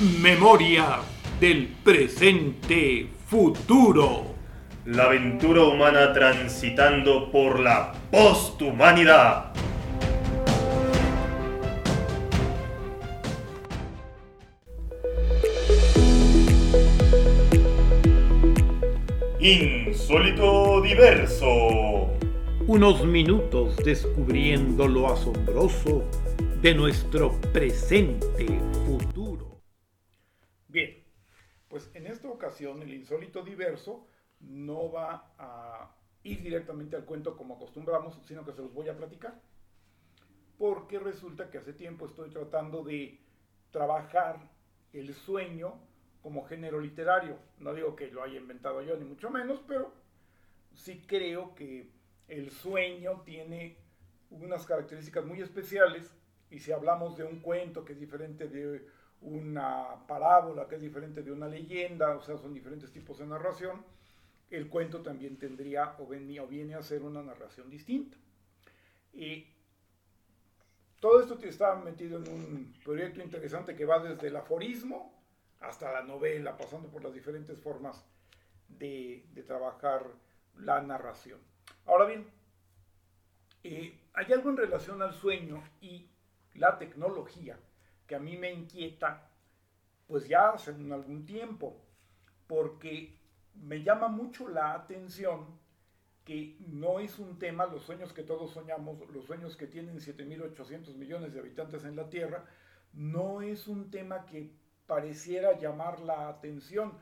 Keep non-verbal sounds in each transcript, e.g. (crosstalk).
Memoria del presente futuro. La aventura humana transitando por la posthumanidad. Insólito diverso. Unos minutos descubriendo lo asombroso de nuestro presente futuro. Pues en esta ocasión el insólito diverso no va a ir directamente al cuento como acostumbramos, sino que se los voy a platicar. Porque resulta que hace tiempo estoy tratando de trabajar el sueño como género literario. No digo que lo haya inventado yo, ni mucho menos, pero sí creo que el sueño tiene unas características muy especiales y si hablamos de un cuento que es diferente de una parábola, que es diferente de una leyenda, o sea, son diferentes tipos de narración, el cuento también tendría o, viene a ser una narración distinta. Y todo esto está metido en un proyecto interesante que va desde el aforismo hasta la novela, pasando por las diferentes formas de, trabajar la narración. Ahora bien, eh, hay algo en relación al sueño y la tecnología que a mí me inquieta pues ya hace algún tiempo, porque me llama mucho la atención que no es un tema, los sueños que todos soñamos, los sueños que tienen 7.800 millones de habitantes en la Tierra, no es un tema que pareciera llamar la atención.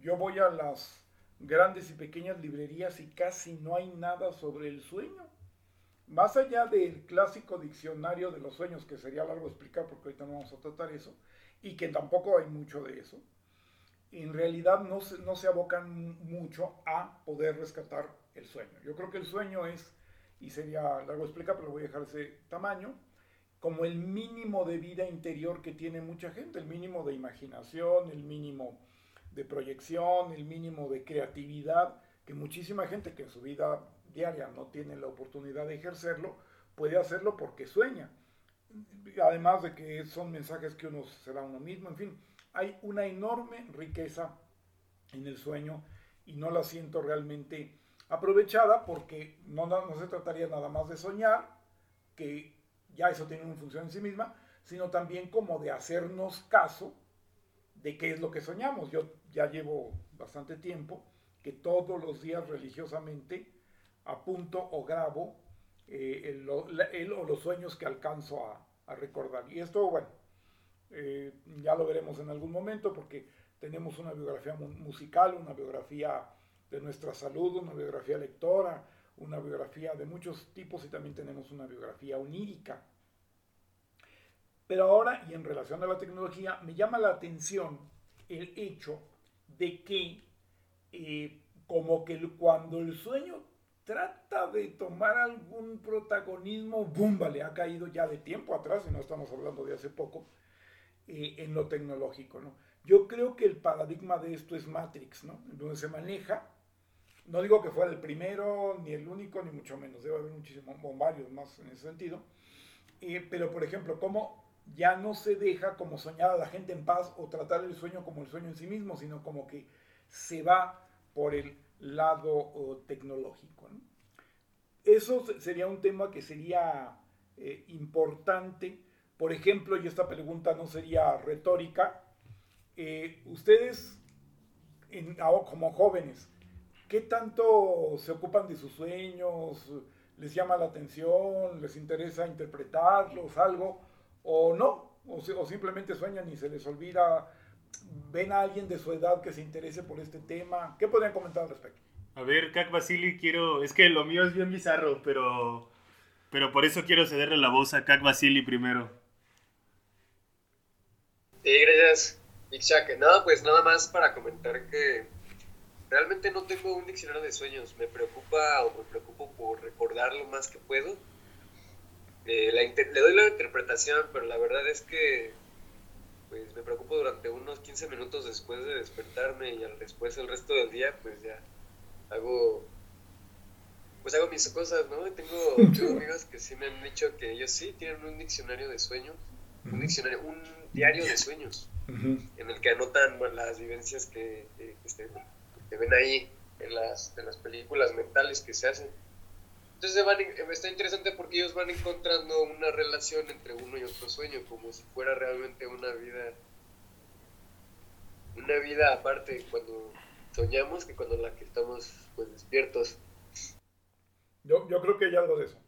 Yo voy a las grandes y pequeñas librerías y casi no hay nada sobre el sueño. Más allá del clásico diccionario de los sueños, que sería largo explicar porque ahorita no vamos a tratar eso, y que tampoco hay mucho de eso, en realidad no se, no se abocan mucho a poder rescatar el sueño. Yo creo que el sueño es, y sería largo explicar, pero voy a dejar ese tamaño, como el mínimo de vida interior que tiene mucha gente, el mínimo de imaginación, el mínimo de proyección, el mínimo de creatividad, que muchísima gente que en su vida diaria no tiene la oportunidad de ejercerlo, puede hacerlo porque sueña. Además de que son mensajes que uno se da a uno mismo, en fin, hay una enorme riqueza en el sueño y no la siento realmente aprovechada porque no, no se trataría nada más de soñar, que ya eso tiene una función en sí misma, sino también como de hacernos caso de qué es lo que soñamos. Yo ya llevo bastante tiempo que todos los días religiosamente apunto o grabo eh, o los sueños que alcanzo a, recordar. Y esto, bueno, eh, ya lo veremos en algún momento porque tenemos una biografía musical, una biografía de nuestra salud, una biografía lectora, una biografía de muchos tipos y también tenemos una biografía onírica. Pero ahora, y en relación a la tecnología, me llama la atención el hecho de que eh, como que cuando el sueño trata de tomar algún protagonismo, ¡bum! le ha caído ya de tiempo atrás, y no estamos hablando de hace poco, eh, en lo tecnológico. ¿no? Yo creo que el paradigma de esto es Matrix, ¿no? donde se maneja no digo que fuera el primero, ni el único, ni mucho menos. Debe haber muchísimos, varios más en ese sentido. Eh, pero, por ejemplo, cómo ya no se deja como soñar a la gente en paz o tratar el sueño como el sueño en sí mismo, sino como que se va por el lado tecnológico. Eso sería un tema que sería eh, importante. Por ejemplo, y esta pregunta no sería retórica, eh, ustedes como jóvenes, ¿Qué tanto se ocupan de sus sueños? ¿Les llama la atención? ¿Les interesa interpretarlos? ¿Algo? ¿O no? ¿O, simplemente sueñan y se les olvida? ¿Ven a alguien de su edad que se interese por este tema? ¿Qué podrían comentar al respecto? A ver, Kak Basili, quiero... Es que lo mío es bien bizarro, pero... Pero por eso quiero cederle la voz a Kak Basili primero. Sí, gracias, Ixchak. Nada, pues nada más para comentar que realmente no tengo un diccionario de sueños. Me preocupa o me preocupo por recordar lo más que puedo. Eh, le doy la interpretación, pero la verdad es que pues me preocupo durante unos 15 minutos después de despertarme y después el resto del día pues ya hago pues hago mis cosas, ¿no? Tengo, (laughs) tengo amigos que sí me han dicho que ellos sí tienen un diccionario de sueños un diccionario, un diario de sueños, en el que anotan las vivencias que, este, que, ven ahí en las, en las películas mentales que se hacen. Entonces van, está interesante porque ellos van encontrando una relación entre uno y otro sueño, como si fuera realmente una vida, una vida aparte cuando soñamos que cuando la que estamos pues despiertos. Yo, yo creo que hay algo de eso.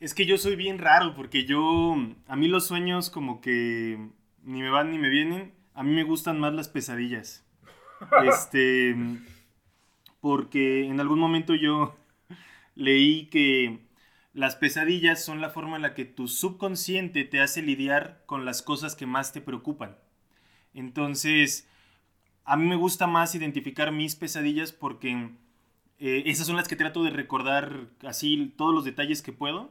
Es que yo soy bien raro porque yo, a mí los sueños como que ni me van ni me vienen. A mí me gustan más las pesadillas. (laughs) Este, porque en algún momento yo leí que las pesadillas son la forma en la que tu subconsciente te hace lidiar con las cosas que más te preocupan. Entonces, a mí me gusta más identificar mis pesadillas porque eh, esas son las que trato de recordar así todos los detalles que puedo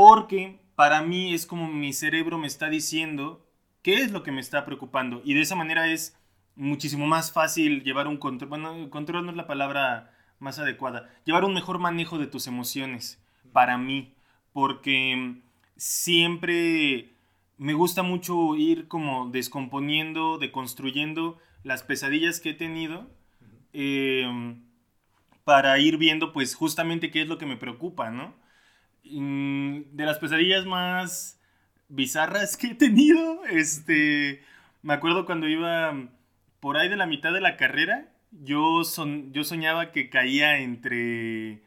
porque para mí es como mi cerebro me está diciendo qué es lo que me está preocupando. Y de esa manera es muchísimo más fácil llevar un control. Bueno, control no es la palabra más adecuada. Llevar un mejor manejo de tus emociones para mí. Porque siempre me gusta mucho ir como descomponiendo, deconstruyendo las pesadillas que he tenido. Em, para ir viendo pues justamente qué es lo que me preocupa, ¿no? Mm, de las pesadillas más bizarras que he tenido, este, me acuerdo cuando iba por ahí de la mitad de la carrera, yo, son, yo soñaba que caía entre,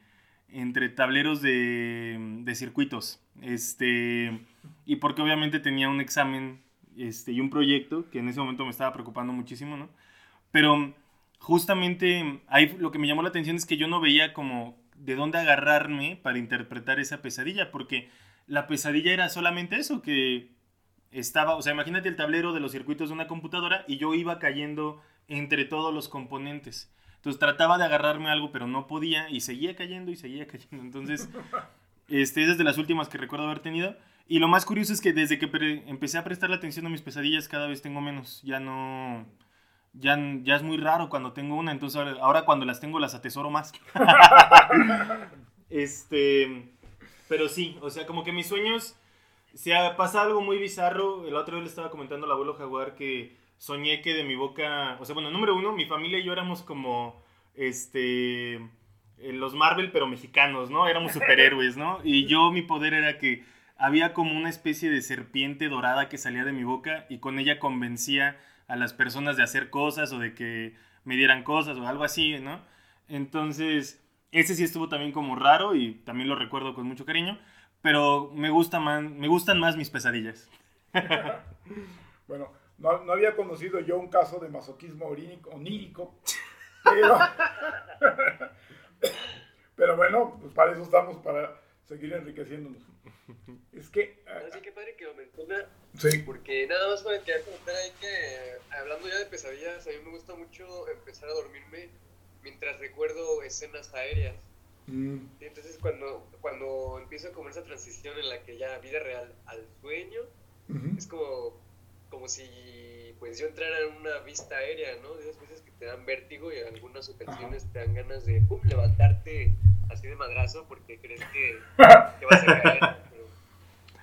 entre tableros de, de circuitos, este, y porque obviamente tenía un examen este, y un proyecto que en ese momento me estaba preocupando muchísimo, ¿no? Pero justamente ahí lo que me llamó la atención es que yo no veía como de dónde agarrarme para interpretar esa pesadilla, porque la pesadilla era solamente eso, que estaba, o sea, imagínate el tablero de los circuitos de una computadora y yo iba cayendo entre todos los componentes. Entonces trataba de agarrarme algo, pero no podía y seguía cayendo y seguía cayendo. Entonces, (laughs) este, es de las últimas que recuerdo haber tenido. Y lo más curioso es que desde que empecé a prestar la atención a mis pesadillas, cada vez tengo menos. Ya no, ya, ya es muy raro cuando tengo una, entonces ahora, cuando las tengo las atesoro más. (laughs) este, pero sí, o sea, como que mis sueños, se ha pasado algo muy bizarro, el otro día le estaba comentando al abuelo Jaguar que soñé que de mi boca, o sea, bueno, número uno, mi familia y yo éramos como, este, los Marvel, pero mexicanos, ¿no? Éramos (laughs) superhéroes, ¿no? Y yo mi poder era que había como una especie de serpiente dorada que salía de mi boca y con ella convencía a las personas de hacer cosas o de que me dieran cosas o algo así, ¿no? Entonces, ese sí estuvo también como raro y también lo recuerdo con mucho cariño, pero me, gusta más, me gustan más mis pesadillas. (laughs) bueno, no, no, había conocido yo un caso de masoquismo onírico, pero, (laughs) pero bueno, pues para eso estamos, para seguir enriqueciéndonos. Es que... Así que padre que lo menciona. Sí. Porque nada más para quedar comentar ahí que, hablando ya de pesadillas, a mí me gusta mucho empezar a dormirme mientras recuerdo escenas aéreas. Mm. Entonces cuando, cuando empiezo como esa transición en la que ya vida real al sueño, es como, como si pues yo entrara en una vista aérea, ¿no? De esas veces que te dan vértigo y en algunas ocasiones te dan ganas de pum, levantarte así de madrazo porque crees que, (laughs) que vas a caer.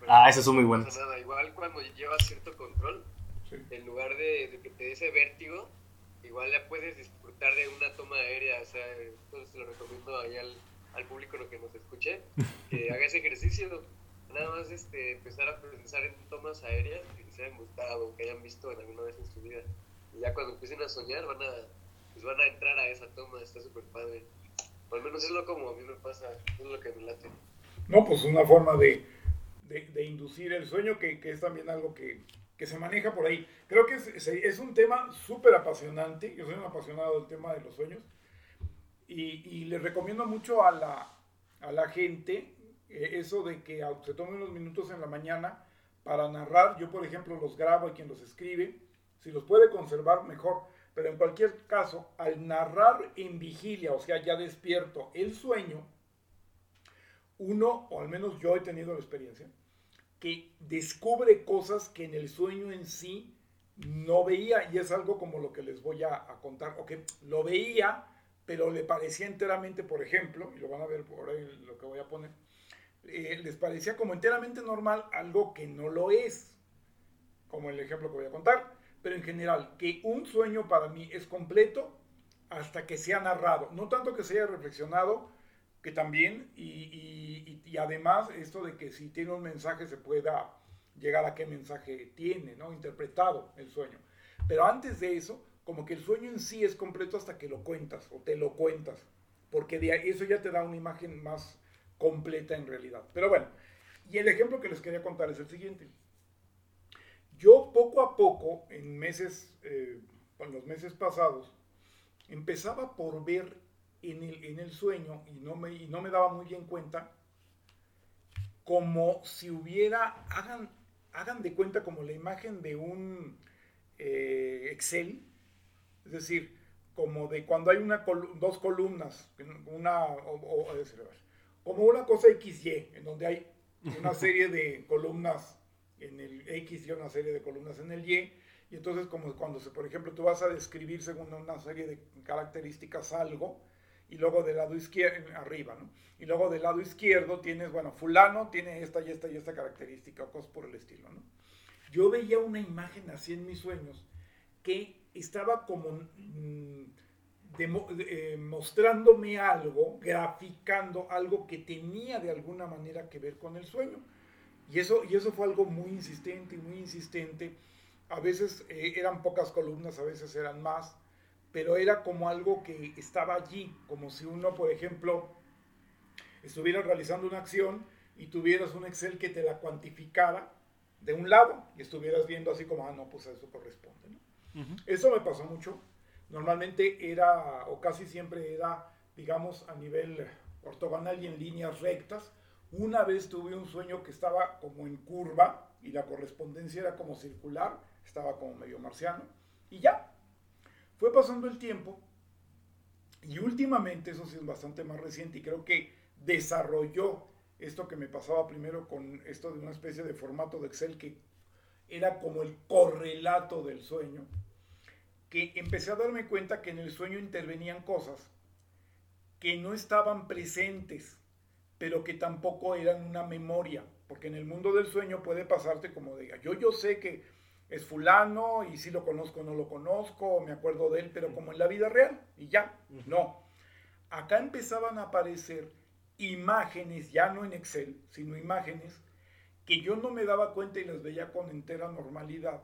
ah, eso es muy bueno. Igual cuando llevas cierto control, en lugar de, que te dé ese vértigo, igual ya puedes disfrutar de una toma aérea. O sea, entonces lo recomiendo ahí al, al público lo que nos escuche, que (laughs) haga ese ejercicio. Nada más este, empezar a pensar en tomas aéreas hayan gustado, que hayan visto en alguna vez en su vida. Y ya cuando empiecen a soñar, van a, pues van a entrar a esa toma. Está súper padre al menos es lo como a mí me pasa, es lo que me late. No, pues una forma de, de, inducir el sueño que, que, es también algo que, que, se maneja por ahí. Creo que es, es un tema súper apasionante. Yo soy un apasionado del tema de los sueños. Y, y les recomiendo mucho a la, a la gente eh, eso de que se tomen unos minutos en la mañana para narrar. Yo, por ejemplo, los grabo y quien los escribe. Si los puede conservar, mejor pero en cualquier caso, al narrar en vigilia, o sea, ya despierto el sueño, uno, o al menos yo he tenido la experiencia, que descubre cosas que en el sueño en sí no veía, y es algo como lo que les voy a, contar, o que lo veía, pero le parecía enteramente, por ejemplo, y lo van a ver por ahí lo que voy a poner, eh, les parecía como enteramente normal algo que no lo es, como el ejemplo que voy a contar, pero en general, que un sueño para mí es completo hasta que sea narrado, no tanto que se haya reflexionado, que también, y, y, además esto de que si tiene un mensaje se pueda llegar a qué mensaje tiene, ¿no? Interpretado el sueño. Pero antes de eso, como que el sueño en sí es completo hasta que lo cuentas o te lo cuentas, porque de eso ya te da una imagen más completa en realidad. Pero bueno, y el ejemplo que les quería contar es el siguiente. Yo poco a poco, en meses, eh, en los meses pasados, empezaba por ver en el, en el sueño, y no, me, y no me daba muy bien cuenta, como si hubiera, hagan, hagan de cuenta como la imagen de un eh, Excel, es decir, como de cuando hay una dos columnas, una, como una cosa XY, en donde hay una serie de columnas en el X y una serie de columnas en el Y, y entonces como cuando, por ejemplo, tú vas a describir según una serie de características algo, y luego del lado izquierdo, arriba, ¿no? Y luego del lado izquierdo tienes, bueno, fulano tiene esta y esta y esta característica, o cosas por el estilo, ¿no? Yo veía una imagen así en mis sueños que estaba como mm, eh, mostrándome algo, graficando algo que tenía de alguna manera que ver con el sueño. Y eso, y eso fue algo muy insistente y muy insistente. A veces eh, eran pocas columnas, a veces eran más, pero era como algo que estaba allí, como si uno, por ejemplo, estuviera realizando una acción y tuvieras un Excel que te la cuantificara de un lado y estuvieras viendo así como, ah, no, pues a eso corresponde. ¿no? Eso me pasó mucho. Normalmente era, o casi siempre era, digamos, a nivel ortogonal y en líneas rectas. Una vez tuve un sueño que estaba como en curva y la correspondencia era como circular, estaba como medio marciano. Y ya, fue pasando el tiempo y últimamente, eso sí es bastante más reciente y creo que desarrolló esto que me pasaba primero con esto de una especie de formato de Excel que era como el correlato del sueño que empecé a darme cuenta que en el sueño intervenían cosas que no estaban presentes, pero que tampoco eran una memoria, porque en el mundo del sueño puede pasarte como diga, yo yo sé que es fulano y si lo conozco o no lo conozco, me acuerdo de él, pero como en la vida real y ya, no. Acá empezaban a aparecer imágenes, ya no en Excel, sino imágenes que yo no me daba cuenta y las veía con entera normalidad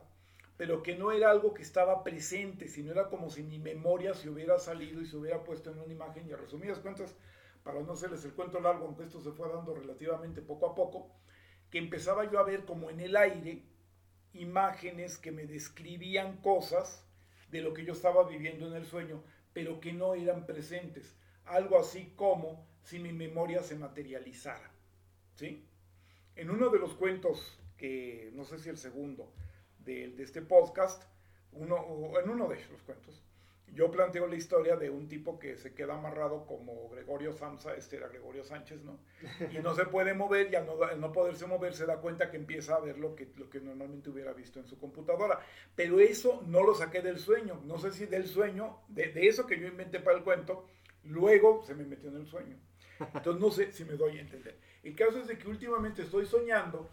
pero que no era algo que estaba presente, sino era como si mi memoria se hubiera salido y se hubiera puesto en una imagen y a resumidas cuentas, para no hacerles el cuento largo, aunque esto se fue dando relativamente poco a poco, que empezaba yo a ver como en el aire imágenes que me describían cosas de lo que yo estaba viviendo en el sueño, pero que no eran presentes. Algo así como si mi memoria se materializara. ¿sí? En uno de los cuentos, que no sé si el segundo, de, este podcast, uno, en uno de los cuentos, yo planteo la historia de un tipo que se queda amarrado como Gregorio Samsa, este era Gregorio Sánchez, ¿no? (laughs) Y no se puede mover y al no, no, poderse mover se da cuenta que empieza a ver lo que, lo que normalmente hubiera visto en su computadora. Pero eso no lo saqué del sueño, no sé si del sueño, de, de eso que yo inventé para el cuento, luego se me metió en el sueño. Entonces no sé si me doy a entender. El caso es de que últimamente estoy soñando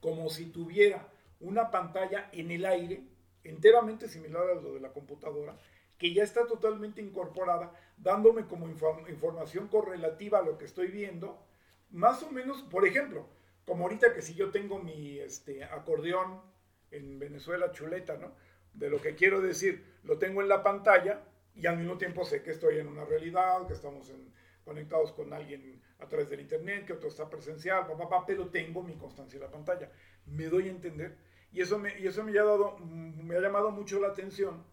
como si tuviera una pantalla en el aire, enteramente similar a lo de la computadora, que ya está totalmente incorporada, dándome como información correlativa a lo que estoy viendo, más o menos, por ejemplo, como ahorita que si yo tengo mi este, acordeón en Venezuela chuleta, ¿no? De lo que quiero decir, lo tengo en la pantalla y al mismo tiempo sé que estoy en una realidad, que estamos conectados con alguien a través del internet, que otro está presencial, papá, pero tengo mi constancia en la pantalla. ¿Me doy a entender? Y eso me, y eso me, ha dado, mm, me ha llamado mucho la atención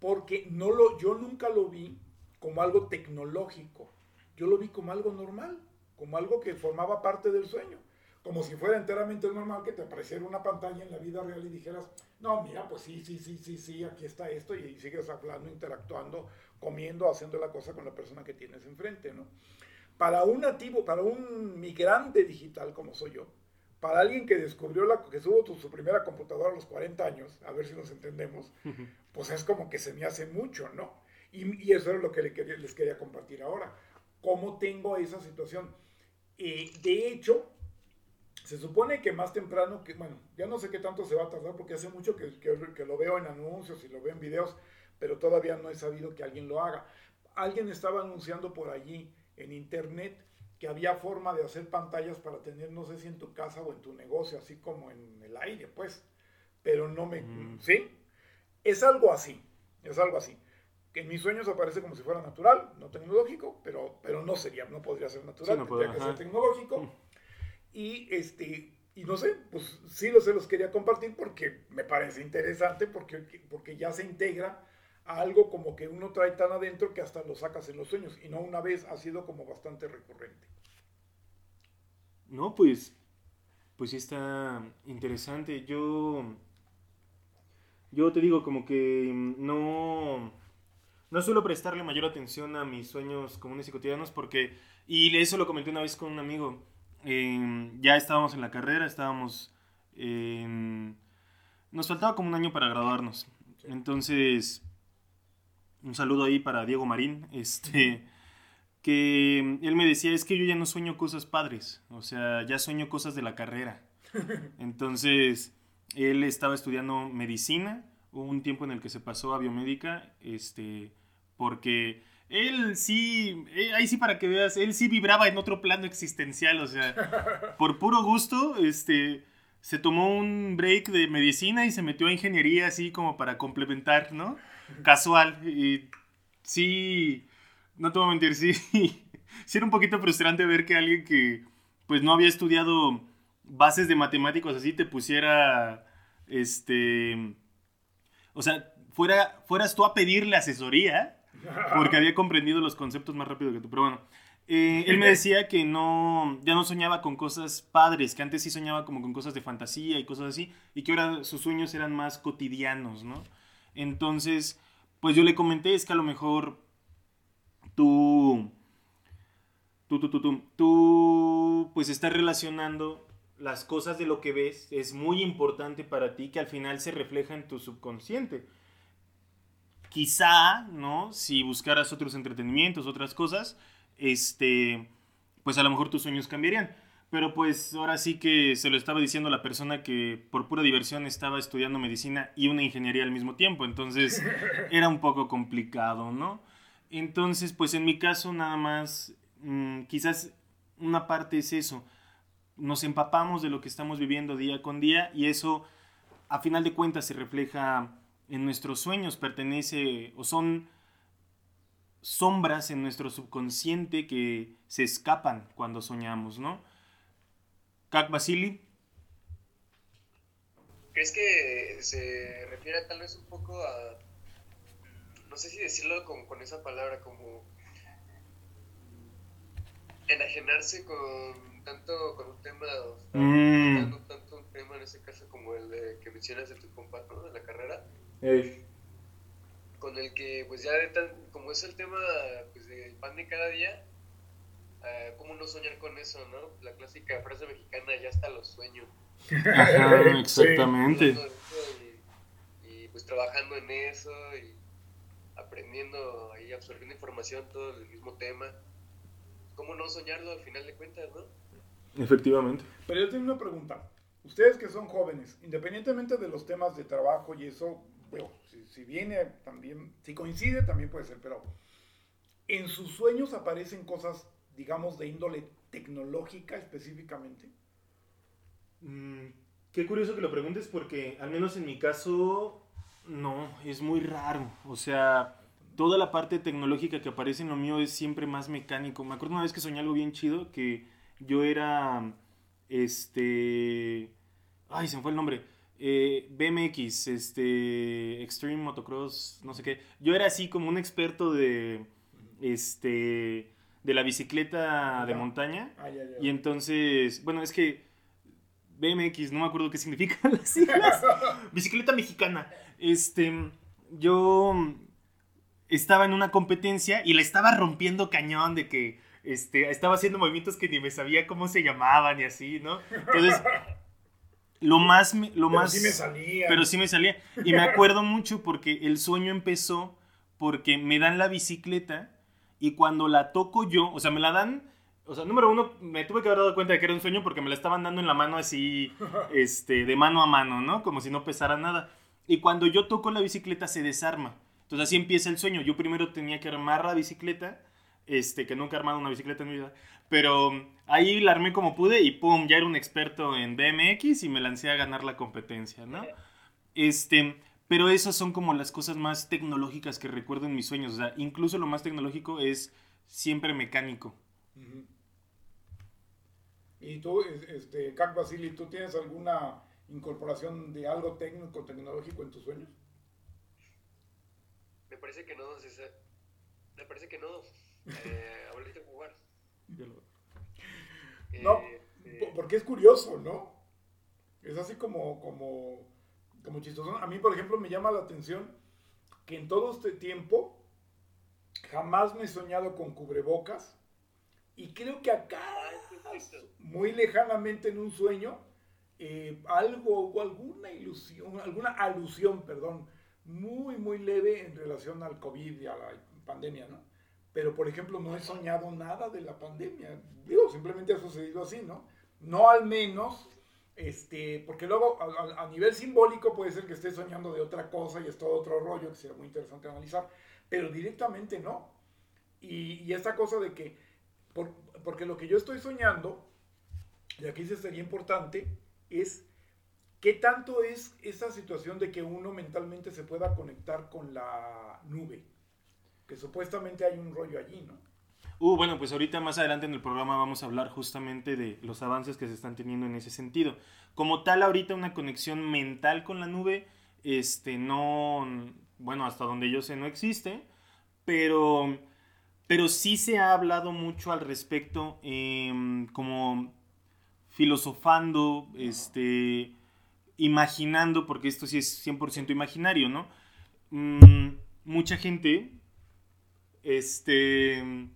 porque no lo, yo nunca lo vi como algo tecnológico. Yo lo vi como algo normal, como algo que formaba parte del sueño. Como si fuera enteramente normal que te apareciera una pantalla en la vida real y dijeras, no, mira, pues sí, sí, sí, sí, sí, aquí está esto, y sigues hablando, interactuando, comiendo, haciendo la cosa con la persona que tienes enfrente, ¿no? Para un nativo, para un migrante digital como soy yo, para alguien que descubrió la, que tuvo su primera computadora a los 40 años, a ver si nos entendemos, pues es como que se me hace mucho, ¿no? Y, eso es lo que les quería compartir ahora. ¿Cómo tengo esa situación? Eh, de hecho, se supone que más temprano, que bueno, ya no sé qué tanto se va a tardar porque hace mucho que, que, que, lo veo en anuncios y lo veo en videos, pero todavía no he sabido que alguien lo haga. Alguien estaba anunciando por allí en internet que había forma de hacer pantallas para tener, no sé si en tu casa o en tu negocio, así como en el aire, pues, pero no me... Mm. ¿Sí? Es algo así, es algo así que en mis sueños aparece como si fuera natural, no tecnológico, pero, pero no sería, no podría ser natural, tendría que ser tecnológico. Mm. Y este, y no sé, pues sí los se los quería compartir porque me parece interesante, porque, porque ya se integra a algo como que uno trae tan adentro que hasta lo sacas en los sueños, y no una vez, ha sido como bastante recurrente. No, pues, pues sí está interesante. Yo, yo te digo como que no no suelo prestarle mayor atención a mis sueños comunes y cotidianos porque, y eso lo comenté una vez con un amigo, em, ya estábamos en la carrera, estábamos, nos faltaba como un año para graduarnos. Entonces, un saludo ahí para Diego Marín, este, que él me decía, es que yo ya no sueño cosas padres, o sea, ya sueño cosas de la carrera. (laughs) Entonces, él estaba estudiando medicina, hubo un tiempo en el que se pasó a biomédica, este, porque él sí, eh, ahí sí para que veas, él sí vibraba en otro plano existencial, o sea, (laughs) por puro gusto, este, se tomó un break de medicina y se metió a ingeniería así como para complementar, ¿no? Casual. Y sí, no te voy a mentir, sí, (laughs) sí era un poquito frustrante ver que alguien que pues no había estudiado bases de matemáticos así te pusiera, este, o sea, fuera, fueras tú a pedirle asesoría porque había comprendido los conceptos más rápido que tú. Pero bueno, eh, él me (laughs) decía que no, ya no soñaba con cosas padres, que antes sí soñaba como con cosas de fantasía y cosas así, y que ahora sus sueños eran más cotidianos, ¿no? Entonces, pues yo le comenté, es que a lo mejor tú, tú, tú, tú, tú, pues estás relacionando las cosas de lo que ves, es muy importante para ti que al final se refleja en tu subconsciente quizá, ¿no? Si buscaras otros entretenimientos, otras cosas, este, pues a lo mejor tus sueños cambiarían. Pero pues ahora sí que se lo estaba diciendo la persona que por pura diversión estaba estudiando medicina y una ingeniería al mismo tiempo. Entonces (laughs) era un poco complicado, ¿no? Entonces, pues en mi caso nada más, mm, quizás una parte es eso. Nos empapamos de lo que estamos viviendo día con día y eso a final de cuentas se refleja en nuestros sueños pertenece o son sombras en nuestro subconsciente que se escapan cuando soñamos, ¿no? Kak Basili. ¿Crees que se refiere tal vez un poco a, no sé si decirlo con, con esa palabra, como enajenarse con tanto con un tema, mm. tanto un tema en ese caso como el de, que mencionas de tu compa, ¿no? De la carrera con el que, pues ya de tan, como es el tema pues, del pan de cada día, uh, ¿cómo no soñar con eso, no? La clásica frase mexicana, ya está los sueños. (laughs) exactamente. Y, pues trabajando en eso y aprendiendo y absorbiendo información, todo el mismo tema. ¿Cómo no soñarlo al final de cuentas, no? Efectivamente. Pero yo tengo una pregunta. Ustedes que son jóvenes, independientemente de los temas de trabajo y eso, bueno, si, viene también, si coincide también puede ser, pero en sus sueños aparecen cosas, digamos, de índole tecnológica específicamente. Mm, qué curioso que lo preguntes porque al menos en mi caso no, es muy raro. O sea, toda la parte tecnológica que aparece en lo mío es siempre más mecánico. Me acuerdo una vez que soñé algo bien chido que yo era, este, ay, se me fue el nombre eh, BMX, este, Extreme Motocross, no sé qué. Yo era así como un experto de, este, de la bicicleta de montaña. Ah, y entonces, bueno, es que BMX, no me acuerdo qué significan (laughs) las siglas. (laughs) bicicleta mexicana. Este, yo estaba en una competencia y la estaba rompiendo cañón de que este, estaba haciendo movimientos que ni me sabía cómo se llamaban y así, ¿no? Entonces lo más... Lo pero más, sí me salía. Pero sí me salía. Y me acuerdo mucho porque el sueño empezó porque me dan la bicicleta y cuando la toco yo, o sea, me la dan, O sea, número uno, me tuve que haber dado cuenta de que era un sueño porque me la estaban dando en la mano así, (laughs) este, de mano a mano, ¿no? Como si no pesara nada. Y cuando yo toco la bicicleta se desarma. Entonces así empieza el sueño. Yo primero tenía que armar la bicicleta, este, que nunca he armado una bicicleta en mi vida. Pero ahí la armé como pude y pum, ya era un experto en BMX y me lancé a ganar la competencia, ¿no? Este, pero esas son como las cosas más tecnológicas que recuerdo en mis sueños. O sea, incluso lo más tecnológico es siempre mecánico. Y tú, este, Cac Basili, ¿tú tienes alguna incorporación de algo técnico, tecnológico en tus sueños? Me parece que no, César. Me parece que no. Eh, ahorita jugar. no, eh, porque es curioso, ¿no? Es así como, como, como chistoso. A mí, por ejemplo, me llama la atención que en todo este tiempo jamás me he soñado con cubrebocas. Y creo que acá, muy lejanamente en un sueño, eh, algo o alguna ilusión, alguna alusión, perdón, muy, muy leve en relación al COVID y a la pandemia, ¿no? Pero, por ejemplo, no he soñado nada de la pandemia. Digo, simplemente ha sucedido así, ¿no? No al menos, este, porque luego a, nivel simbólico puede ser que esté soñando de otra cosa y es todo otro rollo que sería muy interesante analizar, pero directamente no. Y, esta cosa de que, porque lo que yo estoy soñando, y aquí sería importante, es qué tanto es esa situación de que uno mentalmente se pueda conectar con la nube. Que supuestamente hay un rollo allí, ¿no? Uh, bueno, pues ahorita más adelante en el programa vamos a hablar justamente de los avances que se están teniendo en ese sentido. Como tal, ahorita una conexión mental con la nube, este, no, bueno, hasta donde yo sé no existe, pero, pero sí se ha hablado mucho al respecto, em, como filosofando, este, imaginando, porque esto sí es 100% imaginario, ¿no? Mm, mucha gente, este,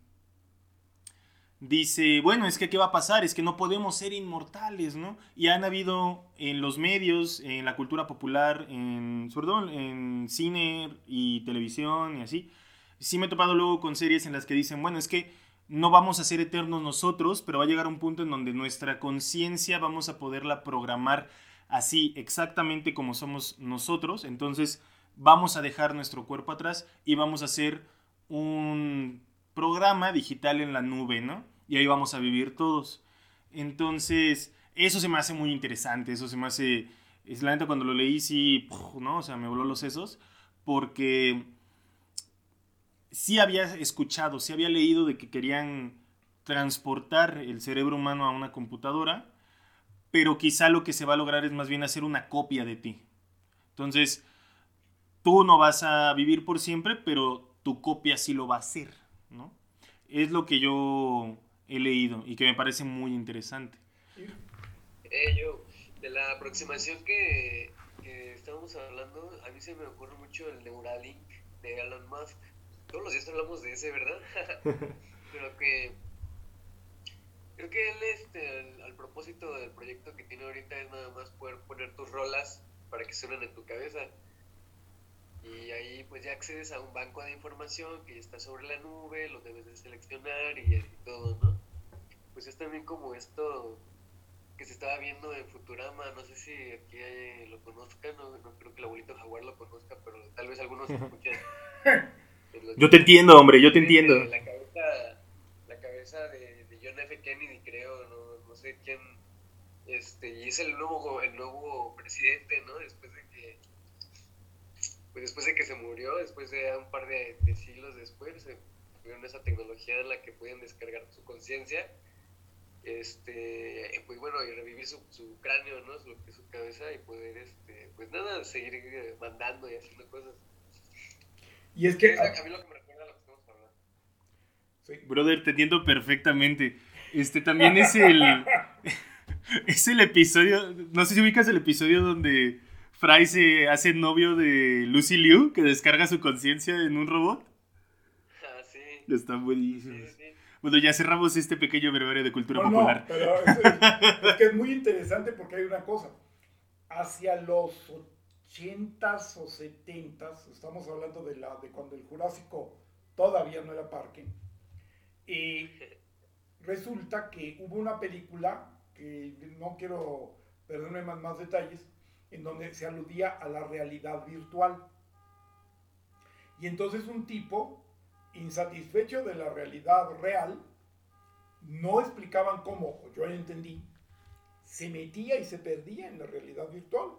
dice, bueno, es que ¿qué va a pasar? Es que no podemos ser inmortales, ¿no? Y han habido en los medios, en la cultura popular, en, sobre todo en cine y televisión y así, sí me he topado luego con series en las que dicen, bueno, es que no vamos a ser eternos nosotros, pero va a llegar un punto en donde nuestra conciencia vamos a poderla programar así exactamente como somos nosotros. Entonces vamos a dejar nuestro cuerpo atrás y vamos a hacer un programa digital en la nube, ¿no? Y ahí vamos a vivir todos. Entonces, eso se me hace muy interesante, eso se me hace... Es la neta cuando lo leí, sí, ¿no? O sea, me voló los sesos, porque sí había escuchado, sí había leído de que querían transportar el cerebro humano a una computadora, pero quizá lo que se va a lograr es más bien hacer una copia de ti. Entonces, tú no vas a vivir por siempre, pero tu copia sí lo va a hacer, ¿no? Es lo que yo he leído y que me parece muy interesante. Eh, yo, de la aproximación que, que estamos hablando, a mí se me ocurre mucho el Neuralink de Elon Musk todos los días hablamos de ese, ¿verdad? (laughs) Pero que creo que él, este, al, propósito del proyecto que tiene ahorita es nada más poder poner tus rolas para que suenen en tu cabeza. Y ahí pues ya accedes a un banco de información que ya está sobre la nube, lo debes de seleccionar y, todo, ¿no? Pues es también como esto que se estaba viendo en Futurama, no sé si aquí lo conozcan, no, no creo que el abuelito jaguar lo conozca, pero tal vez algunos (laughs) escuchen. Yo te entiendo, hombre, yo te entiendo. La cabeza, la cabeza de, John F. Kennedy, creo, no, no, sé quién, este, y es el nuevo, el nuevo presidente, ¿no? Después de que, pues después de que se murió, después de un par de, siglos después, se tuvieron esa tecnología en la que pueden descargar su conciencia, este, pues bueno, y revivir su, su cráneo, ¿no? Su, su cabeza y poder, este, pues nada, seguir mandando y haciendo cosas. Y es que... A, mí lo que me recuerda a lo que estamos hablando. Sí. Brother, te entiendo perfectamente. Este también es el... (laughs) es el episodio... No sé si ubicas el episodio donde Fry se hace novio de Lucy Liu, que descarga su conciencia en un robot. Ah, sí. Están buenísimos. Sí, sí. Bueno, ya cerramos este pequeño brevario de cultura popular. No, pero es, (laughs) es, que es muy interesante porque hay una cosa. Hacia los 80s o 70s, estamos hablando de, la, de cuando el Jurásico todavía no era parque, y resulta que hubo una película, que no quiero perderme más, más detalles, en donde se aludía a la realidad virtual. Y entonces un tipo, insatisfecho de la realidad real, no explicaban cómo, yo entendí, se metía y se perdía en la realidad virtual.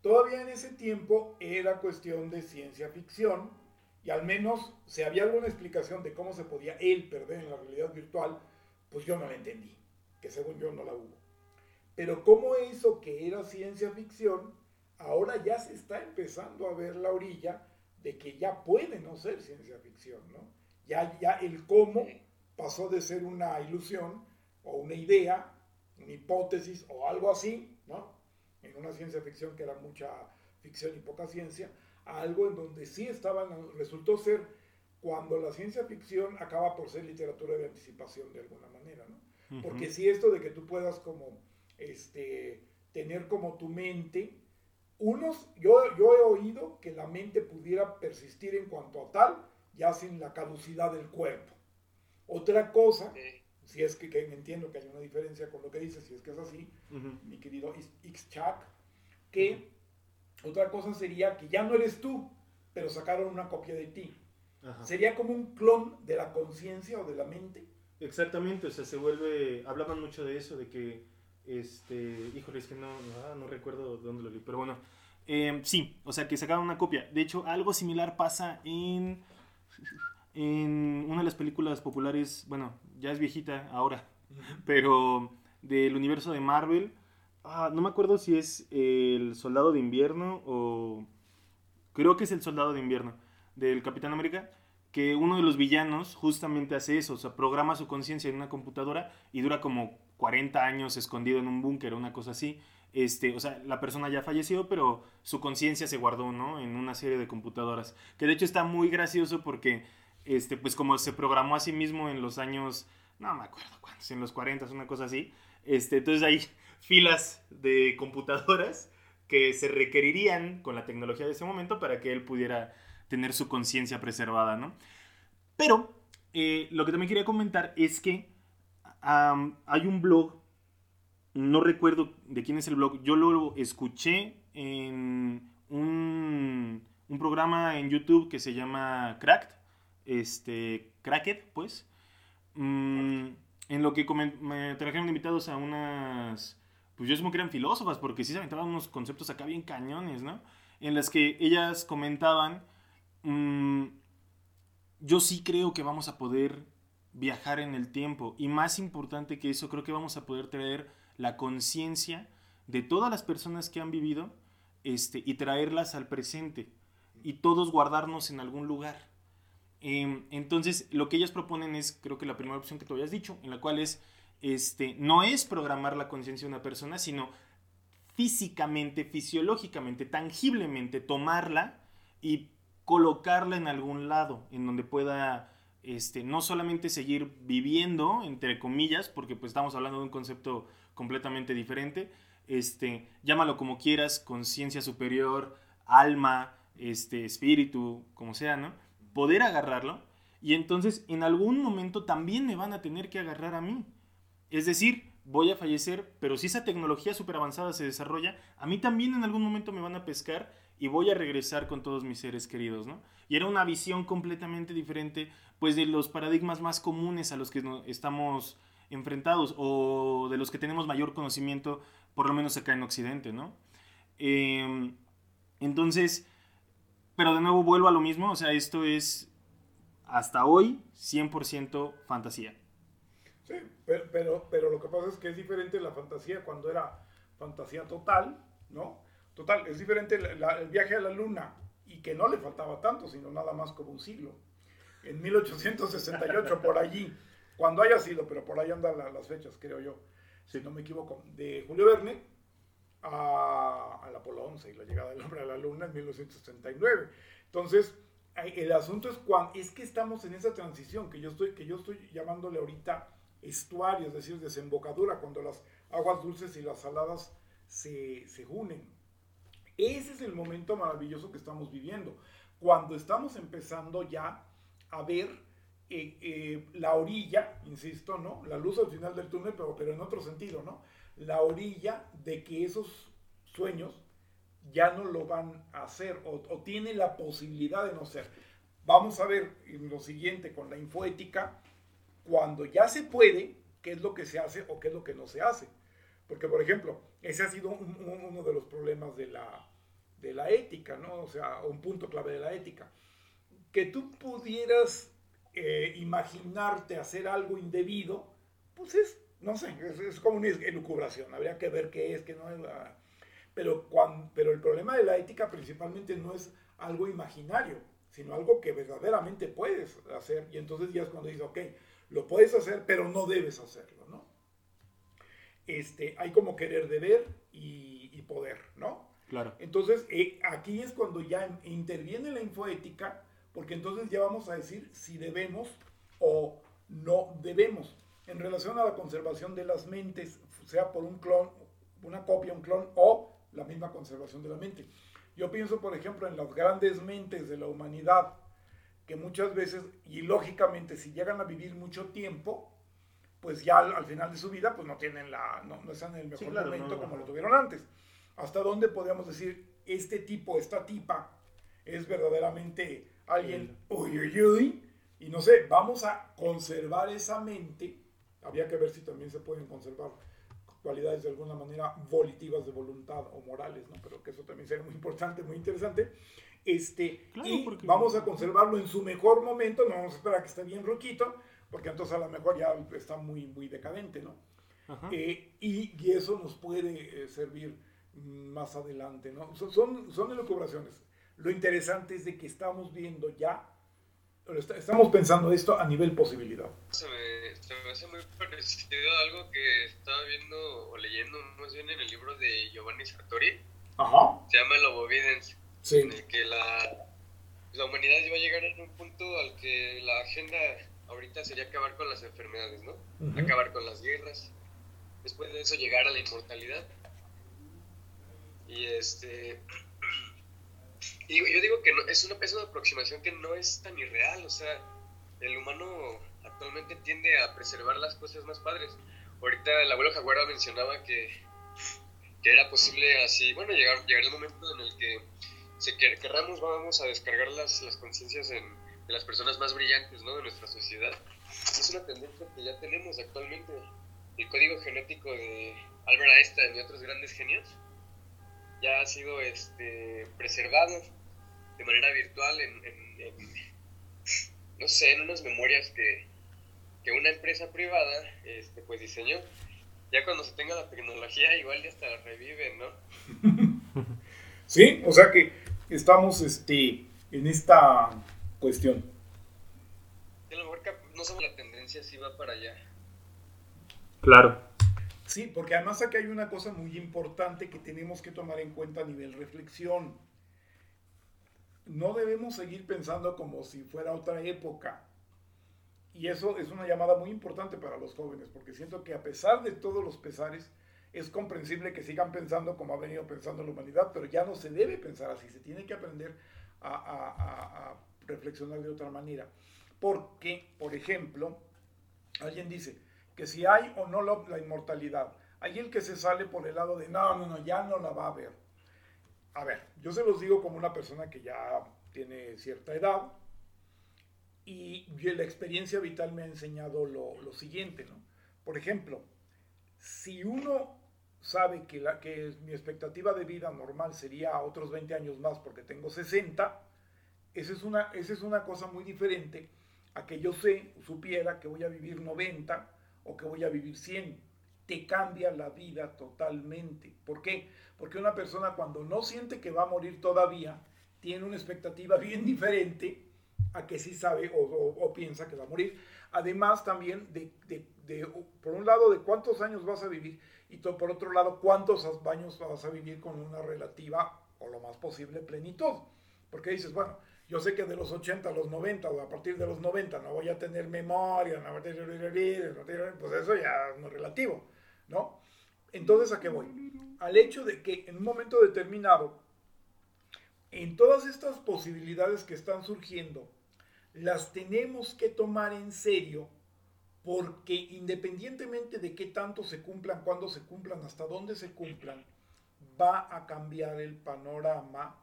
Todavía en ese tiempo era cuestión de ciencia ficción y al menos si había alguna explicación de cómo se podía él perder en la realidad virtual, pues yo no la entendí, que según yo no la hubo. Pero como eso que era ciencia ficción, ahora ya se está empezando a ver la orilla de que ya puede no ser ciencia ficción, ¿no? Ya, ya el cómo pasó de ser una ilusión o una idea, una hipótesis o algo así, ¿no? En una ciencia ficción que era mucha ficción y poca ciencia, a algo en donde sí estaban, resultó ser cuando la ciencia ficción acaba por ser literatura de anticipación de alguna manera, ¿no? Porque si esto de que tú puedas como este, tener como tu mente, unos, yo, yo he oído que la mente pudiera persistir en cuanto a tal, ya sin la caducidad del cuerpo. Otra cosa, si es que, que, entiendo que hay una diferencia con lo que dices, si es que es así, mi querido X-Chat, que otra cosa sería que ya no eres tú, pero sacaron una copia de ti. Sería como un clon de la conciencia o de la mente. Exactamente, o sea, se vuelve, hablaban mucho de eso, de que este, híjole, es que no, no, recuerdo dónde lo vi, pero bueno. Eh, sí, o sea, que sacaron una copia. De hecho, algo similar pasa en, en una de las películas populares, bueno, ya es viejita ahora, pero del universo de Marvel. Ah, no me acuerdo si es el Soldado de Invierno o... Creo que es el Soldado de Invierno del Capitán América que uno de los villanos justamente hace eso, o sea, programa su conciencia en una computadora y dura como 40 años escondido en un búnker, una cosa así. Este, o sea, la persona ya falleció, pero su conciencia se guardó, ¿no? En una serie de computadoras. Que de hecho está muy gracioso porque, este, pues como se programó a sí mismo en los años, no me acuerdo cuántos, en los 40, una cosa así. Este, entonces hay (laughs) filas de computadoras que se requerirían con la tecnología de ese momento para que él pudiera tener su conciencia preservada, ¿no? Pero eh, lo que también quería comentar es que hay un blog, no recuerdo de quién es el blog, yo lo escuché en un, programa en YouTube que se llama Cracked, este, Cracked, pues, mm, en lo que me trajeron invitados a unas, pues yo supongo que eran filósofas, porque sí se aventaban unos conceptos acá bien cañones, ¿no? En las que ellas comentaban, mm, yo sí creo que vamos a poder viajar en el tiempo. Y más importante que eso, creo que vamos a poder traer la conciencia de todas las personas que han vivido este, y traerlas al presente. Y todos guardarnos en algún lugar. Em, entonces, lo que ellas proponen es, creo que la primera opción que tú habías dicho, en la cual es, este, no es programar la conciencia de una persona, sino físicamente, fisiológicamente, tangiblemente tomarla y colocarla en algún lado, en donde pueda este, no solamente seguir viviendo, entre comillas, porque pues estamos hablando de un concepto completamente diferente, este, llámalo como quieras, conciencia superior, alma, este, espíritu, como sea, ¿no? Poder agarrarlo y entonces en algún momento también me van a tener que agarrar a mí. Es decir, voy a fallecer, pero si esa tecnología súper avanzada se desarrolla, a mí también en algún momento me van a pescar y voy a regresar con todos mis seres queridos, ¿no? Y era una visión completamente diferente, pues, de los paradigmas más comunes a los que estamos enfrentados o de los que tenemos mayor conocimiento, por lo menos acá en Occidente, ¿no? Em, entonces, pero de nuevo vuelvo a lo mismo, o sea, esto es hasta hoy 100% fantasía. Sí, pero, pero, pero, lo que pasa es que es diferente la fantasía cuando era fantasía total, ¿no? Total, es diferente el viaje a la luna y que no le faltaba tanto, sino nada más como un siglo. En 1868, por allí, cuando haya sido, pero por ahí andan las fechas, creo yo, si no me equivoco, de Julio Verne a, al Apolo 11 y la llegada del hombre a la luna en 1969. Entonces, el asunto es cuando, es que estamos en esa transición que yo estoy, que yo estoy llamándole ahorita estuario, es decir, desembocadura, cuando las aguas dulces y las saladas se, se unen. Ese es el momento maravilloso que estamos viviendo, cuando estamos empezando ya a ver eh, eh, la orilla, insisto, ¿no? La luz al final del túnel, pero, pero en otro sentido, ¿no? La orilla de que esos sueños ya no lo van a hacer o, o tiene la posibilidad de no ser. Vamos a ver en lo siguiente con la infoética, cuando ya se puede, qué es lo que se hace o qué es lo que no se hace. Porque, por ejemplo, ese ha sido uno de los problemas de la, de la ética, ¿no? O sea, un punto clave de la ética. Que tú pudieras eh, imaginarte hacer algo indebido, pues es, no sé, es, como una elucubración, habría que ver qué es, qué no es. Pero, cuando, pero el problema de la ética principalmente no es algo imaginario, sino algo que verdaderamente puedes hacer. Y entonces ya es cuando dices, ok, lo puedes hacer, pero no debes hacerlo. Este, hay como querer deber y, y poder, ¿no? Claro. Entonces, eh, aquí es cuando ya interviene la infoética porque entonces ya vamos a decir si debemos o no debemos. En relación a la conservación de las mentes, sea por un clon, una copia, un clon o la misma conservación de la mente. Yo pienso, por ejemplo, en las grandes mentes de la humanidad, que muchas veces, y lógicamente, si llegan a vivir mucho tiempo, pues ya al, final de su vida, pues no tienen la, no, están en el mejor momento como lo tuvieron antes. ¿Hasta dónde podríamos decir, este tipo, esta tipa, es verdaderamente alguien, uy, uy, uy, y no sé, vamos a conservar esa mente. Había que ver si también se pueden conservar cualidades de alguna manera volitivas de voluntad o morales, ¿no? Pero que eso también sería muy importante, muy interesante. Este, y vamos a conservarlo en su mejor momento, no vamos a esperar a que esté bien roquito, porque entonces a lo mejor ya está muy, muy decadente, ¿no? Eh, y, y, eso nos puede eh, servir más adelante, ¿no? Son, son, son elucubraciones. Lo interesante es de que estamos viendo ya, estamos pensando esto a nivel posibilidad. Se me, hace muy parecido a algo que estaba viendo o leyendo más bien en el libro de Giovanni Sartori. Ajá. Se llama Lobo Sí. En el que la, la humanidad iba a llegar en un punto al que la agenda ahorita sería acabar con las enfermedades, ¿no? Acabar con las guerras. Después de eso llegar a la inmortalidad. Y este (clears throat) y yo digo que no, es, una, es una aproximación que no es tan irreal, o sea, el humano actualmente tiende a preservar las cosas más padres. Ahorita el abuelo Jaguara mencionaba que, que era posible así, bueno, llegar, llegar el momento en el que si querramos vamos a descargar las, las conciencias de las personas más brillantes ¿no? de nuestra sociedad. Es una tendencia que ya tenemos actualmente. El código genético de Albert Einstein y otros grandes genios ya ha sido este, preservado de manera virtual en, no sé, en unas memorias que, que una empresa privada este, pues diseñó. Ya cuando se tenga la tecnología, igual ya hasta la reviven, ¿no? (laughs) sí, o sea que estamos este, en esta cuestión. a lo mejor no somos la tendencia, si va para allá. Claro. Sí, porque además aquí hay una cosa muy importante que tenemos que tomar en cuenta a nivel reflexión no debemos seguir pensando como si fuera otra época. Y eso es una llamada muy importante para los jóvenes, porque siento que a pesar de todos los pesares, es comprensible que sigan pensando como ha venido pensando la humanidad, pero ya no se debe pensar así, se tiene que aprender a, reflexionar de otra manera. Porque, por ejemplo, alguien dice que si hay o no la inmortalidad, hay el que se sale por el lado de no, no, no, ya no la va a ver a ver, yo se los digo como una persona que ya tiene cierta edad y la experiencia vital me ha enseñado lo, siguiente, ¿no? Por ejemplo, si uno sabe que, la, que mi expectativa de vida normal sería otros 20 años más porque tengo 60, esa es una, esa es una cosa muy diferente a que yo sé, supiera que voy a vivir 90 o que voy a vivir 100 te cambia la vida totalmente. ¿Por qué? Porque una persona cuando no siente que va a morir todavía, tiene una expectativa (laughs) bien diferente a que sí sabe o, piensa que va a morir. Además también de, por un lado, de cuántos años vas a vivir y por otro lado, cuántos años vas a vivir con una relativa o lo más posible plenitud. Porque dices, bueno, yo sé que de los 80 a los 90 o a partir de los 90 no voy a tener memoria, no voy a tener, pues eso ya es muy relativo. ¿no? Entonces, ¿a qué voy? Al hecho de que en un momento determinado, en todas estas posibilidades que están surgiendo, las tenemos que tomar en serio porque independientemente de qué tanto se cumplan, cuándo se cumplan, hasta dónde se cumplan, va a cambiar el panorama,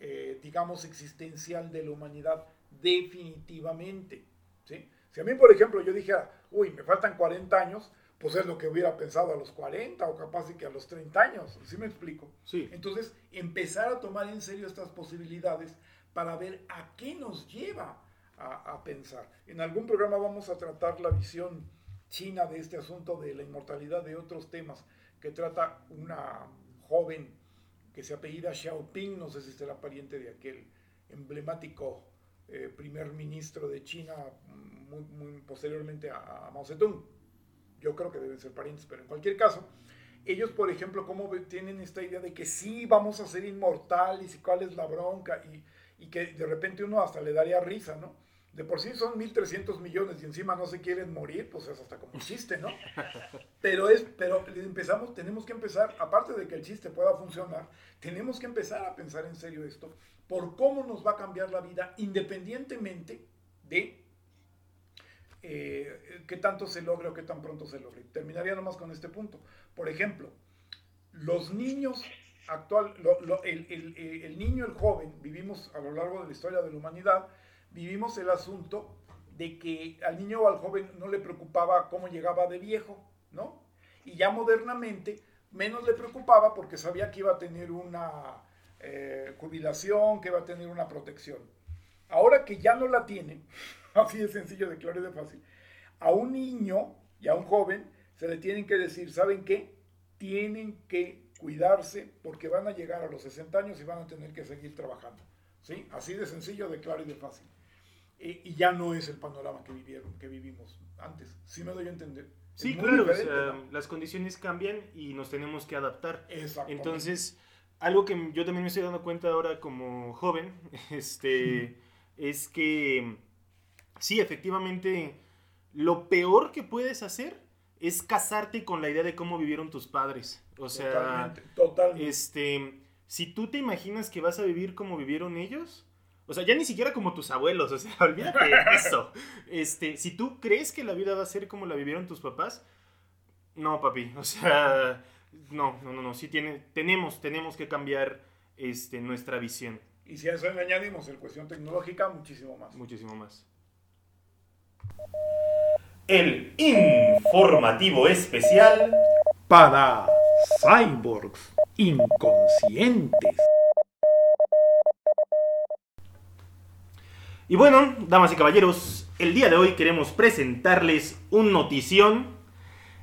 eh, digamos, existencial de la humanidad definitivamente. ¿sí? Si a mí, por ejemplo, yo dije, uy, me faltan 40 años, pues es lo que hubiera pensado a los 40 o capaz de que a los 30 años, ¿sí me explico? Sí. Entonces, empezar a tomar en serio estas posibilidades para ver a qué nos lleva a, a, pensar. En algún programa vamos a tratar la visión china de este asunto de la inmortalidad de otros temas que trata una joven que se apellida Xiaoping, no sé si será pariente de aquel emblemático eh, primer ministro de China muy, posteriormente a, Mao Zedong. Yo creo que deben ser parientes, pero en cualquier caso, ellos, por ejemplo, cómo tienen esta idea de que sí vamos a ser inmortales y cuál es la bronca y, y que de repente uno hasta le daría risa, ¿no? De por sí son 1.300 millones y encima no se quieren morir, pues es hasta como un chiste, ¿no? (laughs) Pero, es, pero empezamos, tenemos que empezar, aparte de que el chiste pueda funcionar, tenemos que empezar a pensar en serio esto, por cómo nos va a cambiar la vida independientemente de eh, qué tanto se logre o qué tan pronto se logre. Terminaría nomás con este punto. Por ejemplo, los niños actual, lo, lo, el, el, el niño, el joven, vivimos a lo largo de la historia de la humanidad, vivimos el asunto de que al niño o al joven no le preocupaba cómo llegaba de viejo, ¿no? Y ya modernamente menos le preocupaba porque sabía que iba a tener una eh, jubilación, que iba a tener una protección. Ahora que ya no la tiene, (laughs) así de sencillo, de claro y de fácil, a un niño y a un joven se le tienen que decir, ¿saben qué? Tienen que cuidarse porque van a llegar a los 60 años y van a tener que seguir trabajando. ¿Sí? Así de sencillo, de claro y de fácil y ya no es el panorama que vivieron, que vivimos antes. ¿Sí me doy a entender? Sí, claro, o sea, ¿no? las condiciones cambian y nos tenemos que adaptar. Entonces, algo que yo también me estoy dando cuenta ahora como joven, (laughs) este, es que sí, efectivamente, lo peor que puedes hacer es casarte con la idea de cómo vivieron tus padres. O sea, totalmente, totalmente. este, si tú te imaginas que vas a vivir como vivieron ellos, o sea, ya ni siquiera como tus abuelos, o sea, (laughs) olvídate de eso. Este, si tú crees que la vida va a ser como la vivieron tus papás, no, papi, o sea, no, no, no, no, sí tiene, tenemos, tenemos que cambiar este, nuestra visión. Y si a eso le añadimos en cuestión tecnológica, muchísimo más. Muchísimo más. El informativo especial para cyborgs inconscientes. Y bueno, damas y caballeros, el día de hoy queremos presentarles un notición.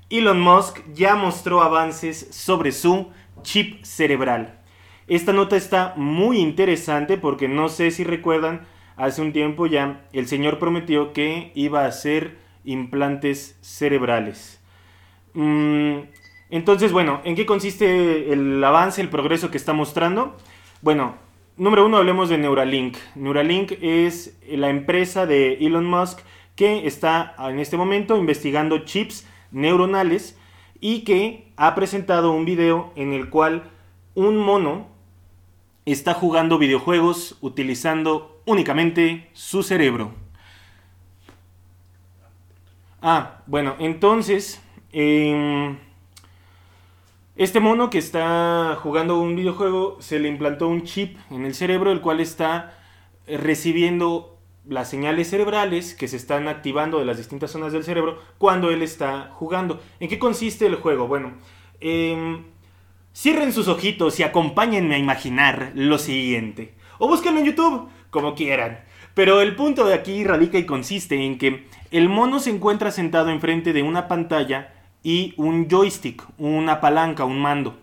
Elon Musk ya mostró avances sobre su chip cerebral. Esta nota está muy interesante porque no sé si recuerdan, hace un tiempo ya el señor prometió que iba a hacer implantes cerebrales. Mm, entonces, bueno, ¿en qué consiste el avance, el progreso que está mostrando? Bueno, Número uno, hablemos de Neuralink. Neuralink es la empresa de Elon Musk que está en este momento investigando chips neuronales y que ha presentado un video en el cual un mono está jugando videojuegos utilizando únicamente su cerebro. Ah, bueno, entonces... Eh, este mono que está jugando un videojuego se le implantó un chip en el cerebro, el cual está recibiendo las señales cerebrales que se están activando de las distintas zonas del cerebro cuando él está jugando. ¿En qué consiste el juego? Bueno, eh, cierren sus ojitos y acompáñenme a imaginar lo siguiente. O búsquenlo en YouTube, como quieran. Pero el punto de aquí radica y consiste en que el mono se encuentra sentado enfrente de una pantalla y un joystick, una palanca, un mando.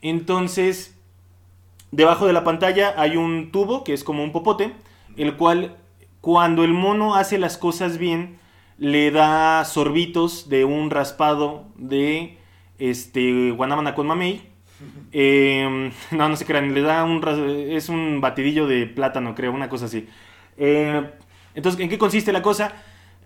Entonces, debajo de la pantalla hay un tubo que es como un popote, el cual cuando el mono hace las cosas bien, le da sorbitos de un raspado de este guanábana con mamey. Eh, (laughs) no, no se crean, le da un es un batidillo de plátano, creo, una cosa así. Eh, entonces, ¿en qué consiste la cosa?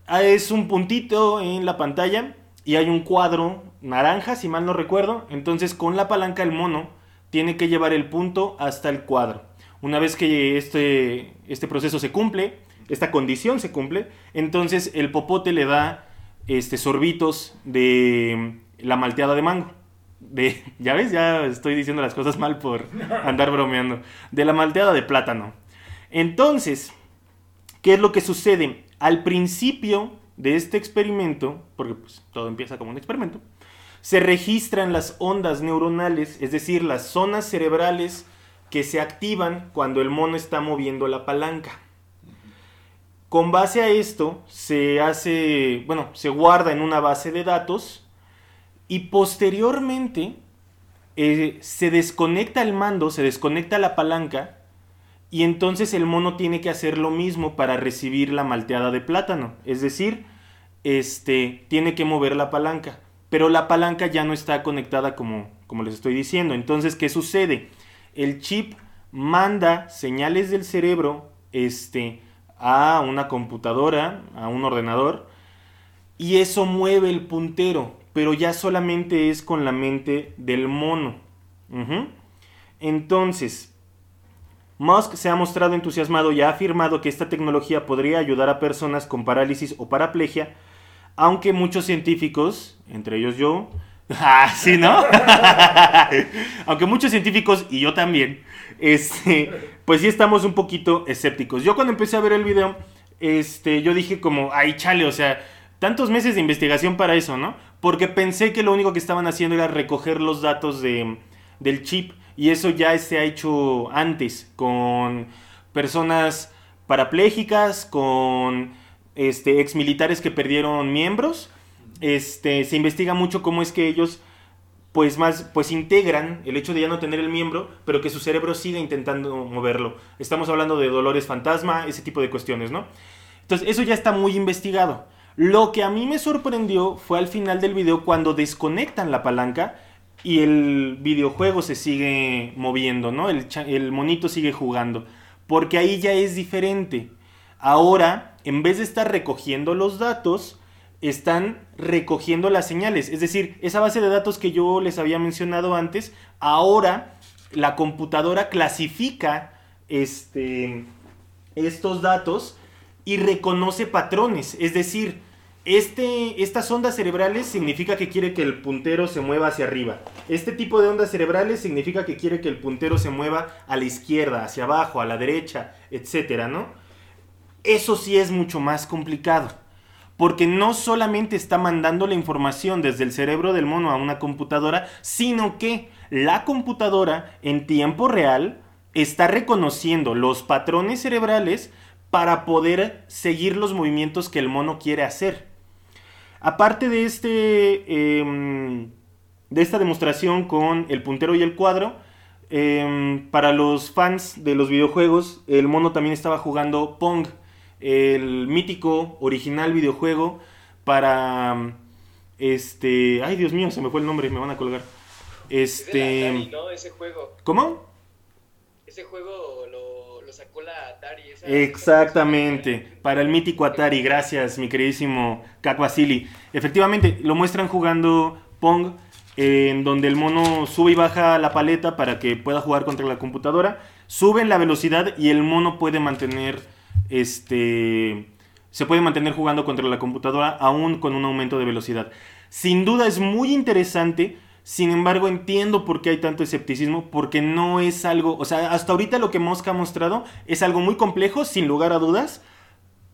Ah, es un puntito en la pantalla y hay un cuadro naranja, si mal no recuerdo. Entonces con la palanca el mono tiene que llevar el punto hasta el cuadro. Una vez que este, este proceso se cumple, esta condición se cumple, entonces el popote le da este, sorbitos de la malteada de mango. De, (laughs) ya ves, ya estoy diciendo las cosas mal por (laughs) andar bromeando. De la malteada de plátano. Entonces, ¿qué es lo que sucede? Al principio de este experimento, porque pues, todo empieza como un experimento, se registran las ondas neuronales, es decir, las zonas cerebrales que se activan cuando el mono está moviendo la palanca. Con base a esto se hace, bueno, se guarda en una base de datos y posteriormente eh, se desconecta el mando, se desconecta la palanca y entonces el mono tiene que hacer lo mismo para recibir la malteada de plátano. Es decir, este, tiene que mover la palanca. Pero la palanca ya no está conectada como, como les estoy diciendo. Entonces, ¿qué sucede? El chip manda señales del cerebro este, a una computadora, a un ordenador, y eso mueve el puntero, pero ya solamente es con la mente del mono. Entonces, Musk se ha mostrado entusiasmado y ha afirmado que esta tecnología podría ayudar a personas con parálisis o paraplegia, aunque muchos científicos, entre ellos yo, (laughs) ah, sí, ¿no? (laughs) aunque muchos científicos y yo también, este, pues sí estamos un poquito escépticos. Yo cuando empecé a ver el video, este, yo dije como, ay, chale, o sea, tantos meses de investigación para eso, ¿no? Porque pensé que lo único que estaban haciendo era recoger los datos de, del chip y eso ya se ha hecho antes con personas parapléjicas, con este, ex militares que perdieron miembros. Este, se investiga mucho cómo es que ellos pues más pues integran el hecho de ya no tener el miembro, pero que su cerebro siga intentando moverlo. Estamos hablando de dolores fantasma, ese tipo de cuestiones, ¿no? Entonces, eso ya está muy investigado. Lo que a mí me sorprendió fue al final del video cuando desconectan la palanca y el videojuego se sigue moviendo, ¿no? El, monito sigue jugando. Porque ahí ya es diferente. Ahora, en vez de estar recogiendo los datos, están recogiendo las señales. Es decir, esa base de datos que yo les había mencionado antes, ahora la computadora clasifica este, estos datos y reconoce patrones. Es decir, este, estas ondas cerebrales significa que quiere que el puntero se mueva hacia arriba. Este tipo de ondas cerebrales significa que quiere que el puntero se mueva a la izquierda, hacia abajo, a la derecha, etcétera, ¿no? Eso sí es mucho más complicado. Porque no solamente está mandando la información desde el cerebro del mono a una computadora, sino que la computadora en tiempo real está reconociendo los patrones cerebrales para poder seguir los movimientos que el mono quiere hacer. Aparte de, este, em, de esta demostración con el puntero y el cuadro, em, para los fans de los videojuegos, el mono también estaba jugando Pong, el mítico original videojuego para... Este... Ay, Dios mío, se me fue el nombre, me van a colgar. Este... Ese juego. ¿Cómo? Ese juego sacó la Atari. Exactamente, para el mítico Atari, gracias mi queridísimo Kak Efectivamente, lo muestran jugando Pong, en donde el mono sube y baja la paleta para que pueda jugar contra la computadora, suben la velocidad y el mono puede mantener, este, se puede mantener jugando contra la computadora aún con un aumento de velocidad. Sin duda es muy interesante sin embargo, entiendo por qué hay tanto escepticismo, porque no es algo, o sea, hasta ahorita lo que Mosca ha mostrado es algo muy complejo, sin lugar a dudas,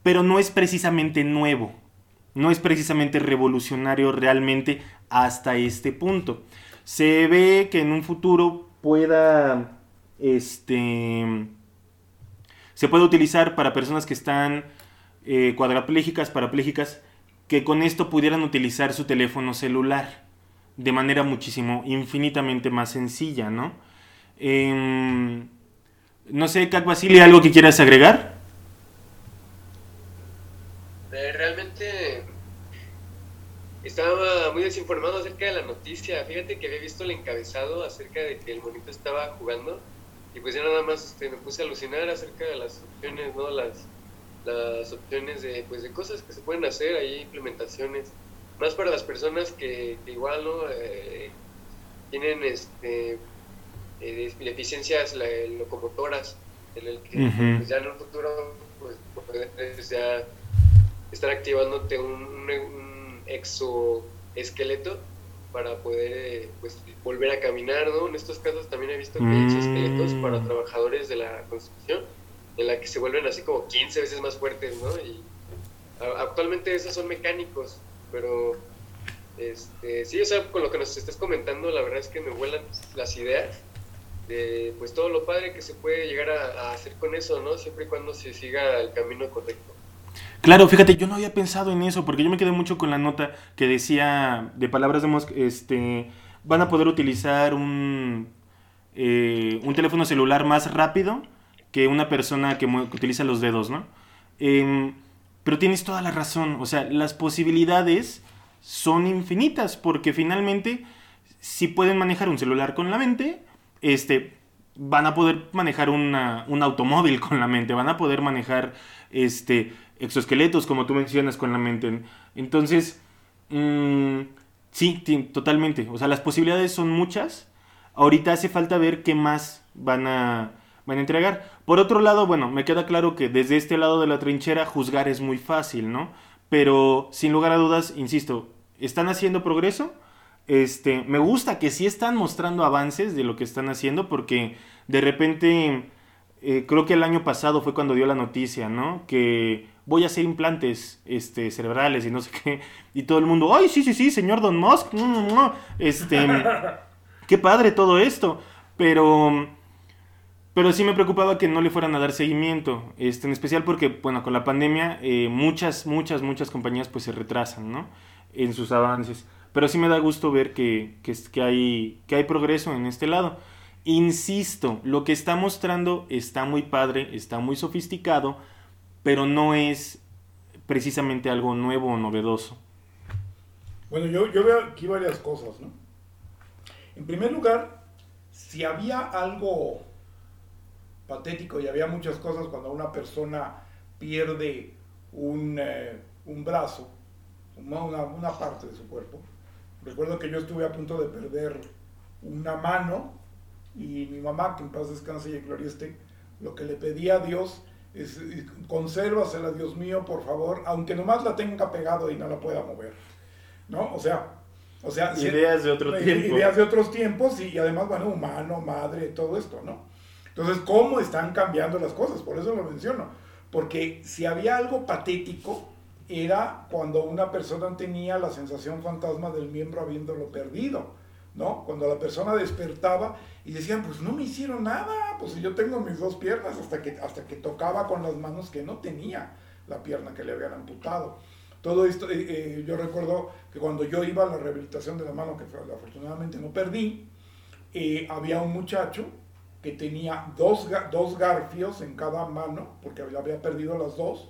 pero no es precisamente nuevo, no es precisamente revolucionario realmente hasta este punto. Se ve que en un futuro pueda, este, se puede utilizar para personas que están eh, cuadraplégicas, parapléjicas, que con esto pudieran utilizar su teléfono celular de manera muchísimo, infinitamente más sencilla, ¿no? Em, no sé, Kat Basili, ¿algo que quieras agregar? Eh, realmente estaba muy desinformado acerca de la noticia. Fíjate que había visto el encabezado acerca de que el monito estaba jugando y pues ya nada más este, me puse a alucinar acerca de las opciones, ¿no? Las, las opciones de, pues, de cosas que se pueden hacer, ahí implementaciones más para las personas que, igual no eh, tienen este eh, deficiencias locomotoras en el que pues, ya en un futuro pues, puedes ya estar activándote un, un exoesqueleto para poder eh, pues, volver a caminar, ¿no? En estos casos también he visto que hay exoesqueletos para Mm. trabajadores de la construcción, en la que se vuelven así como 15 veces más fuertes, ¿no? Y actualmente esos son mecánicos, pero este, sí, o sea, con lo que nos estás comentando, la verdad es que me vuelan las ideas de pues todo lo padre que se puede llegar a, hacer con eso, ¿no? Siempre y cuando se siga el camino correcto. Claro, fíjate, yo no había pensado en eso, porque yo me quedé mucho con la nota que decía, de palabras de Musk, este, van a poder utilizar un, eh, un teléfono celular más rápido que una persona que, que utiliza los dedos, ¿no? Em, pero tienes toda la razón, o sea, las posibilidades son infinitas, porque finalmente, si pueden manejar un celular con la mente, este, van a poder manejar una- un automóvil con la mente, van a poder manejar este, exoesqueletos, como tú mencionas, con la mente. Entonces, mm, sí, totalmente. O sea, las posibilidades son muchas. Ahorita hace falta ver qué más van a, van a entregar. Por otro lado, bueno, me queda claro que desde este lado de la trinchera juzgar es muy fácil, ¿no? Pero sin lugar a dudas, insisto, están haciendo progreso. Este, me gusta que sí están mostrando avances de lo que están haciendo porque de repente eh, creo que el año pasado fue cuando dio la noticia, ¿no? Que voy a hacer implantes este, cerebrales y no sé qué. Y todo el mundo, ay, sí, sí, sí, señor Don Musk. mm, mm, mm". Este, (laughs) qué padre todo esto. Pero, pero sí me preocupaba que no le fueran a dar seguimiento. Este, en especial porque, bueno, con la pandemia eh, muchas, muchas, muchas compañías pues se retrasan, ¿no? En sus avances. Pero sí me da gusto ver que, que, hay, que hay progreso en este lado. Insisto, lo que está mostrando está muy padre, está muy sofisticado, pero no es precisamente algo nuevo o novedoso. Bueno, yo, yo veo aquí varias cosas, ¿no? En primer lugar, si había algo patético y había muchas cosas cuando una persona pierde un, eh, un brazo, una, una- parte de su cuerpo. Recuerdo que yo estuve a punto de perder una mano y mi mamá, que en paz descanse y gloria esté, lo que le pedía a Dios es, consérvasela, Dios mío, por favor, aunque nomás la tenga pegado y no la pueda mover. ¿No? O sea, o sea, Ideas de otro (laughs) tiempo. Ideas de otros tiempos y, y además, bueno, humano, madre, todo esto, ¿no? Entonces, ¿cómo están cambiando las cosas? Por eso lo menciono. Porque si había algo patético, era cuando una persona tenía la sensación fantasma del miembro habiéndolo perdido, ¿no? Cuando la persona despertaba y decían, pues no me hicieron nada, pues yo tengo mis dos piernas, hasta que, hasta que tocaba con las manos que no tenía la pierna que le habían amputado. Todo esto, eh, eh, yo recuerdo que cuando yo iba a la rehabilitación de la mano, que afortunadamente no perdí, eh, había un muchacho que tenía dos, dos garfios en cada mano, porque había, perdido las dos,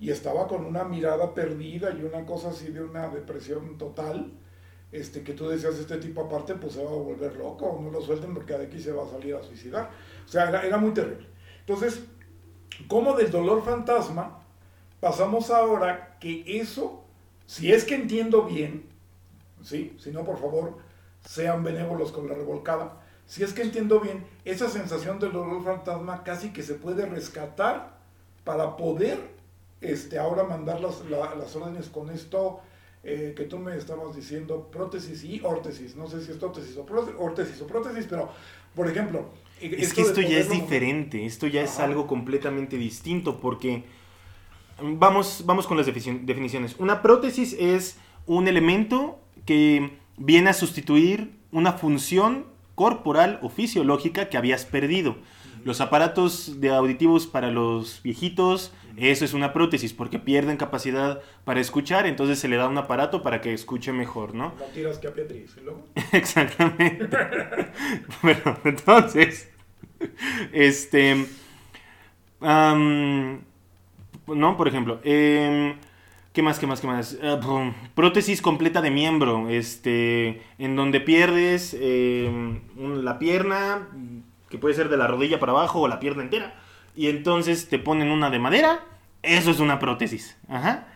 y estaba con una mirada perdida y una cosa así de una depresión total, este, que tú decías, este tipo aparte pues se va a volver loco, no lo suelten porque de aquí se va a salir a suicidar. O sea, era, era muy terrible. Entonces, como del dolor fantasma, pasamos ahora que eso, si es que entiendo bien, ¿sí? si no, por favor, sean benévolos con la revolcada, si es que entiendo bien, esa sensación del dolor fantasma casi que se puede rescatar para poder este, ahora mandar las, la- las órdenes con esto eh, que tú me estabas diciendo, prótesis y órtesis. No sé si es prótesis o prótesis, órtesis o prótesis, pero, por ejemplo... Es que esto ya es diferente, esto ya es algo completamente distinto porque vamos, vamos con las defini- definiciones. Una prótesis es un elemento que viene a sustituir una función corporal o fisiológica que habías perdido. Los aparatos de auditivos para los viejitos, eso es una prótesis porque pierden capacidad para escuchar, entonces se le da un aparato para que escuche mejor, ¿no? No tiras que a Beatriz, ¿y luego? Exactamente. (laughs) bueno, entonces, este, no, por ejemplo, em, ¿qué más, qué más, qué más? Pum, prótesis completa de miembro, este, en donde pierdes em, la pierna, que puede ser de la rodilla para abajo o la pierna entera, y entonces te ponen una de madera, eso es una prótesis. Ajá.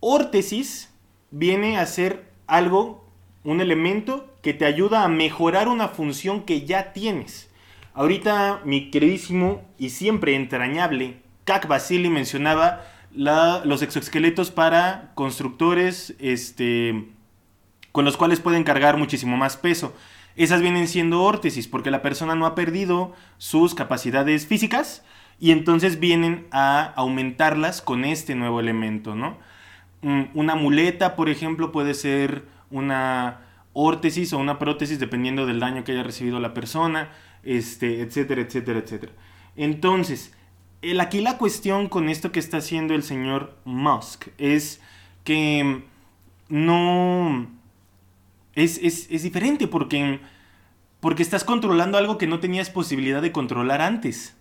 Órtesis viene a ser algo, un elemento que te ayuda a mejorar una función que ya tienes. Ahorita mi queridísimo y siempre entrañable Kak Basili mencionaba los exoesqueletos para constructores este, con los cuales pueden cargar muchísimo más peso. Esas vienen siendo órtesis porque la persona no ha perdido sus capacidades físicas y entonces vienen a aumentarlas con este nuevo elemento, ¿no? Mm, una muleta, por ejemplo, puede ser una órtesis o una prótesis dependiendo del daño que haya recibido la persona, este, etcétera, etcétera, etcétera. Entonces, aquí la cuestión con esto que está haciendo el señor Musk es que no... Es, es diferente porque, porque estás controlando algo que no tenías posibilidad de controlar antes.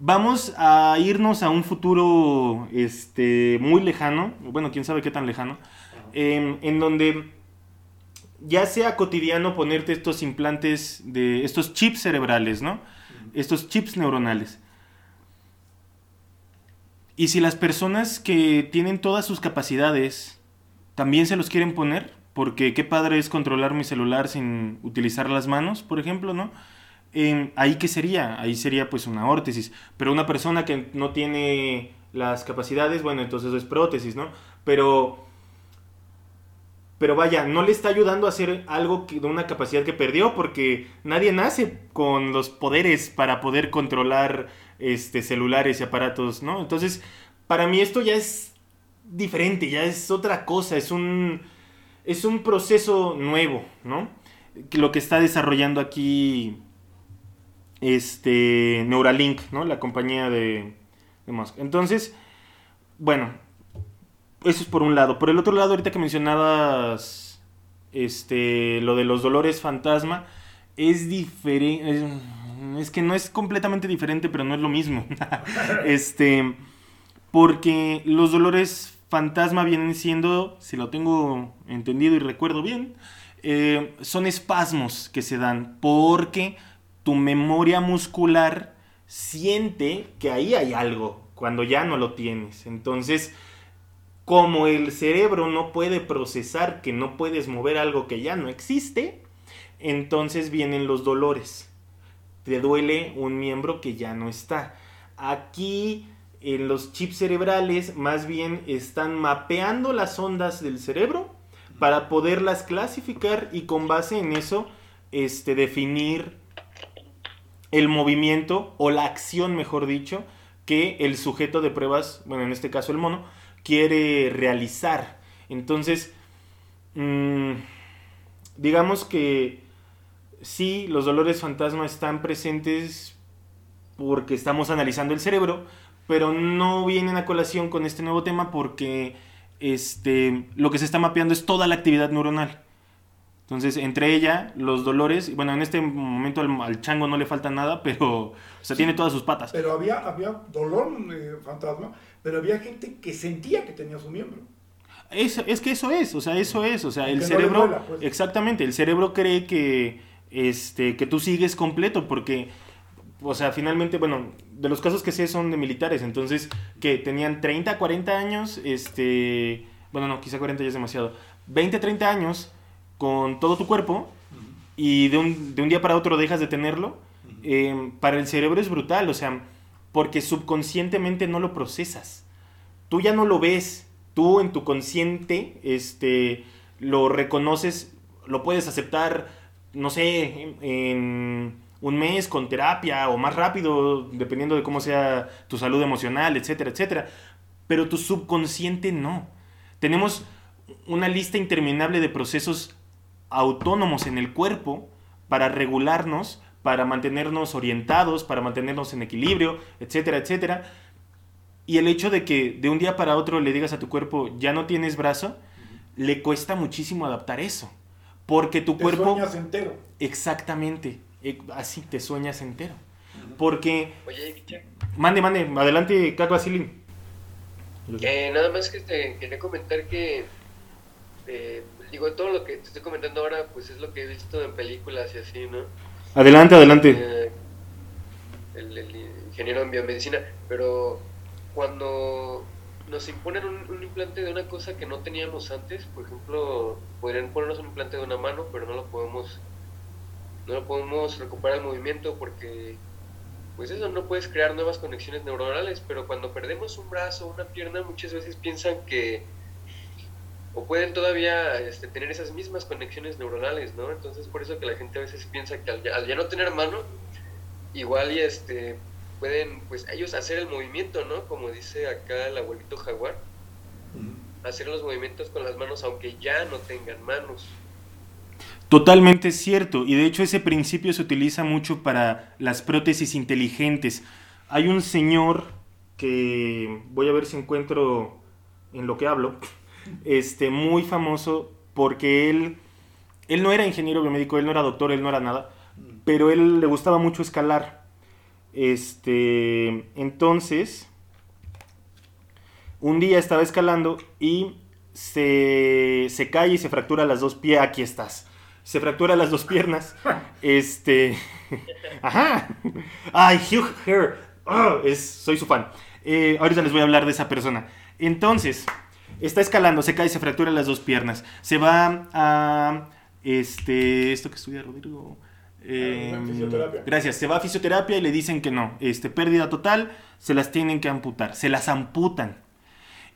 Vamos a irnos a un futuro este, muy lejano, bueno, quién sabe qué tan lejano, em, en donde ya sea cotidiano ponerte estos implantes de estos chips cerebrales, ¿no? Estos chips neuronales. Y si las personas que tienen todas sus capacidades también se los quieren poner, porque qué padre es controlar mi celular sin utilizar las manos, por ejemplo, ¿no? ahí qué sería, ahí sería pues una órtesis, pero una persona que no tiene las capacidades, bueno, entonces es prótesis, ¿no? Pero pero vaya, no le está ayudando a hacer algo de una capacidad que perdió porque nadie nace con los poderes para poder controlar este celulares y aparatos, ¿no? Entonces, para mí esto ya es diferente, ya es otra cosa, es un es un proceso nuevo, ¿no? Lo que está desarrollando aquí este, Neuralink, ¿no? La compañía de, de Musk. Entonces, bueno, eso es por un lado. Por el otro lado, ahorita que mencionabas este, lo de los dolores fantasma, es diferente. Es, que no es completamente diferente, pero no es lo mismo. (laughs) este, porque los dolores fantasma vienen siendo, si lo tengo entendido y recuerdo bien, eh, son espasmos que se dan porque tu memoria muscular siente que ahí hay algo cuando ya no lo tienes. Entonces, como el cerebro no puede procesar que no puedes mover algo que ya no existe, entonces vienen los dolores. Te duele un miembro que ya no está. Aquí en los chips cerebrales más bien están mapeando las ondas del cerebro para poderlas clasificar y con base en eso este, definir el movimiento o la acción, mejor dicho, que el sujeto de pruebas, bueno, en este caso el mono, quiere realizar. Entonces, mm, digamos que sí, los dolores fantasma están presentes porque estamos analizando el cerebro, pero no vienen a colación con este nuevo tema porque este, lo que se está mapeando es toda la actividad neuronal. Entonces, entre ella, los dolores, bueno, en este momento al, chango no le falta nada, pero, o sea, tiene todas sus patas. Pero había, había dolor eh, fantasma, pero había gente que sentía que tenía su miembro. Es, es que eso es, o sea, eso es, o sea, el cerebro, pues. exactamente, el cerebro cree que, este, que tú sigues completo, porque, o sea, finalmente, bueno, de los casos que sé son de militares, entonces, que tenían 30, 40 años, este, bueno, no, quizá 40 ya es demasiado, 20, 30 años, con todo tu cuerpo y de un, día para otro dejas de tenerlo, eh, para el cerebro es brutal, o sea, porque subconscientemente no lo procesas. Tú ya no lo ves, tú en tu consciente este, lo reconoces, lo puedes aceptar, no sé, en un mes con terapia o más rápido, dependiendo de cómo sea tu salud emocional, etcétera, etcétera. Pero tu subconsciente no. Tenemos una lista interminable de procesos autónomos en el cuerpo para regularnos, para mantenernos orientados, para mantenernos en equilibrio, etcétera, etcétera. Y el hecho de que de un día para otro le digas a tu cuerpo, ya no tienes brazo, le cuesta muchísimo adaptar eso. Porque tu cuerpo... Te sueñas entero. Exactamente. E, así te sueñas entero. Porque... Oye, Mande, mande. Adelante, Caco Asilín. Eh, nada más que te quería comentar que... Eh, digo, todo lo que te estoy comentando ahora, pues es lo que he visto en películas y así, ¿no? Adelante, adelante. Eh, el, ingeniero en biomedicina, pero cuando nos imponen un, implante de una cosa que no teníamos antes, por ejemplo, podrían ponernos un implante de una mano, pero no lo podemos, no lo podemos recuperar el movimiento porque pues eso, no puedes crear nuevas conexiones neuronales, pero cuando perdemos un brazo o una pierna, muchas veces piensan que, o pueden todavía este, tener esas mismas conexiones neuronales, ¿no? Entonces por eso que la gente a veces piensa que al ya, al ya no tener mano, igual y este, pueden, pues ellos hacer el movimiento, ¿no? Como dice acá el abuelito jaguar, hacer los movimientos con las manos aunque ya no tengan manos. Totalmente cierto, y de hecho ese principio se utiliza mucho para las prótesis inteligentes. Hay un señor que voy a ver si encuentro en lo que hablo, (laughs) este muy famoso porque él él no era ingeniero biomédico, él no era doctor, él no era nada, pero él le gustaba mucho escalar. Este, entonces un día estaba escalando y se, se cae y se fractura las dos pies. Aquí estás se fractura las dos piernas. (laughs) Este. (laughs) Ajá. Ay, Hugh Hair. Oh, es, soy su fan. Eh, ahorita les voy a hablar de esa persona. Entonces, está escalando, se cae, se fractura las dos piernas. Se va a. Este. Esto que estudia Rodrigo. Eh, fisioterapia. gracias. Se va a fisioterapia y le dicen que no. Este, pérdida total, se las tienen que amputar. Se las amputan.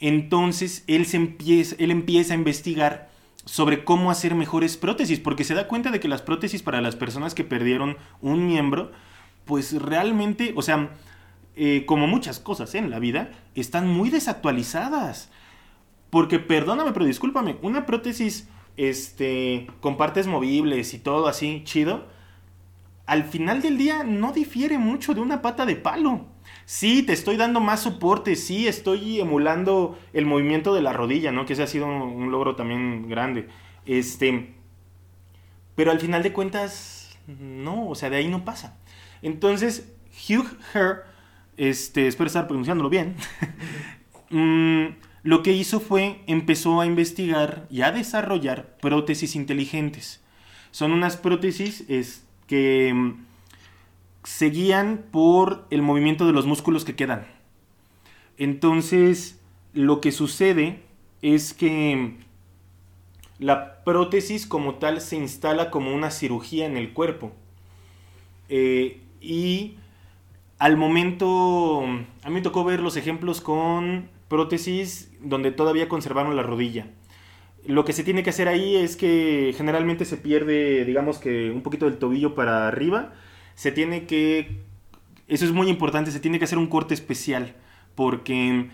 Entonces, él, se empieza, él empieza a investigar sobre cómo hacer mejores prótesis, porque se da cuenta de que las prótesis para las personas que perdieron un miembro, pues realmente, o sea, eh, como muchas cosas en la vida, están muy desactualizadas. Porque, perdóname, pero discúlpame, una prótesis este, con partes movibles y todo así, chido, al final del día no difiere mucho de una pata de palo. Sí, te estoy dando más soporte, sí, estoy emulando el movimiento de la rodilla, ¿no? Que ese ha sido un, logro también grande. Este, pero al final de cuentas, no, o sea, de ahí no pasa. Entonces, Hugh Herr, este, espero estar pronunciándolo bien, (laughs) mm, lo que hizo fue, empezó a investigar y a desarrollar prótesis inteligentes. Son unas prótesis es, que mm, se guían por el movimiento de los músculos que quedan. Entonces, lo que sucede es que la prótesis como tal se instala como una cirugía en el cuerpo. Eh, y al momento, a mí me tocó ver los ejemplos con prótesis donde todavía conservaron la rodilla. Lo que se tiene que hacer ahí es que generalmente se pierde, digamos que un poquito del tobillo para arriba se tiene que, eso es muy importante, se tiene que hacer un corte especial, porque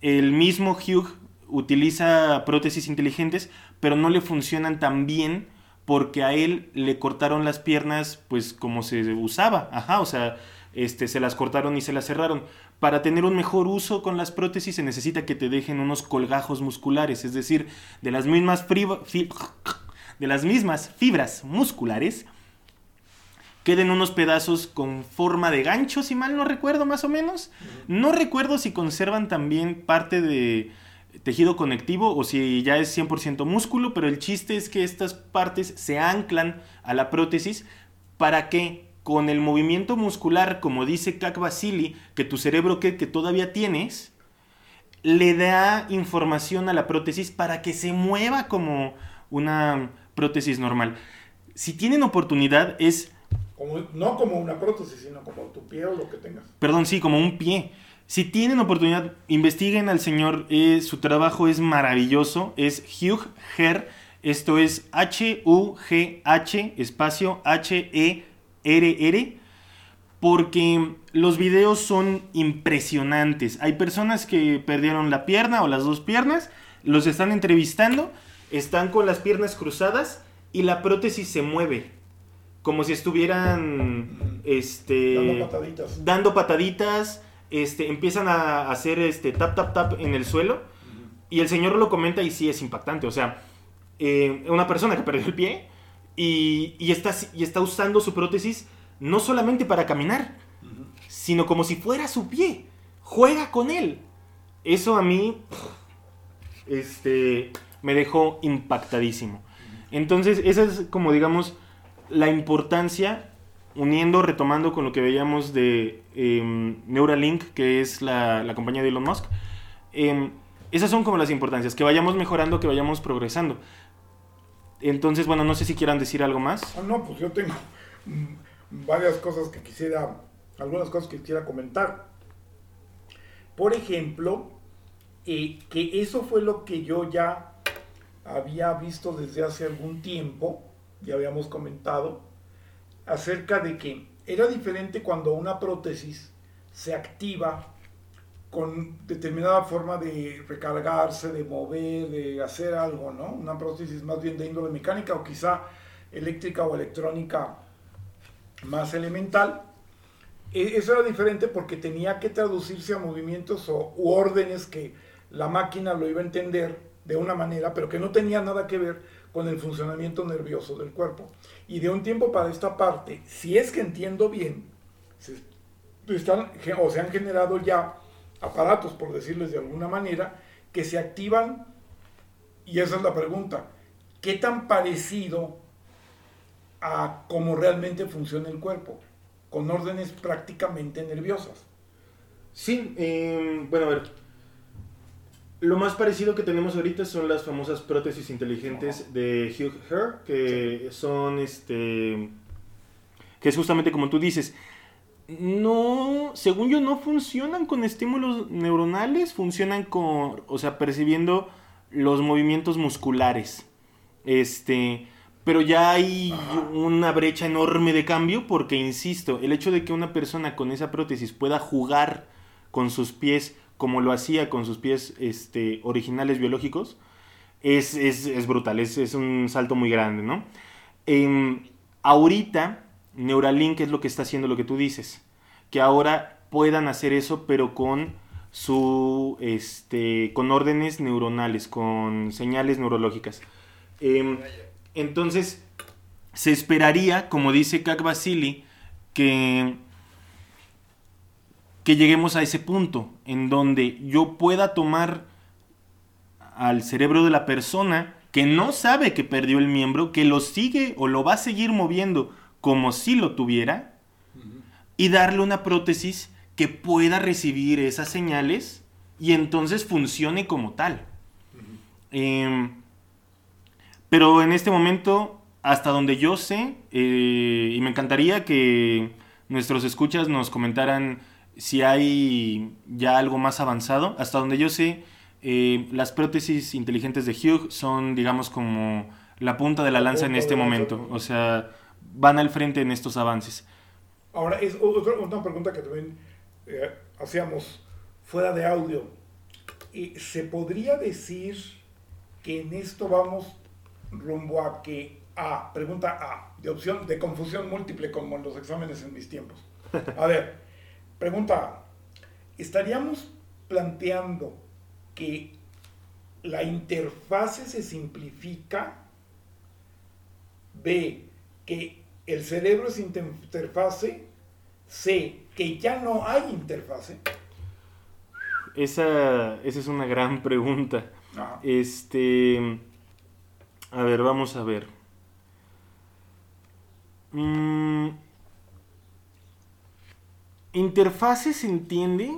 el mismo Hugh utiliza prótesis inteligentes, pero no le funcionan tan bien porque a él le cortaron las piernas pues como se usaba, ajá, o sea, este, se las cortaron y se las cerraron. Para tener un mejor uso con las prótesis se necesita que te dejen unos colgajos musculares, es decir, de las mismas, de las mismas fibras musculares queden unos pedazos con forma de gancho, si mal no recuerdo más o menos. No recuerdo si conservan también parte de tejido conectivo o si ya es 100% músculo, pero el chiste es que estas partes se anclan a la prótesis para que con el movimiento muscular, como dice Kak Basili, que tu cerebro que, que todavía tienes, le da información a la prótesis para que se mueva como una prótesis normal. Si tienen oportunidad es no como una prótesis, sino como tu pie o lo que tengas. Perdón, sí, como un pie. Si tienen oportunidad, investiguen al señor. Eh, su trabajo es maravilloso. Es Hugh Herr. Esto es H-U-G-H, espacio H-E-R-R. Porque los videos son impresionantes. Hay personas que perdieron la pierna o las dos piernas. Los están entrevistando. Están con las piernas cruzadas y la prótesis se mueve como si estuvieran este dando pataditas, dando pataditas este empiezan a hacer este tap tap tap en el suelo y el señor lo comenta y sí es impactante o sea eh, una persona que perdió el pie y, y, está, y está usando su prótesis no solamente para caminar sino como si fuera su pie. Juega con él. Eso a mí este me dejó impactadísimo. Entonces esa es como digamos la importancia, uniendo, retomando con lo que veíamos de em, Neuralink, que es la, compañía de Elon Musk, em, esas son como las importancias, que vayamos mejorando, que vayamos progresando. Entonces, bueno, no sé si quieran decir algo más. Ah, no, pues yo tengo mm, varias cosas que quisiera algunas cosas que quisiera comentar. Por ejemplo, eh, que eso fue lo que yo ya había visto desde hace algún tiempo, ya habíamos comentado, acerca de que era diferente cuando una prótesis se activa con determinada forma de recargarse, de mover, de hacer algo, ¿no? Una prótesis más bien de índole mecánica o quizá eléctrica o electrónica más elemental. E, eso era diferente porque tenía que traducirse a movimientos o u órdenes que la máquina lo iba a entender de una manera, pero que no tenía nada que ver con el funcionamiento nervioso del cuerpo. Y de un tiempo para esta parte, si es que entiendo bien, se, están, o se han generado ya aparatos, por decirles de alguna manera, que se activan, y esa es la pregunta, ¿qué tan parecido a cómo realmente funciona el cuerpo? Con órdenes prácticamente nerviosas. Sí, eh, bueno, a ver. Lo más parecido que tenemos ahorita son las famosas prótesis inteligentes de Hugh Herr, que son este. que es justamente como tú dices no, según yo, no funcionan con estímulos neuronales, funcionan con, o sea, percibiendo los movimientos musculares. Este, pero ya hay una brecha enorme de cambio porque, insisto, el hecho de que una persona con esa prótesis pueda jugar con sus pies como lo hacía con sus pies este, originales biológicos, es, es, brutal, es, es, un salto muy grande, ¿no? Em, ahorita Neuralink es lo que está haciendo lo que tú dices. Que ahora puedan hacer eso, pero con su este con órdenes neuronales, con señales neurológicas. Em, entonces, se esperaría, como dice Kak Basili, que, que lleguemos a ese punto en donde yo pueda tomar al cerebro de la persona que no sabe que perdió el miembro, que lo sigue o lo va a seguir moviendo como si lo tuviera y darle una prótesis que pueda recibir esas señales y entonces funcione como tal. Em, pero en este momento, hasta donde yo sé, eh, y me encantaría que nuestros escuchas nos comentaran si hay ya algo más avanzado, hasta donde yo sé, eh, las prótesis inteligentes de Hugh son, digamos, como la punta de la lanza en este momento. O sea, van al frente en estos avances. Ahora, es otra, una pregunta que también eh, hacíamos fuera de audio. ¿Se podría decir que en esto vamos rumbo a que A, pregunta A, de opción de confusión múltiple como en los exámenes en mis tiempos? A ver, (laughs) pregunta A, ¿estaríamos planteando que la interfase se simplifica? B, que el cerebro es interfase, C, que ya no hay interfase. Esa, esa es una gran (laughs) pregunta. Este. A ver, vamos a ver. Mm, interfase se entiende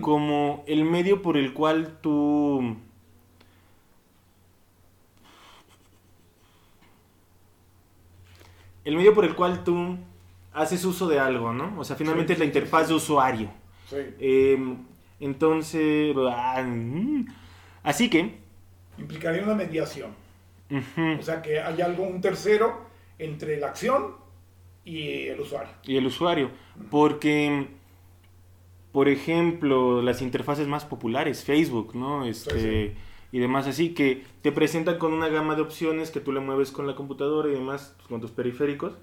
como el medio por el cual tú el medio por el cual tú haces uso de algo, ¿no? O sea, finalmente es la interfaz de usuario. Sí. Em, entonces, ah, mm. así que... Implicaría una mediación. O sea, que hay algo, un tercero entre la acción y el usuario. Y el usuario. Porque, por ejemplo, las interfaces más populares, Facebook, ¿no? Este, y demás así, que te presentan con una gama de opciones que tú le mueves con la computadora y demás, con tus periféricos.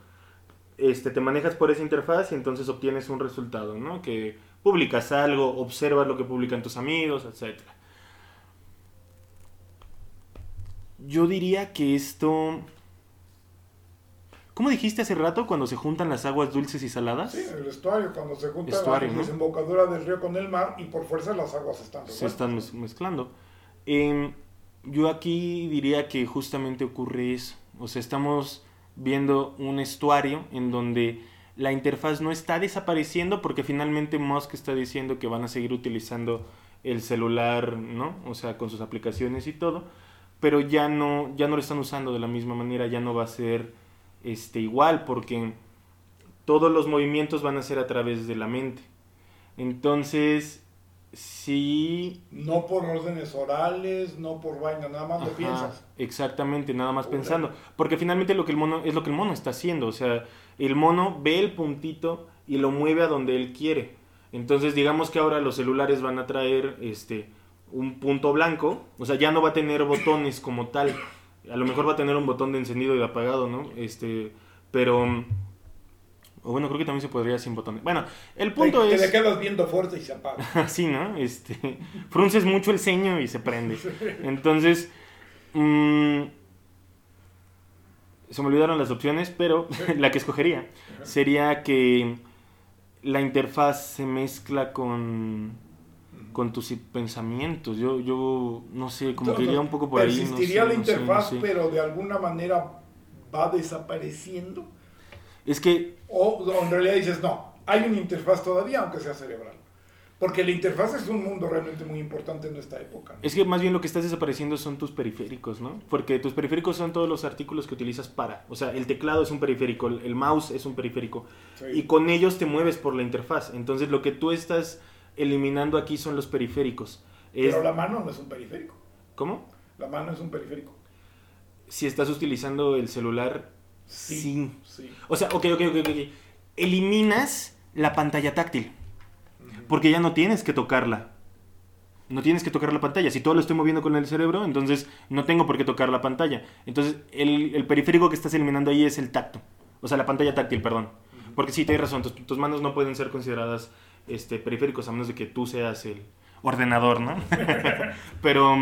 Este, te manejas por esa interfaz y entonces obtienes un resultado, ¿no? Que publicas algo, observas lo que publican tus amigos, etc. Yo diría que esto... ¿Cómo dijiste hace rato cuando se juntan las aguas dulces y saladas? Sí, el estuario, cuando se junta la desembocadura del río con el mar y por fuerza las aguas están Se están mezclando. Em, yo aquí diría que justamente ocurre eso. O sea, estamos viendo un estuario en donde la interfaz no está desapareciendo porque finalmente Musk está diciendo que van a seguir utilizando el celular, ¿no? O sea, con sus aplicaciones y todo, pero ya no ya no lo están usando de la misma manera, ya no va a ser este igual porque todos los movimientos van a ser a través de la mente. Entonces, sí... No por órdenes orales, no por vaina, nada más lo Ajá, piensas. Exactamente, nada más pensando. Porque finalmente lo que el mono es lo que el mono está haciendo. O sea, el mono ve el puntito y lo mueve a donde él quiere. Entonces, digamos que ahora los celulares van a traer este un punto blanco. O sea, ya no va a tener botones como tal. A lo mejor va a tener un botón de encendido y de apagado, ¿no? Este, pero. O bueno, creo que también se podría sin botones. Bueno, el punto te, es. te le quedas viendo fuerte y se apaga. (laughs) Así, ¿no? Este, (laughs) frunces mucho el ceño y se prende. Entonces, mm, se me olvidaron las opciones, pero (laughs) la que escogería sería que la interfaz se mezcla con, con tus pensamientos. Yo, yo no sé, como que iría un poco por ahí. no Persistiría sé, la no sé, no interfaz, sé. pero de alguna manera va desapareciendo. Es que O, en realidad dices, no, hay una interfaz todavía, aunque sea cerebral. Porque la interfaz es un mundo realmente muy importante en esta época. ¿no? Es que más bien lo que estás desapareciendo son tus periféricos, ¿no? Porque tus periféricos son todos los artículos que utilizas para. O sea, el teclado es un periférico, el el mouse es un periférico. Sí. Y con ellos te mueves por la interfaz. Entonces lo que tú estás eliminando aquí son los periféricos. Es- Pero la mano no es un periférico. ¿Cómo? La mano es un periférico. Si estás utilizando el celular, sí. Sí. O sea, ok, ok, ok, ok. Eliminas la pantalla táctil. Porque ya no tienes que tocarla. No tienes que tocar la pantalla. Si todo lo estoy moviendo con el cerebro, entonces no tengo por qué tocar la pantalla. Entonces, el, el periférico que estás eliminando ahí es el tacto. O sea, la pantalla táctil, perdón. Porque sí, tienes razón. Tus, tus manos no pueden ser consideradas este, periféricos a menos de que tú seas el ordenador, ¿no? (laughs) pero,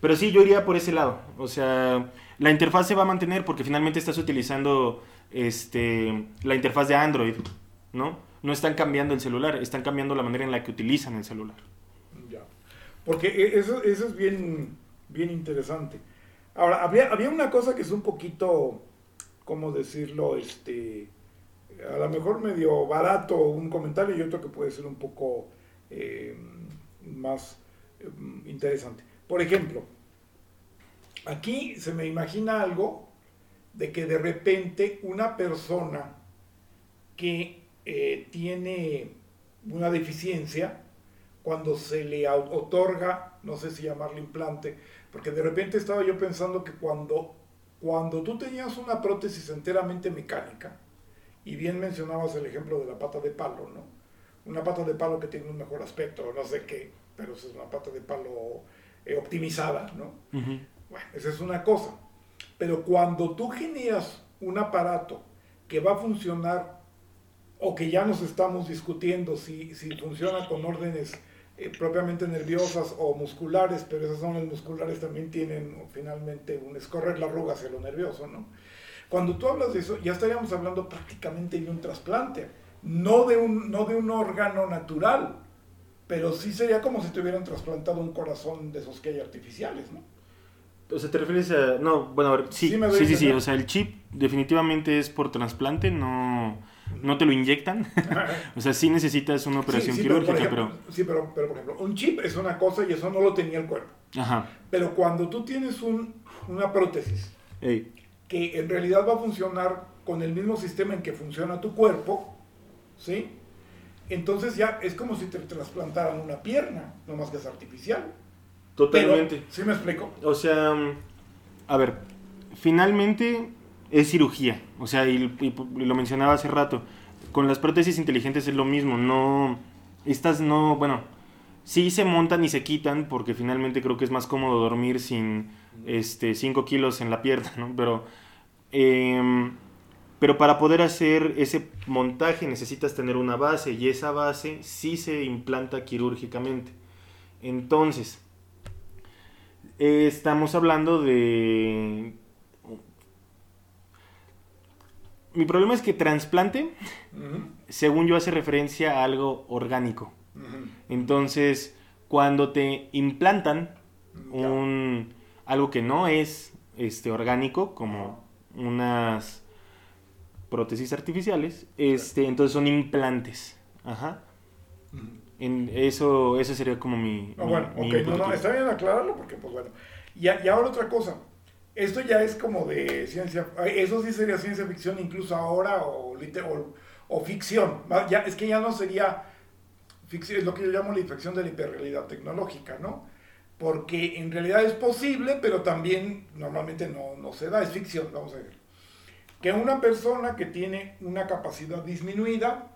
pero sí, yo iría por ese lado. O sea, la interfaz se va a mantener porque finalmente estás utilizando este, la interfaz de Android, ¿no? No están cambiando el celular, están cambiando la manera en la que utilizan el celular. Ya. Porque e- eso, eso es bien, bien interesante. Ahora, había, había una cosa que es un poquito, ¿cómo decirlo? Este, a lo mejor medio barato un comentario y otro que puede ser un poco eh, más eh, interesante. Por ejemplo, aquí se me imagina algo de que de repente una persona que eh, tiene una deficiencia, cuando se le otorga, no sé si llamarle implante, porque de repente estaba yo pensando que cuando, cuando tú tenías una prótesis enteramente mecánica, y bien mencionabas el ejemplo de la pata de palo, ¿no? Una pata de palo que tiene un mejor aspecto, no sé qué, pero es una pata de palo eh, optimizada, ¿no? Bueno, esa es una cosa. Pero cuando tú generas un aparato que va a funcionar, o que ya nos estamos discutiendo si, si funciona con órdenes eh, propiamente nerviosas o musculares, pero esas zonas musculares también tienen finalmente un escorrer la arruga hacia lo nervioso, ¿no? Cuando tú hablas de eso, ya estaríamos hablando prácticamente de un trasplante, no de un, no de un órgano natural, pero sí sería como si te hubieran trasplantado un corazón de esos que hay artificiales, ¿no? O sea, ¿te refieres a...? No, bueno, a ver, sí, Sí sí, sí. O sea, el chip definitivamente es por trasplante, no, no te lo inyectan. (laughs) o sea, sí necesitas una operación Sí, pero, quirúrgica, ejemplo, sí, pero, pero, por ejemplo, un chip es una cosa y eso no lo tenía el cuerpo. pero... Ajá. Pero cuando tú tienes un- una prótesis Ey. que en realidad va a funcionar con el mismo sistema en que funciona tu cuerpo, ¿sí? Entonces ya es como si te trasplantaran una pierna, no más que es artificial. Totalmente. Pero, ¿Sí me explico? O sea, a ver, finalmente es cirugía. O sea, y, y- y lo mencionaba hace rato. Con las prótesis inteligentes es lo mismo. No, estas no, bueno, sí se montan y se quitan porque finalmente creo que es más cómodo dormir sin este 5 kilos en la pierna, ¿no? Pero, em, pero para poder hacer ese montaje necesitas tener una base y esa base sí se implanta quirúrgicamente. Entonces, eh, estamos hablando de... Mi problema es que trasplante, según yo, hace referencia a algo orgánico. Entonces, cuando te implantan un algo que no es este orgánico, como unas prótesis artificiales, este, entonces son implantes. Ajá. En eso, eso sería como mi. No, mi- bueno, mi ok, no, no, está bien aclararlo porque, pues bueno. Y, y ahora otra cosa. esto ya es como de ciencia, eso sí sería ciencia ficción incluso ahora o, o, o ficción. Ya, es que ya no sería ficción, es lo que yo llamo la infección de la hiperrealidad tecnológica, ¿no? Porque en realidad es posible, pero también normalmente no, no se da, es ficción, vamos a ver. Que una persona que tiene una capacidad disminuida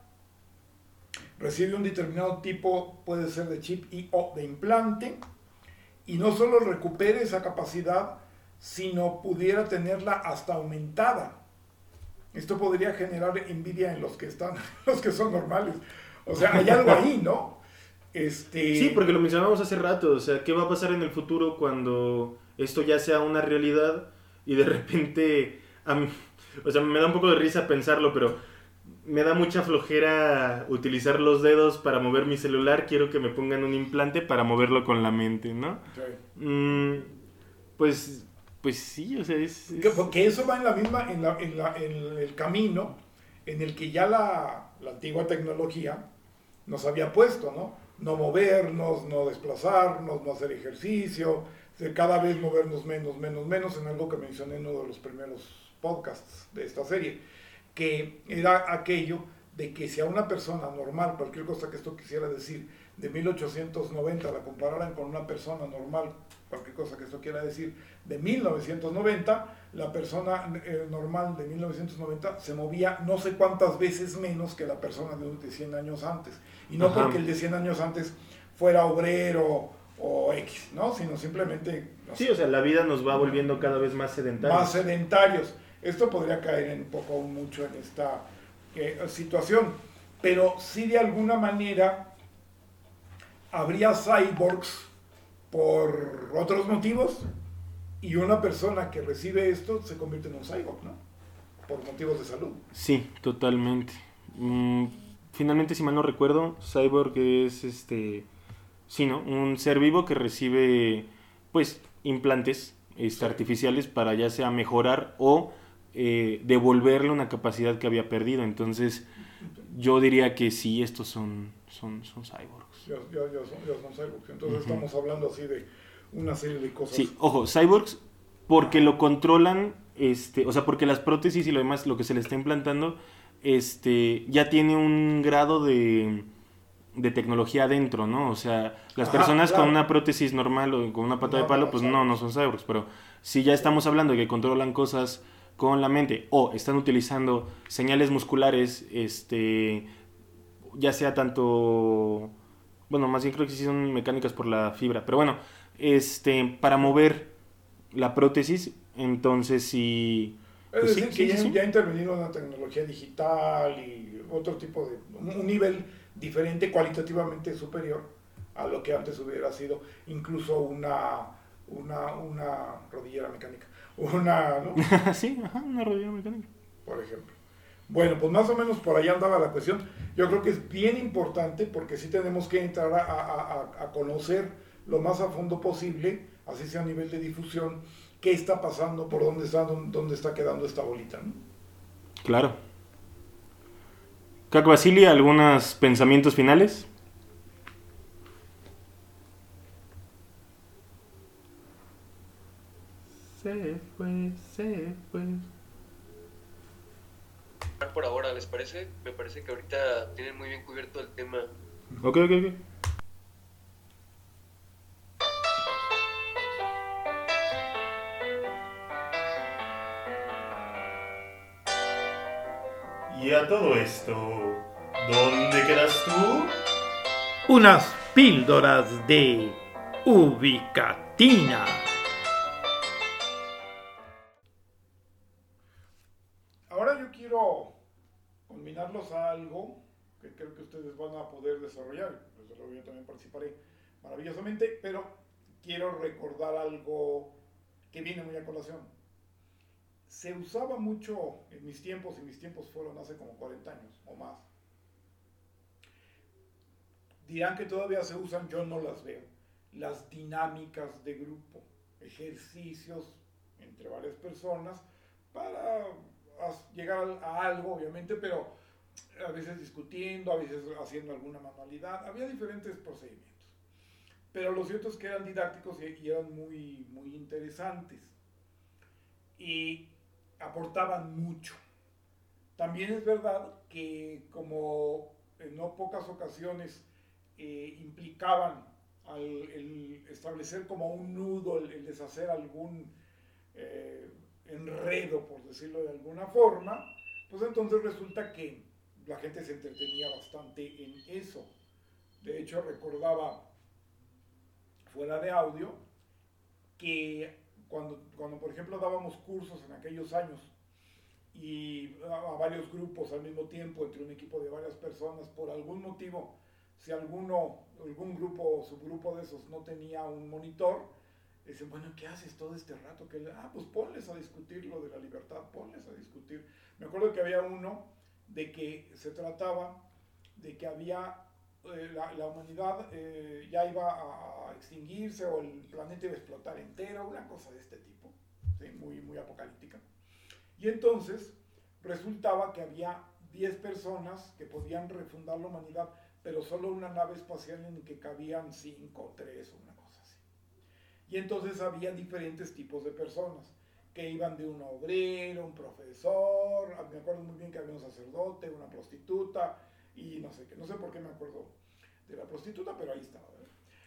recibe un determinado tipo, puede ser de chip y o de implante, y no solo recupere esa capacidad, sino pudiera tenerla hasta aumentada. Esto podría generar envidia en los que están, (laughs) los que son normales. O sea, hay algo ahí, ¿no? Este... Sí, porque lo mencionamos hace rato, o sea, ¿qué va a pasar en el futuro cuando esto ya sea una realidad y de (laughs) repente, o sea, me da un poco de risa pensarlo, pero me da mucha flojera utilizar los dedos para mover mi celular, quiero que me pongan un implante para moverlo con la mente, ¿no? Mm, pues pues sí, o sea, es... Porque eso va en la misma, en, la, en, la, en el camino en el que ya la, la, antigua tecnología nos había puesto, ¿no? No movernos, no desplazarnos, no hacer ejercicio, cada vez movernos menos, menos, menos, en algo que mencioné en uno de los primeros podcasts de esta serie, que era aquello de que si a una persona normal, cualquier cosa que esto quisiera decir, de 1890 la compararan con una persona normal, cualquier cosa que esto quiera decir, de 1990, la persona eh, normal de 1990 se movía no sé cuántas veces menos que la persona de, 100 años antes. Y no porque el de 100 años antes fuera obrero o X, ¿no? Sino simplemente... sí, o sea, la vida nos va volviendo cada vez más sedentarios. Más sedentarios. Esto podría caer un poco mucho en esta eh, situación. Pero sí de alguna manera habría cyborgs por otros motivos y una persona que recibe esto se convierte en un cyborg, ¿no? Por motivos de salud. Sí, totalmente. Mm, finalmente, si mal no recuerdo, cyborg es este, sí, ¿no? Un ser vivo que recibe, pues, implantes este, artificiales para ya sea mejorar o eh, devolverle una capacidad que había perdido. Entonces, yo diría que sí, estos son, son, son cyborgs. Ya, son, cyborgs. Entonces, estamos hablando así de una serie de cosas. Sí, ojo, cyborgs porque lo controlan, este, o sea, porque las prótesis y lo demás, lo que se le está implantando, este, ya tiene un grado de, de tecnología adentro, ¿no? O sea, las personas con una prótesis normal o con una pata de palo, pues no, no son cyborgs, pero si ya estamos hablando de que controlan cosas con la mente o están utilizando señales musculares, este, ya sea tanto, bueno, más bien creo que sí son mecánicas por la fibra, pero bueno, este, para mover la prótesis, entonces sí... Es pues decir, que ya, ha intervenido en la tecnología digital y otro tipo de... un nivel diferente, cualitativamente superior a lo que antes hubiera sido incluso una, una, una rodillera mecánica. Una, ¿no? (laughs) sí, una rodillera mecánica. Por ejemplo. Bueno, pues más o menos por ahí andaba la cuestión. Yo creo que es bien importante porque sí tenemos que entrar a, a, a conocer lo más a fondo posible, así sea a nivel de difusión, qué está pasando, por dónde está, dónde está quedando esta bolita. ¿no? Claro. Caco Basili, ¿algunos pensamientos finales? Se fue, se fue. Por ahora, ¿les parece? Me parece que ahorita tienen muy bien cubierto el tema. Ok, ok, ok. Y a todo esto, ¿dónde quedas tú? Unas píldoras de ubicatina. Algo que creo que ustedes van a poder desarrollar. Desde luego yo también participaré maravillosamente, pero quiero recordar algo que viene muy a colación se usaba mucho en mis tiempos, y mis tiempos fueron hace como 40 años o más. Dirán que todavía se usan, yo no las veo. Las dinámicas de grupo, ejercicios entre varias personas para llegar a algo, obviamente, pero a veces discutiendo, a veces haciendo alguna manualidad, había diferentes procedimientos. Pero lo cierto es que eran didácticos y, eran muy, muy interesantes. y aportaban mucho. También es verdad que como en no pocas ocasiones eh, implicaban el establecer como un nudo, el, deshacer algún eh, enredo, por decirlo de alguna forma, pues entonces resulta que la gente se entretenía bastante en eso. De hecho, recordaba fuera de audio que cuando, cuando por ejemplo dábamos cursos en aquellos años y a, varios grupos al mismo tiempo, entre un equipo de varias personas, por algún motivo, si alguno, algún grupo o subgrupo de esos no tenía un monitor, dicen, bueno, ¿qué haces todo este rato? Que ah, pues ponles a discutir lo de la libertad, ponles a discutir. Me acuerdo que había uno de que se trataba de que había, eh, la, humanidad eh, ya iba a extinguirse o el planeta iba a explotar entero, una cosa de este tipo, muy, muy apocalíptica. Y entonces resultaba que había 10 personas que podían refundar la humanidad, pero solo una nave espacial en que cabían 5 o 3 o una cosa así. Y entonces había diferentes tipos de personas que iban de un obrero, un profesor, me acuerdo muy bien que había un sacerdote, una prostituta y no sé qué, no sé por qué me acuerdo de la prostituta, pero ahí estaba.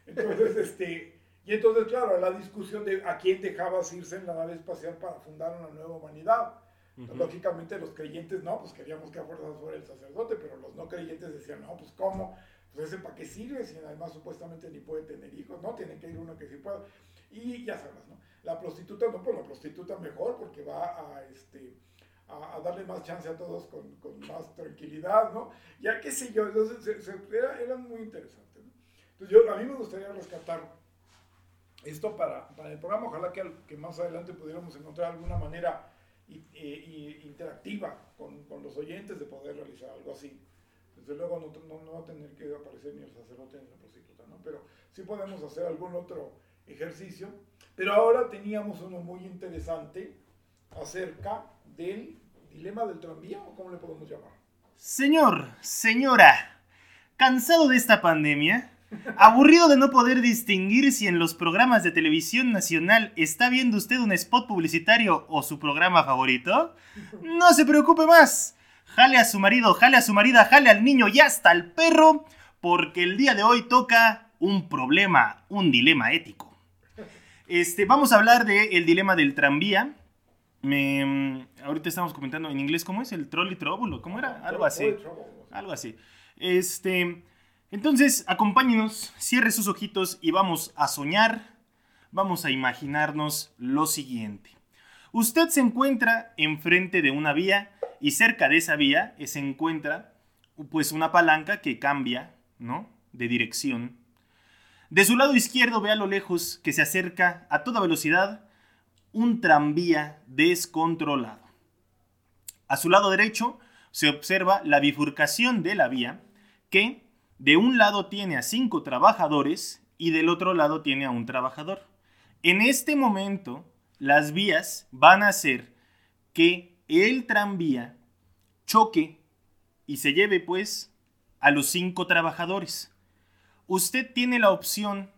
Entonces, (laughs) este, y entonces, claro, la discusión de a quién dejabas irse en la nave espacial para fundar una nueva humanidad. Lógicamente los creyentes no, pues queríamos que a fuerzas fuera el sacerdote, pero los no creyentes decían, no, pues cómo, pues ese para qué sirve si además supuestamente ni puede tener hijos, no, tiene que ir uno que sí pueda. Y ya sabes, ¿no? La prostituta, no, pues la prostituta mejor porque va a, este, a, darle más chance a todos con, con, más tranquilidad, ¿no? Ya qué sé yo, entonces era, eran muy interesantes. Entonces yo, a mí me gustaría rescatar esto para, para el programa, ojalá que, que más adelante pudiéramos encontrar alguna manera y, interactiva con, con, los oyentes de poder realizar algo así. Desde luego no, no, va a tener que aparecer ni el sacerdote ni la prostituta, ¿no? pero sí podemos hacer algún otro ejercicio. Pero ahora teníamos uno muy interesante acerca del dilema del tranvía, o cómo le podemos llamar. Señor, señora, ¿cansado de esta pandemia? ¿Aburrido de no poder distinguir si en los programas de televisión nacional está viendo usted un spot publicitario o su programa favorito? No se preocupe más. Jale a su marido, jale a su marida, jale al niño y hasta al perro, porque el día de hoy toca un problema, un dilema ético. Este, vamos a hablar del dilema del tranvía. Me, ahorita estamos comentando en inglés cómo es el trolley trouble, ¿cómo era? Algo así. Algo así. Este, entonces, acompáñenos, cierre sus ojitos y vamos a soñar, vamos a imaginarnos lo siguiente. Usted se encuentra enfrente de una vía y cerca de esa vía se encuentra pues una palanca que cambia, ¿no? De dirección. De su lado izquierdo ve a lo lejos que se acerca a toda velocidad un tranvía descontrolado. A su lado derecho se observa la bifurcación de la vía que de un lado tiene a cinco trabajadores y del otro lado tiene a un trabajador. En este momento, las vías van a hacer que el tranvía choque y se lleve pues a los cinco trabajadores. Usted tiene la opción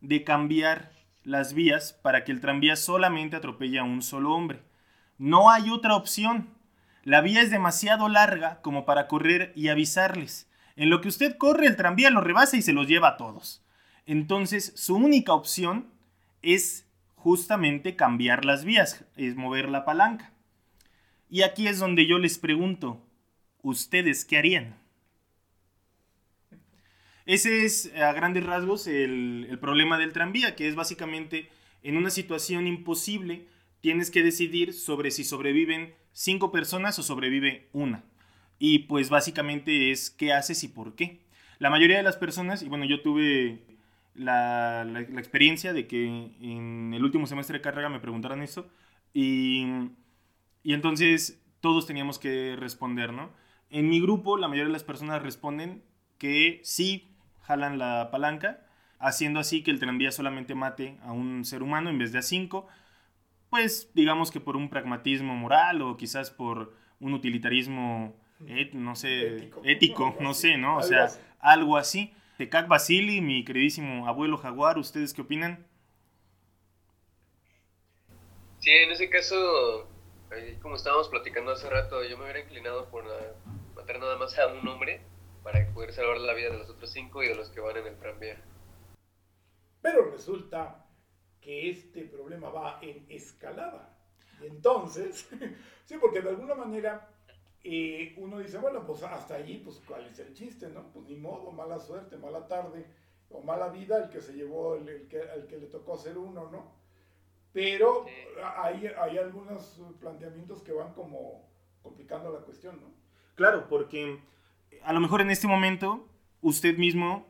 de cambiar las vías para que el tranvía solamente atropelle a un solo hombre. No hay otra opción. La vía es demasiado larga como para correr y avisarles. En lo que usted corre, el tranvía lo rebasa y se los lleva a todos. Entonces, su única opción es justamente cambiar las vías, es mover la palanca. Y aquí es donde yo les pregunto, ¿ustedes qué harían? Ese es a grandes rasgos el, problema del tranvía, que es básicamente en una situación imposible tienes que decidir sobre si sobreviven cinco personas o sobrevive una. Y pues básicamente es qué haces y por qué. La mayoría de las personas, y bueno, yo tuve la, la, experiencia de que en el último semestre de carrera me preguntaran eso, y, y entonces todos teníamos que responder, ¿no? En mi grupo, la mayoría de las personas responden que sí jalan la palanca, haciendo así que el tranvía solamente mate a un ser humano en vez de a cinco, pues digamos que por un pragmatismo moral o quizás por un utilitarismo no sé, ético, no sé, ¿no? O sea, algo así. Tecac Basili, mi queridísimo abuelo jaguar, ¿ustedes qué opinan? Sí, en ese caso, como estábamos platicando hace rato, yo me hubiera inclinado por matar nada más a un hombre para poder salvar la vida de los otros cinco y de los que van en el tranvía. Pero resulta que este problema va en escalada. Y entonces, (laughs) sí, porque de alguna manera eh, uno dice, bueno, pues hasta allí, pues cuál es el chiste, ¿no? Pues ni modo, mala suerte, mala tarde o mala vida el que se llevó, el, que, el que le tocó ser uno, ¿no? Pero hay, hay algunos planteamientos que van como complicando la cuestión, ¿no? Claro, porque a lo mejor en este momento usted mismo,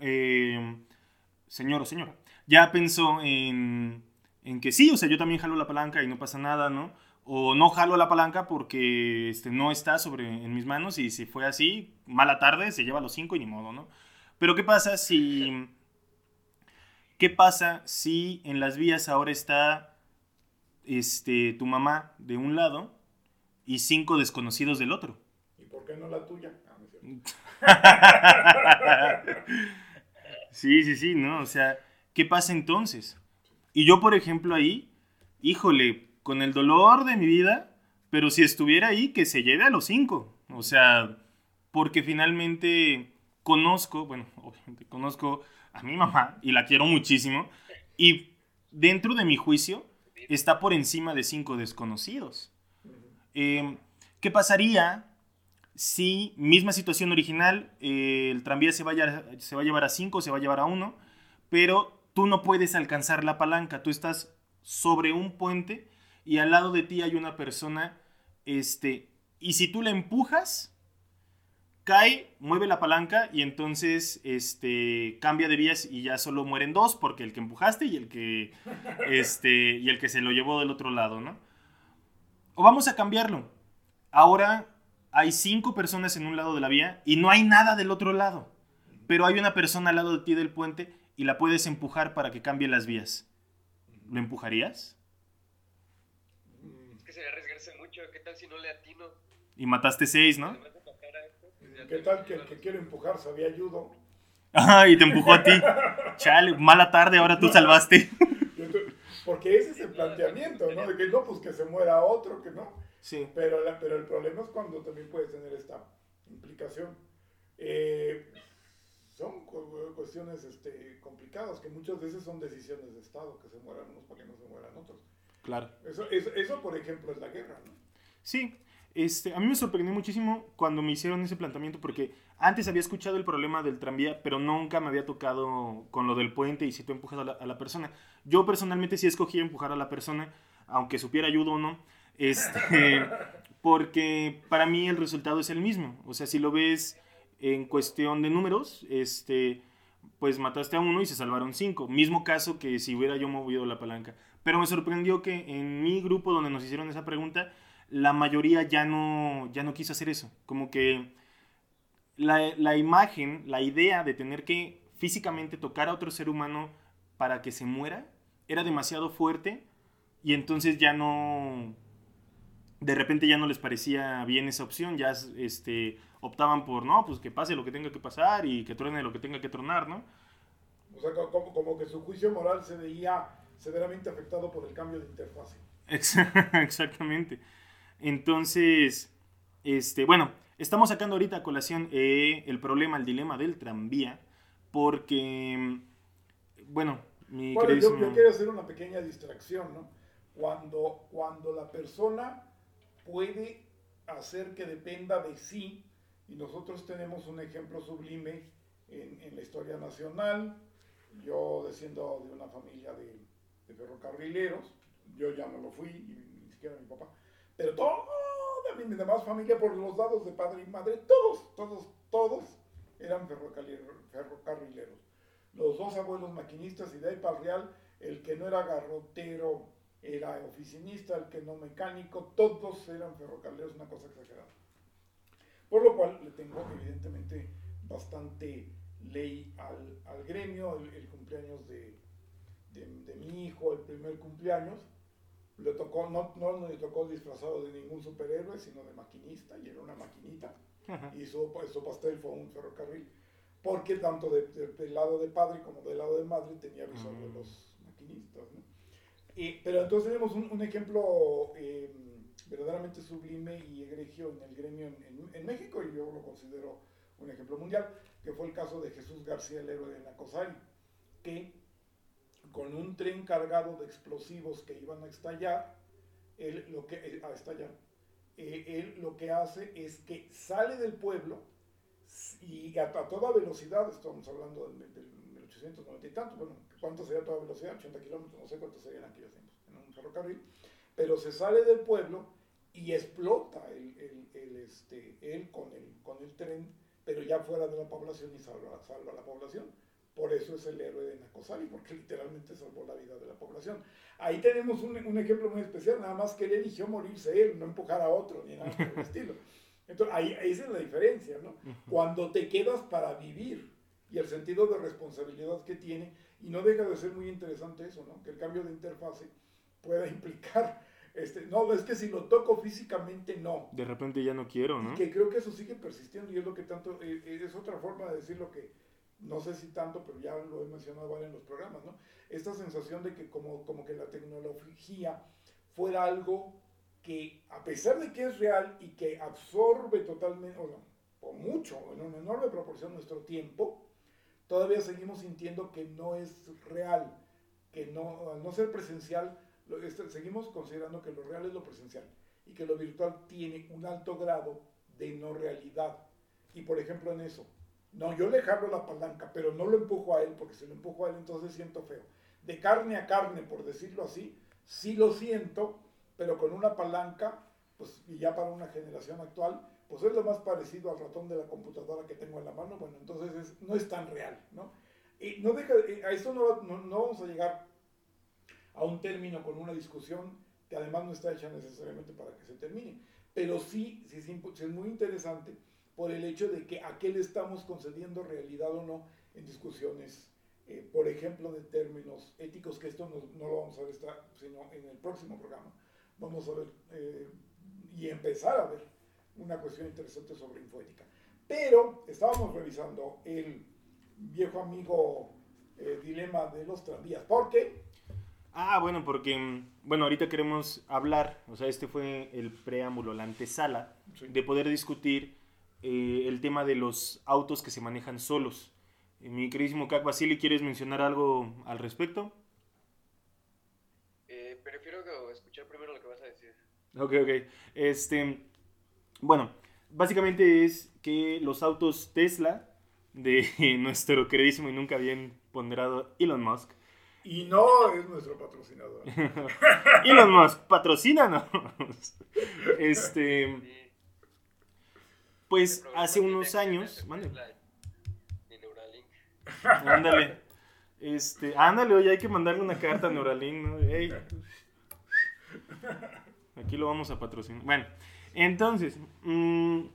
eh, señor o señora, ya pensó en, en, que sí, o sea, yo también jalo la palanca y no pasa nada, ¿no? O no jalo la palanca porque este, no está sobre, en mis manos y si fue así, mala tarde, se lleva los cinco y ni modo, ¿no? Pero ¿qué pasa si... (laughs) ¿Qué pasa si en las vías ahora está este, tu mamá de un lado y cinco desconocidos del otro? ¿Y por qué no la tuya? (laughs) sí, sí, sí, ¿no? O sea, ¿qué pasa entonces? Y yo, por ejemplo, ahí, híjole, con el dolor de mi vida, pero si estuviera ahí, que se lleve a los cinco. O sea, porque finalmente conozco, bueno, obviamente conozco a mi mamá y la quiero muchísimo. Y dentro de mi juicio está por encima de cinco desconocidos. Em, ¿Qué pasaría si, misma situación original, eh, el tranvía se, vaya, se va a llevar a cinco, se va a llevar a uno, pero tú no puedes alcanzar la palanca, tú estás sobre un puente y al lado de ti hay una persona, este, y si tú la empujas, cae, mueve la palanca y entonces este, cambia de vías y ya solo mueren dos porque el que empujaste y el que, (laughs) este, y el que se lo llevó del otro lado, ¿no? O vamos a cambiarlo. Ahora hay cinco personas en un lado de la vía y no hay nada del otro lado. Pero hay una persona al lado de ti del puente y la puedes empujar para que cambie las vías. ¿Lo empujarías? Es que sería arriesgarse mucho. ¿Qué tal si no le atino? Y mataste seis, ¿no? ¿Qué tal que el que quiere empujar sabía ayudo? Ah, y te empujó a ti. Chale, mala tarde, ahora tú salvaste. Porque ese es el planteamiento, ¿no? De que no, pues que se muera otro, que no. Sí. Pero, pero el problema es cuando también puedes tener esta implicación. Eh, son cuestiones este, complicadas, que muchas veces son decisiones de Estado, que se mueran unos para que no se mueran otros. Claro. Eso, eso, eso por ejemplo, es la guerra, ¿no? Sí. Este, a mí me sorprendió muchísimo cuando me hicieron ese planteamiento porque antes había escuchado el problema del tranvía, pero nunca me había tocado con lo del puente y si tú empujas a la, a la persona. Yo personalmente sí escogí empujar a la persona, aunque supiera ayuda o no este, (laughs) porque para mí el resultado es el mismo. O sea, si lo ves en cuestión de números, este, pues mataste a uno y se salvaron cinco. Mismo caso que si hubiera yo movido la palanca. Pero me sorprendió que en mi grupo donde nos hicieron esa pregunta, la mayoría ya no, ya no quiso hacer eso. Como que la, la imagen, la idea de tener que físicamente tocar a otro ser humano para que se muera, era demasiado fuerte y entonces ya no, de repente ya no les parecía bien esa opción, ya este, optaban por, no, pues que pase lo que tenga que pasar y que truene lo que tenga que tronar, ¿no? O sea, como, como que su juicio moral se veía severamente afectado por el cambio de interfase. (laughs) Exactamente. Entonces, este, bueno, estamos sacando ahorita a colación eh, el problema, el dilema del tranvía, porque, bueno, mi bueno, yo, yo, quiero hacer una pequeña distracción, ¿no? Cuando, cuando la persona puede hacer que dependa de sí, y nosotros tenemos un ejemplo sublime en, la historia nacional. Yo desciendo de una familia de, ferrocarrileros, yo ya no lo fui, ni siquiera mi papá, pero toda mi demás familia por los lados de padre y madre, todos, todos, todos eran ferrocarrileros. Los dos abuelos maquinistas y de ahí para real, el que no era garrotero, era oficinista, el que no mecánico, todos eran ferrocarrileros, una cosa exagerada. Por lo cual le tengo evidentemente bastante ley al, gremio, el, cumpleaños de, de, mi hijo, el primer cumpleaños, le tocó, no, no le tocó disfrazado de ningún superhéroe, sino de maquinista, y era una maquinita, y su, su, pastel fue un ferrocarril, porque tanto del lado de padre como del lado de madre tenía visor de los maquinistas. ¿no? pero entonces tenemos un, ejemplo em, verdaderamente sublime y egregio en el gremio en, México, y yo lo considero un ejemplo mundial, que fue el caso de Jesús García, el héroe de Nacosari, que con un tren cargado de explosivos que iban a estallar, él lo que, eh, a estallar, eh, él lo que hace es que sale del pueblo y a, toda velocidad, estamos hablando del, del 1890 y tanto, bueno, ¿cuánto sería toda velocidad? 80 kilómetros, no sé cuánto serían aquellos tiempos, en un ferrocarril, pero se sale del pueblo y explota el, el, este, él con el, con el tren, pero ya fuera de la población y salva, salva a la población. Por eso es el héroe de Nacosari, porque literalmente salvó la vida de la población. Ahí tenemos un, un, ejemplo muy especial, nada más que él eligió morirse él, no empujar a otro, ni nada por el (laughs) estilo. Entonces, ahí, ahí es la diferencia, ¿no? Cuando te quedas para vivir y el sentido de responsabilidad que tiene, y no deja de ser muy interesante eso, ¿no? Que el cambio de interfase pueda (laughs) implicar, este, no, es que si lo toco físicamente, no. De repente ya no quiero, ¿no? que creo que eso sigue persistiendo y es lo que tanto, eh, es otra forma de decir lo que, no sé si tanto, pero ya lo he mencionado en los programas, ¿no? Esta sensación de que como, como que la tecnología fuera algo que a pesar de que es real y que absorbe totalmente, o mucho, en una enorme proporción nuestro tiempo, todavía seguimos sintiendo que no es real, que no, al no ser presencial, este, seguimos considerando que lo real es lo presencial y que lo virtual tiene un alto grado de no realidad. Y por ejemplo en eso, no, yo le jalo la palanca, pero no lo empujo a él, porque si lo empujo a él entonces siento feo. De carne a carne, por decirlo así, sí lo siento, pero con una palanca, pues y ya para una generación actual, pues es lo más parecido al ratón de la computadora que tengo en la mano, bueno, entonces no es tan real, ¿no? Y no deja, a esto no, no, vamos a llegar a un término con una discusión que además no está hecha necesariamente para que se termine, pero sí, sí, es muy interesante por el hecho de que a qué le estamos concediendo realidad o no en discusiones, eh, por ejemplo, de términos éticos, que esto no, no, lo vamos a ver sino en el próximo programa. Vamos a ver eh, y empezar a ver una cuestión interesante sobre infoética. Pero estábamos revisando el viejo amigo eh, dilema de los tranvías. ¿Por qué? Ah, bueno, porque, bueno, ahorita queremos hablar, o sea, este fue el preámbulo, la antesala, de poder discutir eh, el tema de los autos que se manejan solos. Eh, mi queridísimo Cac Basili, ¿quieres mencionar algo al respecto? Eh, prefiero escuchar primero lo que vas a decir. Ok, ok. Este, bueno, básicamente es que los autos Tesla de (laughs) nuestro queridísimo y nunca bien ponderado Elon Musk. Y no es nuestro patrocinador. (laughs) Elon Musk, patrocínanos. (laughs) Este pues hace unos años. Ándale. Este, ándale, oye, hay que mandarle una carta a Neuralink, ¿no? Aquí lo vamos a patrocinar. Bueno, entonces, mm,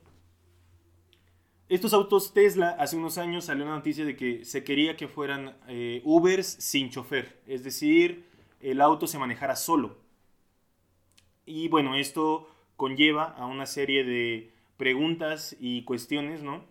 estos autos Tesla, hace unos años salió una noticia de que se quería que fueran eh, Ubers sin chofer, es decir, el auto se manejara solo. Y bueno, esto conlleva a una serie de preguntas y cuestiones, ¿no?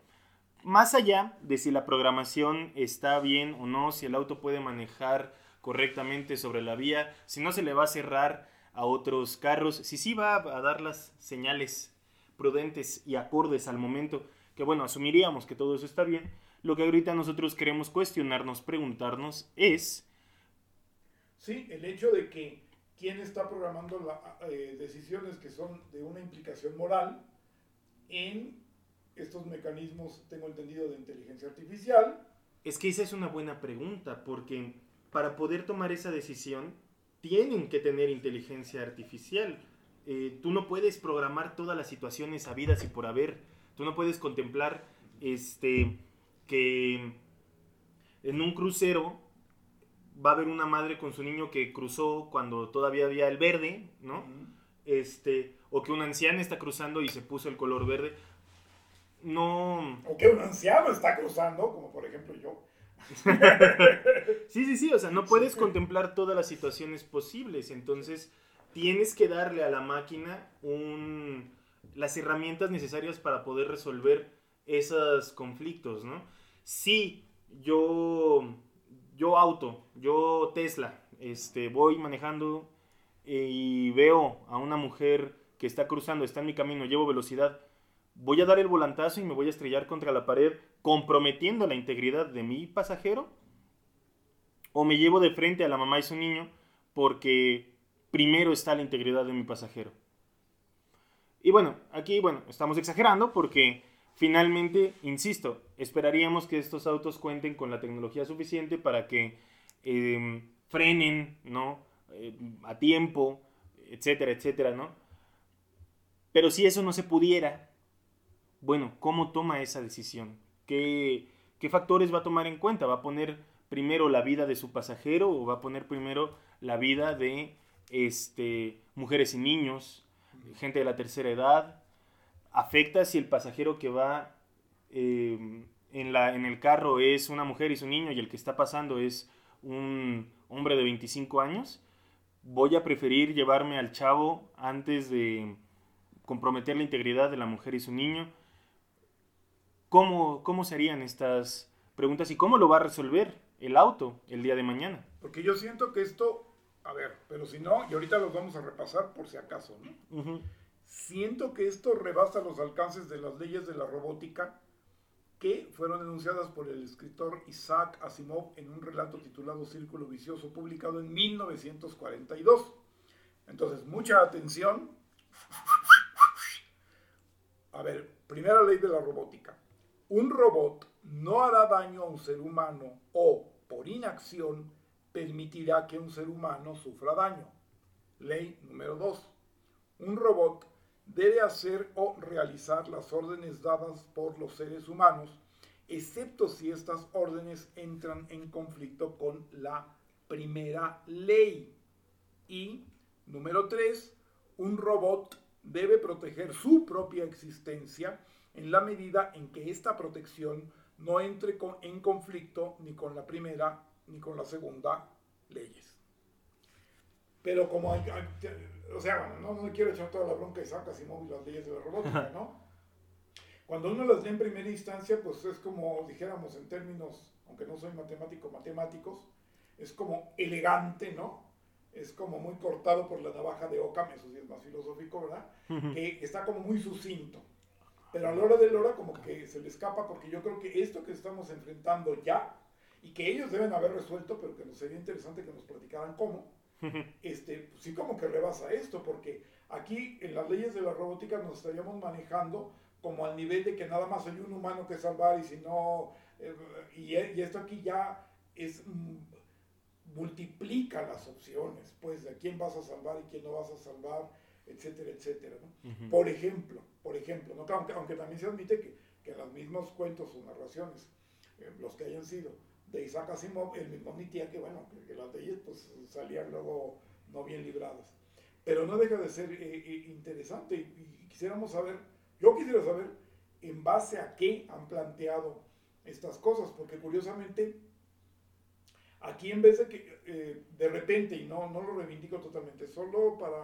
Más allá de si la programación está bien o no, si el auto puede manejar correctamente sobre la vía, si no se le va a cerrar a otros carros, si sí va a dar las señales prudentes y acordes al momento, que bueno, asumiríamos que todo eso está bien, lo que ahorita nosotros queremos cuestionarnos, preguntarnos es... Sí, el hecho de que quién está programando las eh, decisiones que son de una implicación moral, en estos mecanismos, tengo entendido, de inteligencia artificial. Es que esa es una buena pregunta, porque para poder tomar esa decisión tienen que tener inteligencia artificial. Eh, tú no puedes programar todas las situaciones habidas y por haber. Tú no puedes contemplar este, que en un crucero va a haber una madre con su niño que cruzó cuando todavía había el verde, ¿no? Este, o que un anciano está cruzando y se puso el color verde. No. O que un anciano está cruzando, como por ejemplo yo. (laughs) sí, sí, sí, o sea, no puedes contemplar todas las situaciones posibles, entonces tienes que darle a la máquina un, las herramientas necesarias para poder resolver esos conflictos, ¿no? Si yo, yo auto, yo Tesla, este, voy manejando eh, y veo a una mujer que está cruzando, está en mi camino, llevo velocidad, voy a dar el volantazo y me voy a estrellar contra la pared, comprometiendo la integridad de mi pasajero, o me llevo de frente a la mamá y su niño porque primero está la integridad de mi pasajero. Y bueno, aquí, bueno, estamos exagerando porque finalmente, insisto, esperaríamos que estos autos cuenten con la tecnología suficiente para que em, frenen, ¿no? Eh, a tiempo, etcétera, etcétera, ¿no? Pero si eso no se pudiera, bueno, ¿cómo toma esa decisión? ¿Qué, ¿Qué factores va a tomar en cuenta? ¿Va a poner primero la vida de su pasajero o va a poner primero la vida de este, mujeres y niños, gente de la tercera edad? ¿Afecta si el pasajero que va em, en, la, en el carro es una mujer y su niño y el que está pasando es un hombre de 25 años? Voy a preferir llevarme al chavo antes de comprometer la integridad de la mujer y su niño. ¿Cómo, cómo serían estas preguntas y cómo lo va a resolver el auto el día de mañana? Porque yo siento que esto, a ver, pero si no, y ahorita los vamos a repasar por si acaso, ¿no? Siento que esto rebasa los alcances de las leyes de la robótica que fueron enunciadas por el escritor Isaac Asimov en un relato titulado Círculo Vicioso, publicado en 1942. Entonces, mucha atención. A ver, primera ley de la robótica. Un robot no hará daño a un ser humano o, por inacción, permitirá que un ser humano sufra daño. Ley número 2. Un robot debe hacer o realizar las órdenes dadas por los seres humanos, excepto si estas órdenes entran en conflicto con la primera ley. Y número 3. Un robot debe proteger su propia existencia en la medida en que esta protección no entre en conflicto ni con la primera ni con la segunda leyes. Pero como hay, o sea, no, no quiero echar toda la bronca y sacas y móvil las leyes de la robótica, (laughs) ¿no? Cuando uno las lee en primera instancia, pues es como dijéramos en términos, aunque no soy matemático, matemáticos, es como elegante, ¿no? Es como muy cortado por la navaja de Ockham, eso sí es más filosófico, ¿verdad? Que está como muy sucinto. Pero a la hora de la hora como que se le escapa porque yo creo que esto que estamos enfrentando ya y que ellos deben haber resuelto, pero que nos sería interesante que nos platicaran cómo, este, sí como que rebasa esto, porque aquí en las leyes de la robótica nos estaríamos manejando como al nivel de que nada más hay un humano que salvar y si no, eh, y, y, esto aquí ya es, mm, multiplica las opciones, pues de quién vas a salvar y quién no vas a salvar, etcétera, etcétera. ¿no? Por ejemplo, por ejemplo, ¿no? aunque, aunque también se admite que, que los mismos cuentos o narraciones, eh, los que hayan sido de Isaac Asimov, el mismo admitía que, bueno, que, las leyes pues salían luego no bien libradas. Pero no deja de ser eh, eh, interesante y, y, quisiéramos saber, yo quisiera saber en base a qué han planteado estas cosas, porque curiosamente Aquí en vez de que eh, de repente, y no, no lo reivindico totalmente, solo para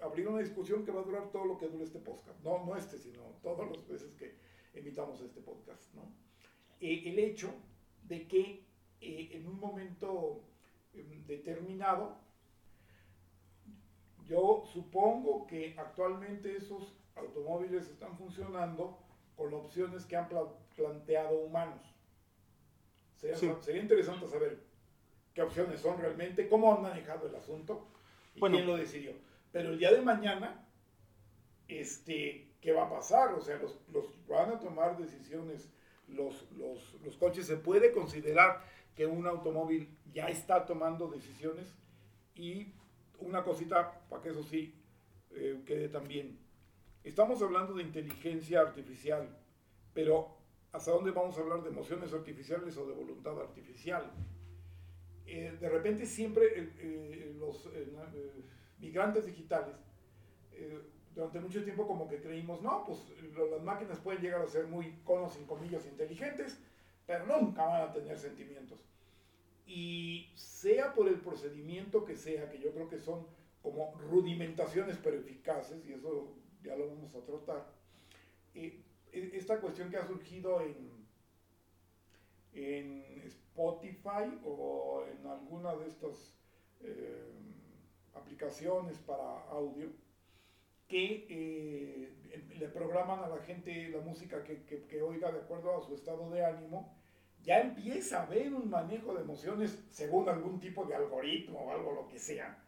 abrir una discusión que va a durar todo lo que dure este podcast, no, no este, sino todas las veces que invitamos a este podcast, ¿no? Eh, el hecho de que eh, en un momento em, determinado, yo supongo que actualmente esos automóviles están funcionando con opciones que han planteado humanos. Sería, sería interesante saber qué opciones son realmente, cómo han manejado el asunto y quién lo decidió. Pero el día de mañana, este, ¿qué va a pasar? O sea, los, los van a tomar decisiones los, los, los, coches. Se puede considerar que un automóvil ya está tomando decisiones y una cosita, para que eso sí eh, quede también. Estamos hablando de inteligencia artificial, pero ¿hasta dónde vamos a hablar de emociones artificiales o de voluntad artificial? Eh, de repente siempre eh, los eh, migrantes digitales, durante mucho tiempo como que creímos, no, pues las máquinas pueden llegar a ser muy, con o sin comillas, inteligentes, pero nunca van a tener sentimientos. Y sea por el procedimiento que sea, que yo creo que son como rudimentaciones pero eficaces, y eso ya lo vamos a tratar, e, esta cuestión que ha surgido en, en Spotify o en alguna de estas eh, aplicaciones para audio que eh, le programan a la gente la música que, que, oiga de acuerdo a su estado de ánimo, ya empieza a haber un manejo de emociones según algún tipo de algoritmo o algo lo que sea.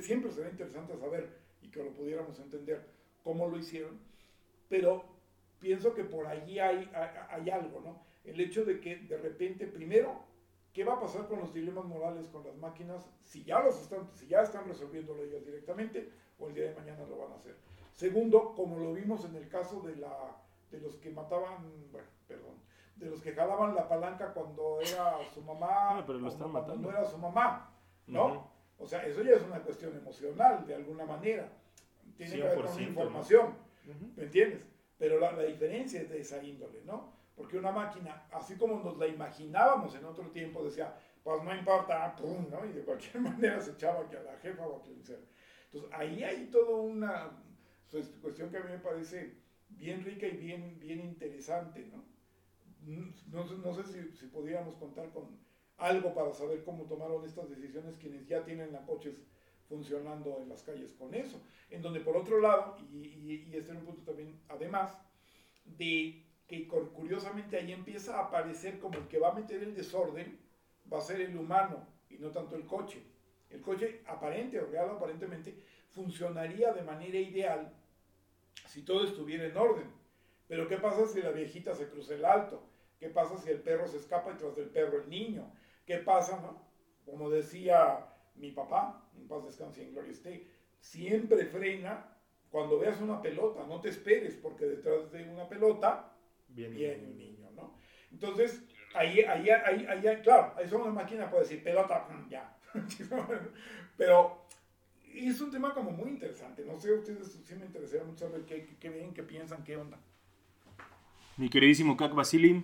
Siempre será interesante saber y que lo pudiéramos entender cómo lo hicieron, pero pienso que por allí hay, hay, algo, ¿no? El hecho de que de repente, primero, ¿qué va a pasar con los dilemas morales con las máquinas si ya, los están, si ya están resolviéndolo ellas directamente o el día de mañana lo van a hacer? Segundo, como lo vimos en el caso de, la, de los que mataban, bueno, perdón, de los que jalaban la palanca cuando era su mamá, (laughs) no, pero lo están cuando no era su mamá, ¿no? O sea, eso ya es una cuestión emocional, de alguna manera. Tiene que ver con información, ¿me entiendes? Pero la, la, diferencia es de esa índole, ¿no? Porque una máquina, así como nos la imaginábamos en otro tiempo, decía, pues no importa, pum, ¿no? Y de cualquier (laughs) manera se echaba que a la jefa o a quien. Entonces, ahí hay toda una pues, cuestión que a mí me parece bien rica y bien, bien interesante, ¿no? No, sé si, si podríamos contar con algo para saber cómo tomaron estas decisiones quienes ya tienen la coches funcionando en las calles con eso. En donde por otro lado, y, y, este es un punto también, además, de que curiosamente ahí empieza a aparecer como el que va a meter el desorden, va a ser el humano y no tanto el coche. El coche aparente o real aparentemente funcionaría de manera ideal si todo estuviera en orden. Pero ¿qué pasa si la viejita se cruza el alto? ¿Qué pasa si el perro se escapa y tras del perro el niño? ¿Qué pasa, no? Como decía mi papá, en paz descanse en gloria esté, siempre frena cuando veas una pelota, no te esperes, porque detrás de una pelota viene un niño, ¿no? Entonces, ahí, ahí, ahí, ahí, claro, ahí son una máquina puede decir pelota, (laughs) ya. (laughs) Pero es un tema como muy interesante. No sé, ustedes sí me interesaría mucho saber qué, qué, ven, qué piensan, qué onda. Mi queridísimo Kak Basili.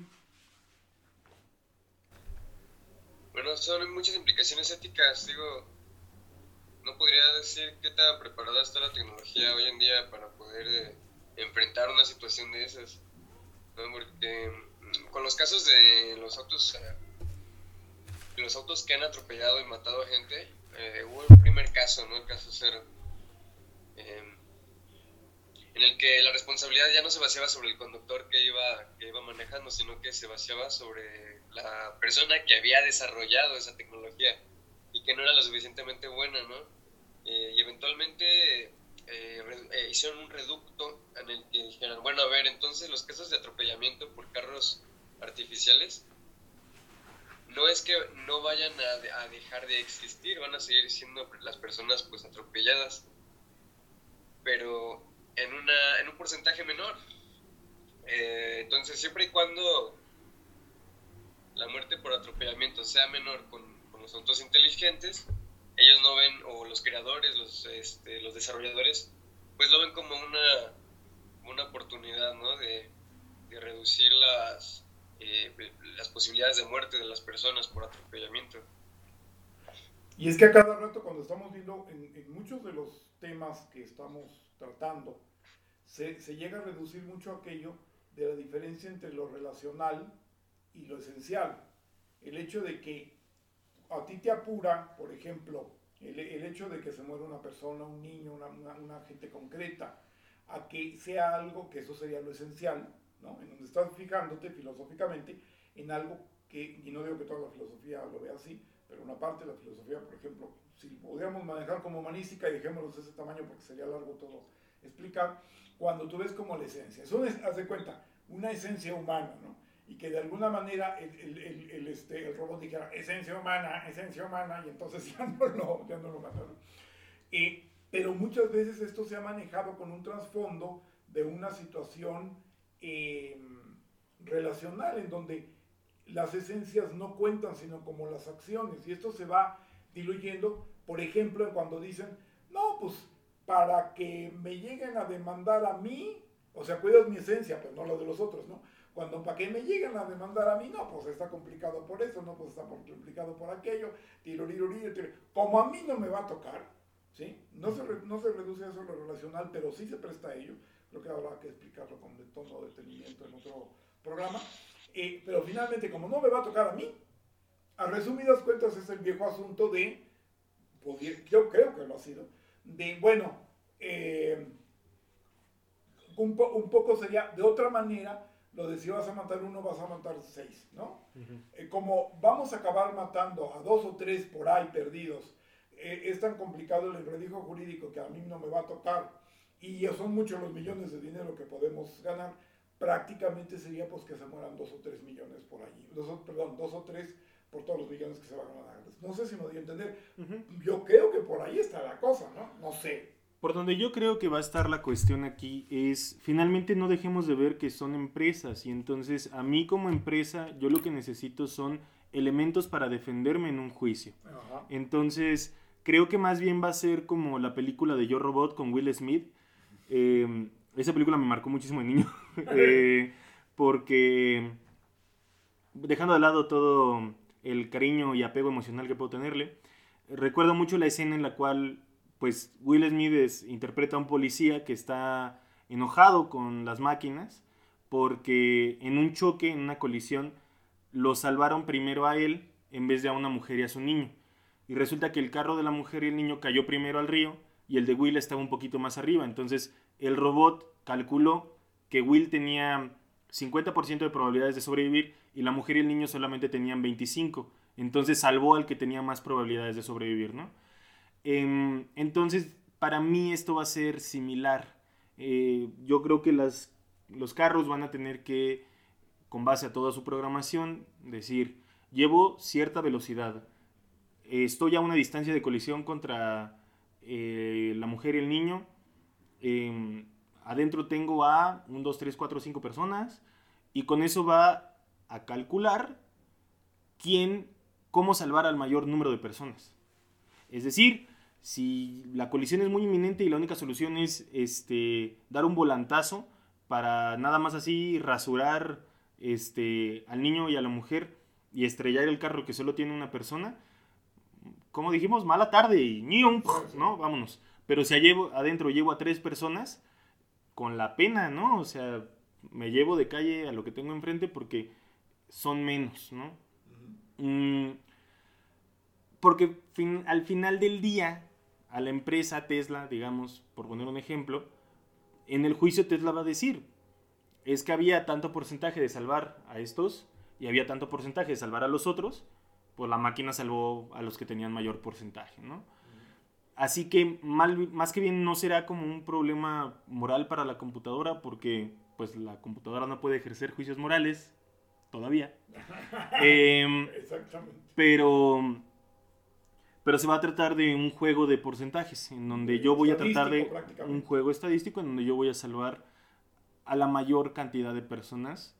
Bueno, son muchas implicaciones éticas. Digo, no podría decir qué tan preparada está la tecnología hoy en día para poder eh, enfrentar una situación de esas. Porque mm, con los casos de los autos, eh, los autos que han atropellado y matado a gente, eh, hubo el primer caso, ¿no? El caso cero. En el que la responsabilidad ya no se vaciaba sobre el conductor que iba, que iba manejando, sino que se vaciaba sobre la persona que había desarrollado esa tecnología y que no era lo suficientemente buena, ¿no? Eh, y eventualmente eh, eh, hicieron un reducto en el que dijeron, bueno, a ver, entonces los casos de atropellamiento por carros artificiales no es que no vayan a, dejar de existir, van a seguir siendo las personas pues atropelladas, pero en, una, en un porcentaje menor. Eh, entonces, siempre y cuando la muerte por atropellamiento sea menor con, los autos inteligentes, ellos no ven, o los creadores, los, este, los desarrolladores, pues lo ven como una, una oportunidad ¿no? de, de reducir las, eh, las posibilidades de muerte de las personas por atropellamiento. Y es que a cada rato cuando estamos viendo en, en muchos de los temas que estamos tratando, se, se, llega a reducir mucho aquello de la diferencia entre lo relacional y lo esencial. El hecho de que a ti te apura, por ejemplo, el, el hecho de que se muera una persona, un niño, una, una, gente concreta, a que sea algo que eso sería lo esencial, ¿no? En donde estás fijándote filosóficamente en algo que, y no digo que toda la filosofía lo vea así, pero una parte de la filosofía, por ejemplo, si podríamos manejar como humanística y dejémoslo de ese tamaño porque sería largo todo explicar, cuando tú ves como la esencia, eso es, cuenta, una esencia humana, ¿no? Y que de alguna manera el, el, el, este, el robot dijera, esencia humana, esencia humana, y entonces (laughs) ya no lo, ya no lo mataron. Y, pero muchas veces esto se ha manejado con un trasfondo de una situación eh, relacional en donde las esencias no cuentan sino como las acciones y esto se va diluyendo, por ejemplo, cuando dicen, no, pues para que me lleguen a demandar a mí, o sea, cuidas mi esencia, pero no la de los otros, ¿no? Cuando para que me lleguen a demandar a mí, no, pues está complicado por eso, no, pues está complicado por aquello, como a mí no me va a tocar, ¿sí? No se, no se reduce eso lo relacional, pero sí se presta a ello creo que habrá que explicarlo con todo detenimiento en otro programa. Eh, pero finalmente, como no me va a tocar a mí, a resumidas cuentas es el viejo asunto de yo creo que lo ha sido, de, bueno, eh, un, poco sería, de otra manera, lo de si vas a matar uno, vas a matar seis, ¿no? Eh, como vamos a acabar matando a dos o tres por ahí perdidos, eh, es tan complicado el redijo jurídico que a mí no me va a tocar y son muchos los millones de dinero que podemos ganar, prácticamente sería pues que se mueran dos o tres millones por allí, dos perdón, dos o tres por todos los millones que se van a ganar. No sé si me doy a entender. Yo creo que por ahí está la cosa, ¿no? No sé. Por donde yo creo que va a estar la cuestión aquí es, finalmente no dejemos de ver que son empresas y entonces a mí como empresa yo lo que necesito son elementos para defenderme en un juicio. Entonces creo que más bien va a ser como la película de Yo Robot con Will Smith. Em, esa película me marcó muchísimo de niño (laughs) eh, porque dejando de lado todo el cariño y apego emocional que puedo tenerle, recuerdo mucho la escena en la cual pues Will Smith interpreta a un policía que está enojado con las máquinas porque en un choque, en una colisión, lo salvaron primero a él en vez de a una mujer y a su niño. Y resulta que el carro de la mujer y el niño cayó primero al río y el de Will estaba un poquito más arriba. Entonces el robot calculó que Will tenía 50% de probabilidades de sobrevivir y la mujer y el niño solamente tenían 25. Entonces salvó al que tenía más probabilidades de sobrevivir, ¿no? Em, entonces, para mí esto va a ser similar. Eh, yo creo que las, los carros van a tener que, con base a toda su programación, decir, llevo cierta velocidad, estoy a una distancia de colisión contra eh, la mujer y el niño, em, adentro tengo a 1, 2, 3, 4, 5 personas, y con eso va a calcular quién, cómo salvar al mayor número de personas. Es decir, si la colisión es muy inminente y la única solución es este, dar un volantazo para nada más así rasurar este, al niño y a la mujer y estrellar el carro que solo tiene una persona, como dijimos, mala tarde y ¿no? Vámonos. Pero si llevo, adentro llevo a tres personas, con la pena, ¿no? O sea, me llevo de calle a lo que tengo enfrente porque son menos, ¿no? Mm, porque al final del día, a la empresa Tesla, digamos, por poner un ejemplo, en el juicio Tesla va a decir, es que había tanto porcentaje de salvar a estos y había tanto porcentaje de salvar a los otros, pues la máquina salvó a los que tenían mayor porcentaje, ¿no? Así que más que bien no será como un problema moral para la computadora porque pues la computadora no puede ejercer juicios morales todavía. (laughs) Em, Exactamente. Pero pero se va a tratar de un juego de porcentajes, en donde yo voy a tratar de un juego estadístico, en donde yo voy a salvar a la mayor cantidad de personas.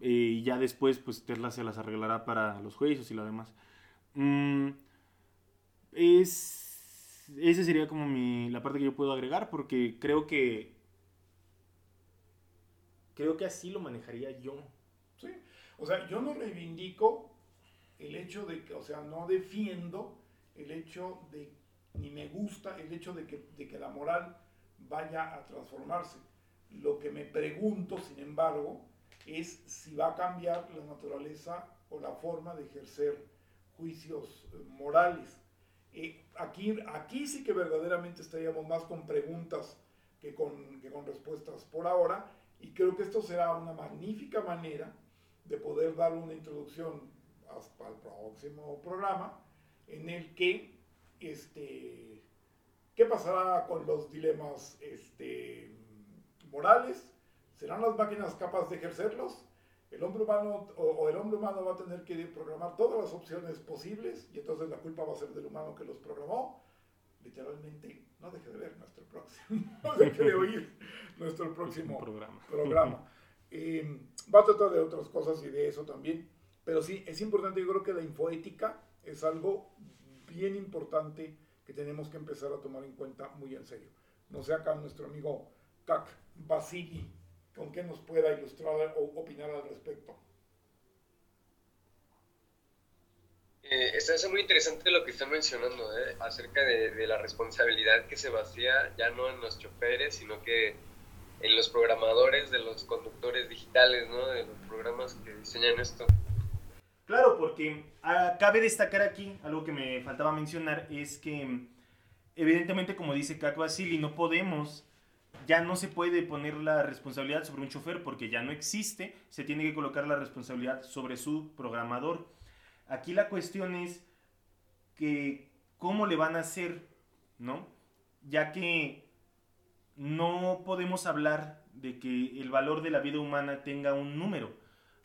Eh, y ya después, pues Tesla se las arreglará para los juicios y lo demás. Mm, es, esa sería como mi, la parte que yo puedo agregar, porque creo que. Creo que así lo manejaría yo. Sí. O sea, yo no reivindico el hecho de que, o sea, no defiendo el hecho de, ni me gusta el hecho de que, de que la moral vaya a transformarse. Lo que me pregunto, sin embargo, es si va a cambiar la naturaleza o la forma de ejercer juicios eh, morales. Eh, aquí, aquí sí que verdaderamente estaríamos más con preguntas que con, que con respuestas por ahora, y creo que esto será una magnífica manera de poder dar una introducción hasta el próximo programa, en el que, este, ¿qué pasará con los dilemas este, morales? ¿Serán las máquinas capaces de ejercerlos? El hombre humano o, el hombre humano va a tener que programar todas las opciones posibles y entonces la culpa va a ser del humano que los programó. Literalmente, no deje de ver nuestro próximo, (laughs) no deje de oír nuestro próximo programa. programa. Eh, va a tratar de otras cosas y de eso también. Pero sí, es importante, yo creo que la infoética es algo bien importante que tenemos que empezar a tomar en cuenta muy en serio. No sé acá nuestro amigo Kak Basili, con qué nos pueda ilustrar o opinar al respecto. Eh, está muy interesante lo que están mencionando ¿eh? acerca de, de, la responsabilidad que se vacía ya no en los choferes, sino que en los programadores, de los conductores digitales, ¿no? de los programas que diseñan esto. Claro, porque ah, cabe destacar aquí, algo que me faltaba mencionar, es que evidentemente, como dice Caco Basili, no podemos, ya no se puede poner la responsabilidad sobre un chofer porque ya no existe, se tiene que colocar la responsabilidad sobre su programador. Aquí la cuestión es que cómo le van a hacer, ¿no? Ya que no podemos hablar de que el valor de la vida humana tenga un número.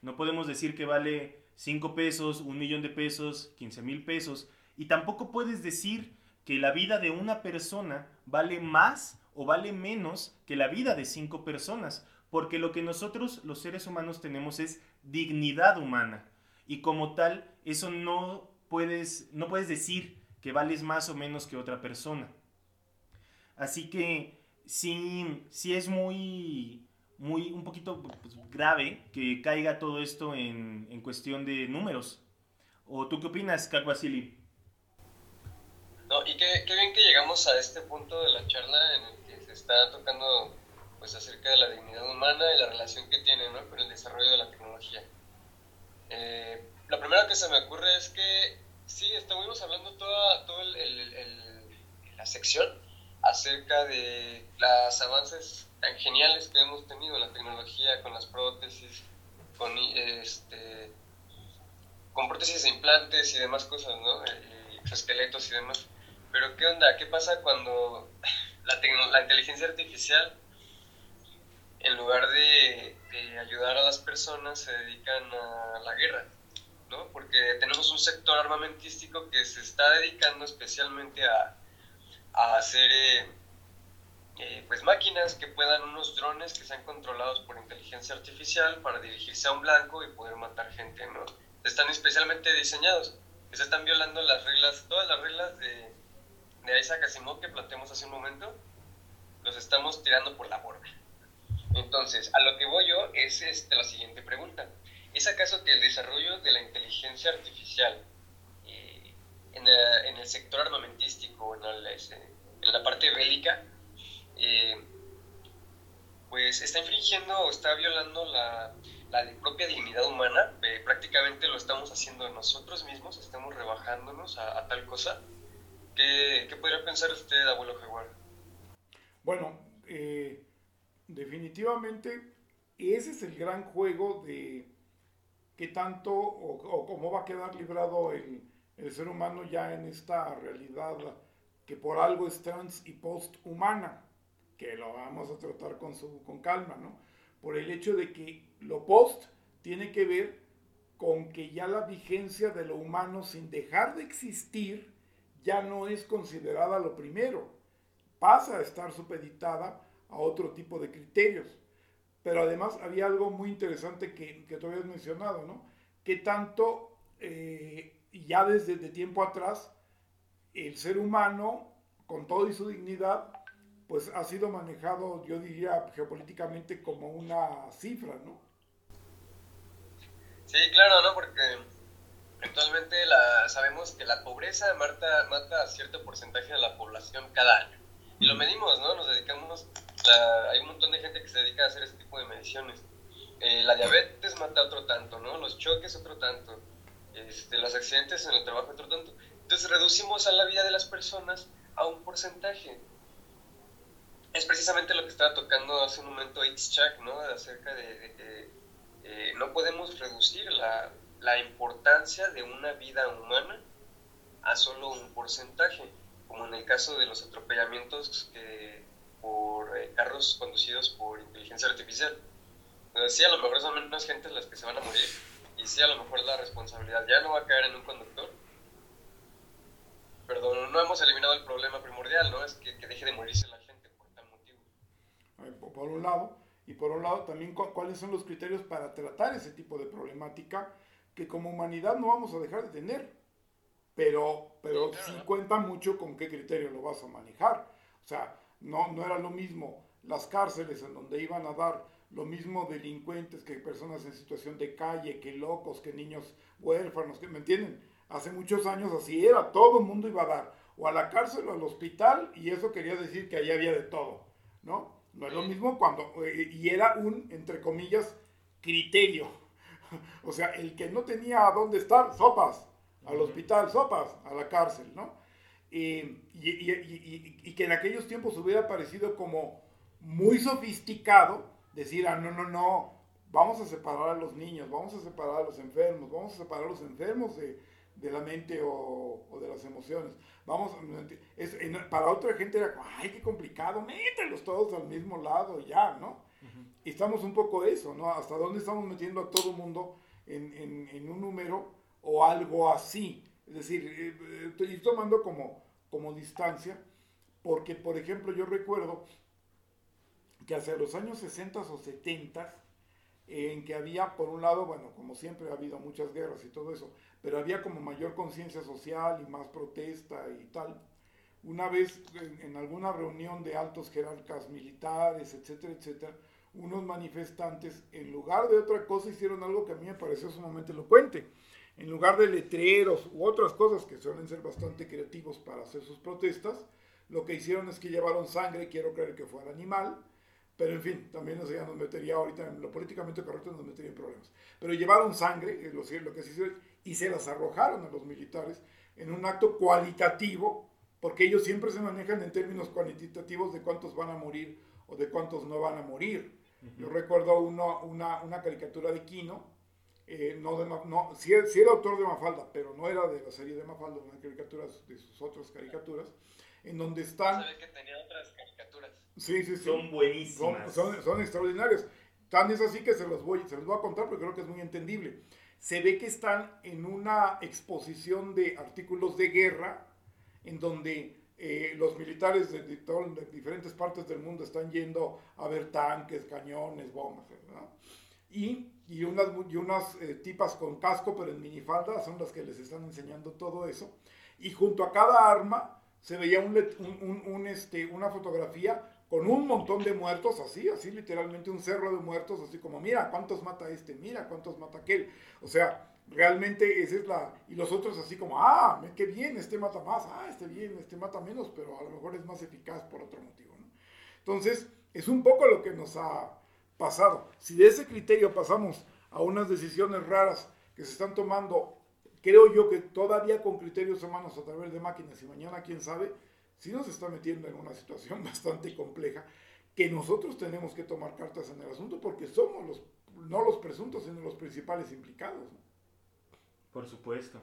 No podemos decir que vale 5 pesos, un millón de pesos, 15 mil pesos. Y tampoco puedes decir que la vida de una persona vale más o vale menos que la vida de cinco personas. Porque lo que nosotros los seres humanos tenemos es dignidad humana. Y como tal, eso no puedes, no puedes decir que vales más o menos que otra persona. Así que sí, sí es muy, muy, un poquito pues, grave que caiga todo esto en, en, cuestión de números. ¿O tú qué opinas, Kakwasili? No, y qué, qué, bien que llegamos a este punto de la charla en el que se está tocando pues acerca de la dignidad humana y la relación que tiene ¿no? con el desarrollo de la tecnología. Eh, lo primero que se me ocurre es que sí, estuvimos hablando toda, toda el, el, la sección acerca de los avances tan geniales que hemos tenido en la tecnología con las prótesis, con, este, con prótesis de implantes y demás cosas, ¿no? Eh, exoesqueletos y demás. Pero ¿qué onda? ¿Qué pasa cuando la, la inteligencia artificial, en lugar de, de, ayudar a las personas, se dedican a la guerra? ¿no? Porque tenemos un sector armamentístico que se está dedicando especialmente a, a hacer eh, eh, pues máquinas que puedan, unos drones que sean controlados por inteligencia artificial para dirigirse a un blanco y poder matar gente, ¿no? Están especialmente diseñados, se están violando las reglas, todas las reglas de, de Isaac Asimov que planteamos hace un momento, los estamos tirando por la borda. Entonces, a lo que voy yo es este, la siguiente pregunta. ¿Es acaso que el desarrollo de la inteligencia artificial eh, en, en, el sector armamentístico, en, este, en la parte bélica, eh, pues está infringiendo o está violando la, propia dignidad humana. Eh, prácticamente lo estamos haciendo nosotros mismos, estamos rebajándonos a, tal cosa. ¿Qué, ¿Qué, podría pensar usted, abuelo Jaguar? Bueno, eh, definitivamente ese es el gran juego de qué tanto o, cómo va a quedar librado el, el ser humano ya en esta realidad que por algo es trans y post-humana que lo vamos a tratar con, con calma, ¿no? Por el hecho de que lo post tiene que ver con que ya la vigencia de lo humano sin dejar de existir ya no es considerada lo primero, pasa a estar supeditada a otro tipo de criterios. Pero además había algo muy interesante que, que tú habías mencionado, ¿no? Que tanto, eh, ya desde de tiempo atrás, el ser humano, con todo y su dignidad, pues ha sido manejado, yo diría, geopolíticamente como una cifra, ¿no? Sí, claro, ¿no? Porque actualmente la, sabemos que la pobreza mata, mata a cierto porcentaje de la población cada año. Y lo medimos, ¿no? Nos dedicamos, hay un montón de gente que se dedica a hacer este tipo de mediciones. Eh, la diabetes mata otro tanto, ¿no? Los choques otro tanto. Este, los accidentes en el trabajo otro tanto. Entonces reducimos a la vida de las personas a un porcentaje es precisamente lo que estaba tocando hace un momento Chuck, ¿no? Acerca de, que eh, no podemos reducir la, la, importancia de una vida humana a solo un porcentaje, como en el caso de los atropellamientos que, por eh, carros conducidos por inteligencia artificial. sí, a lo mejor son menos gente las que se van a morir, y sí, a lo mejor la responsabilidad ya no va a caer en un conductor, perdón, no hemos eliminado el problema primordial, ¿no? Es que, que deje de morirse la eh, por un lado, y por un lado también cuáles son los criterios para tratar ese tipo de problemática que como humanidad no vamos a dejar de tener, pero, pero sí cuenta mucho con qué criterio lo vas a manejar. O sea, no, no era lo mismo las cárceles en donde iban a dar lo mismo delincuentes que personas en situación de calle, que locos, que niños huérfanos, que me entienden. Hace muchos años así era, todo el mundo iba a dar o a la cárcel o al hospital y eso quería decir que allí había de todo, ¿no? No es lo mismo cuando, eh, y era un, entre comillas, criterio. (laughs) o sea, el que no tenía a dónde estar, sopas, al hospital, sopas, a la cárcel, ¿no? y, y, que en aquellos tiempos hubiera parecido como muy sofisticado decir, ah, no, no, no, vamos a separar a los niños, vamos a separar a los enfermos, vamos a separar a los enfermos de, de la mente o, o, de las emociones. Vamos, es, para otra gente era, ay, qué complicado, mételos todos al mismo lado ya, ¿no? Y estamos un poco eso, ¿no? ¿Hasta dónde estamos metiendo a todo mundo en, en, en un número o algo así? Es decir, eh, estoy tomando como, como distancia, porque, por ejemplo, yo recuerdo que hacia los años 60 o 70, en que había, por un lado, bueno, como siempre ha habido muchas guerras y todo eso, pero había como mayor conciencia social y más protesta y tal. Una vez en, alguna reunión de altos jerarcas militares, etcétera, etcétera, unos manifestantes, en lugar de otra cosa, hicieron algo que a mí me pareció sumamente elocuente. En lugar de letreros u otras cosas que suelen ser bastante creativos para hacer sus protestas, lo que hicieron es que llevaron sangre, quiero creer que fuera animal, pero en fin, también eso ya nos metería ahorita en lo políticamente correcto, nos metería en problemas. Pero llevaron sangre, lo, lo que se hizo, y se las arrojaron a los militares en un acto cualitativo, porque ellos siempre se manejan en términos cuantitativos de cuántos van a morir o de cuántos no van a morir. Yo recuerdo uno, una, una, caricatura de Kino, eh, no de, no, sí, sí, era autor de Mafalda, pero no era de la serie de Mafalda, una caricatura de sus otras caricaturas, en donde están... ¿Sabe que tenía otras caricaturas? Sí, sí, sí. Son buenísimas. Son, son, son extraordinarias. Tan es así que se los, voy, se los voy a contar porque creo que es muy entendible. Se ve que están en una exposición de artículos de guerra en donde eh, los militares de, de, diferentes partes del mundo están yendo a ver tanques, cañones, bombas, ¿verdad? Y, y unas, y unas eh, tipas con casco, pero en minifalda, son las que les están enseñando todo eso. Y junto a cada arma se veía un, este, una fotografía con un montón de muertos, así, así literalmente un cerro de muertos, así como, mira cuántos mata este, mira cuántos mata aquel. O sea, realmente esa es la... Y los otros así como, ah, qué bien, este mata más, ah, este bien, este mata menos, pero a lo mejor es más eficaz por otro motivo. Entonces, es un poco lo que nos ha pasado. Si de ese criterio pasamos a unas decisiones raras que se están tomando, creo yo que todavía con criterios humanos a través de máquinas y mañana quién sabe, sí nos está metiendo en una situación (laughs) bastante compleja que nosotros tenemos que tomar cartas en el asunto porque somos los, no los presuntos, sino los principales implicados. Por supuesto.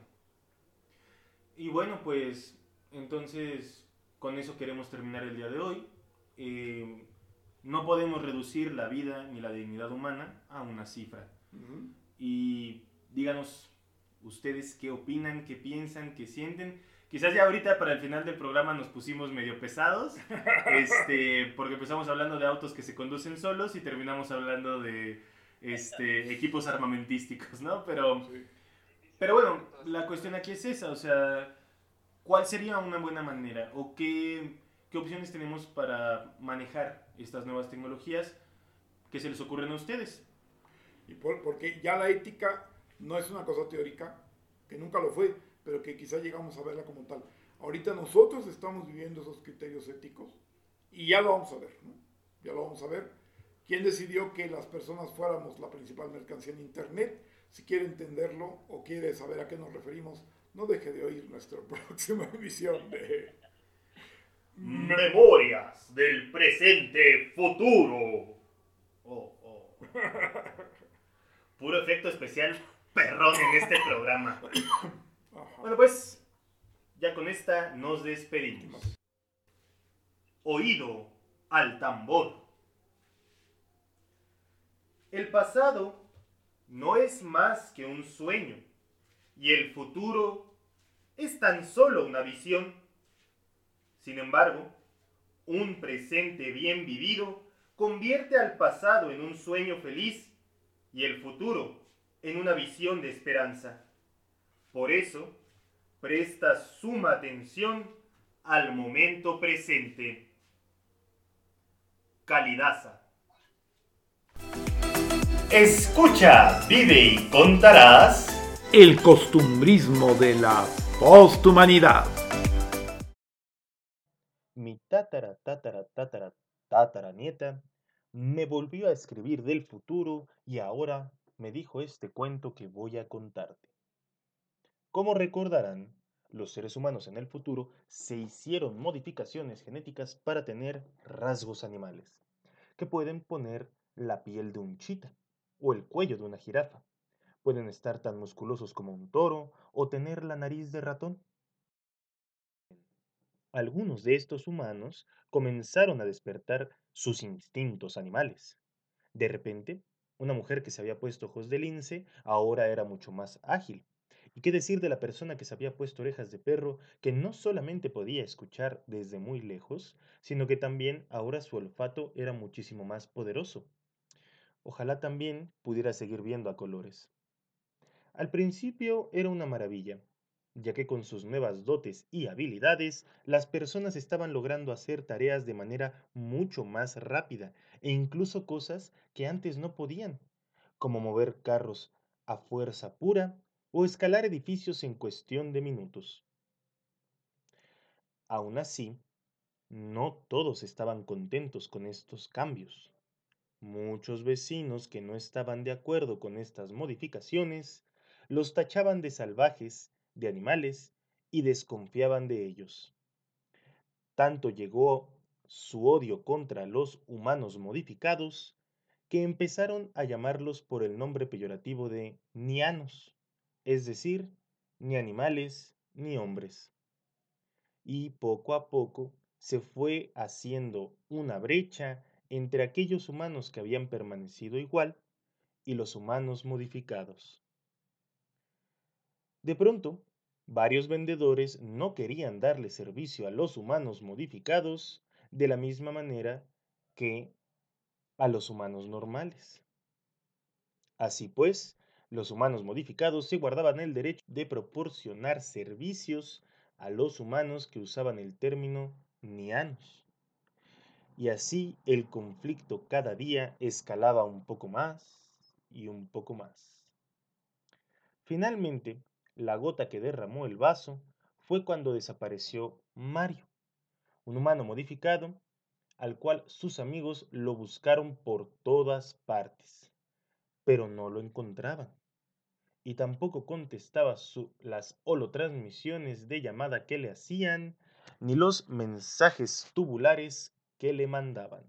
Y bueno, pues entonces con eso queremos terminar el día de hoy. Eh, no podemos reducir la vida ni la dignidad humana a una cifra. Y díganos ustedes qué opinan, qué piensan, qué sienten Quizás ya ahorita para el final del programa nos pusimos medio pesados, (laughs) este, porque empezamos hablando de autos que se conducen solos y terminamos hablando de este, equipos armamentísticos, ¿no? Pero, pero bueno, la cuestión aquí es esa, o sea, ¿cuál sería una buena manera o qué, qué opciones tenemos para manejar estas nuevas tecnologías que se les ocurren a ustedes? Y porque ya la ética no es una cosa teórica, que nunca lo fue pero que quizá llegamos a verla como tal. Ahorita nosotros estamos viviendo esos criterios éticos y ya lo vamos a ver, ¿no? Ya lo vamos a ver. ¿Quién decidió que las personas fuéramos la principal mercancía en Internet? Si quiere entenderlo o quiere saber a qué nos referimos, no deje de oír nuestra (laughs) próxima emisión de... Memorias del presente futuro. Oh, oh. (laughs) Puro efecto especial perrón en este programa. Bueno, pues ya con esta nos despedimos. Oído al tambor. El pasado no es más que un sueño y el futuro es tan solo una visión. Sin embargo, un presente bien vivido convierte al pasado en un sueño feliz y el futuro en una visión de esperanza. Por eso, presta suma atención al momento presente. Calidaza. Escucha, vive y contarás el costumbrismo de la posthumanidad. Mi tatara, tatara, tatara, tatara nieta me volvió a escribir del futuro y ahora me dijo este cuento que voy a contarte. Como recordarán, los seres humanos en el futuro se hicieron modificaciones genéticas para tener rasgos animales, que pueden poner la piel de un chita o el cuello de una jirafa. Pueden estar tan musculosos como un toro o tener la nariz de ratón. Algunos de estos humanos comenzaron a despertar sus instintos animales. De repente, una mujer que se había puesto ojos de lince ahora era mucho más ágil. ¿Y qué decir de la persona que se había puesto orejas de perro, que no solamente podía escuchar desde muy lejos, sino que también ahora su olfato era muchísimo más poderoso? Ojalá también pudiera seguir viendo a colores. Al principio era una maravilla, ya que con sus nuevas dotes y habilidades, las personas estaban logrando hacer tareas de manera mucho más rápida e incluso cosas que antes no podían, como mover carros a fuerza pura o escalar edificios en cuestión de minutos. Aún así, no todos estaban contentos con estos cambios. Muchos vecinos que no estaban de acuerdo con estas modificaciones los tachaban de salvajes, de animales y desconfiaban de ellos. Tanto llegó su odio contra los humanos modificados que empezaron a llamarlos por el nombre peyorativo de nianos, es decir, ni animales ni hombres. Y poco a poco se fue haciendo una brecha entre aquellos humanos que habían permanecido igual y los humanos modificados. De pronto, varios vendedores no querían darle servicio a los humanos modificados de la misma manera que a los humanos normales. Así pues, los humanos modificados se guardaban el derecho de proporcionar servicios a los humanos que usaban el término nianos. Y así el conflicto cada día escalaba un poco más y un poco más. Finalmente, la gota que derramó el vaso fue cuando desapareció Mario, un humano modificado al cual sus amigos lo buscaron por todas partes, pero no lo encontraban. Y tampoco contestaba las holotransmisiones de llamada que le hacían, ni los mensajes tubulares que le mandaban.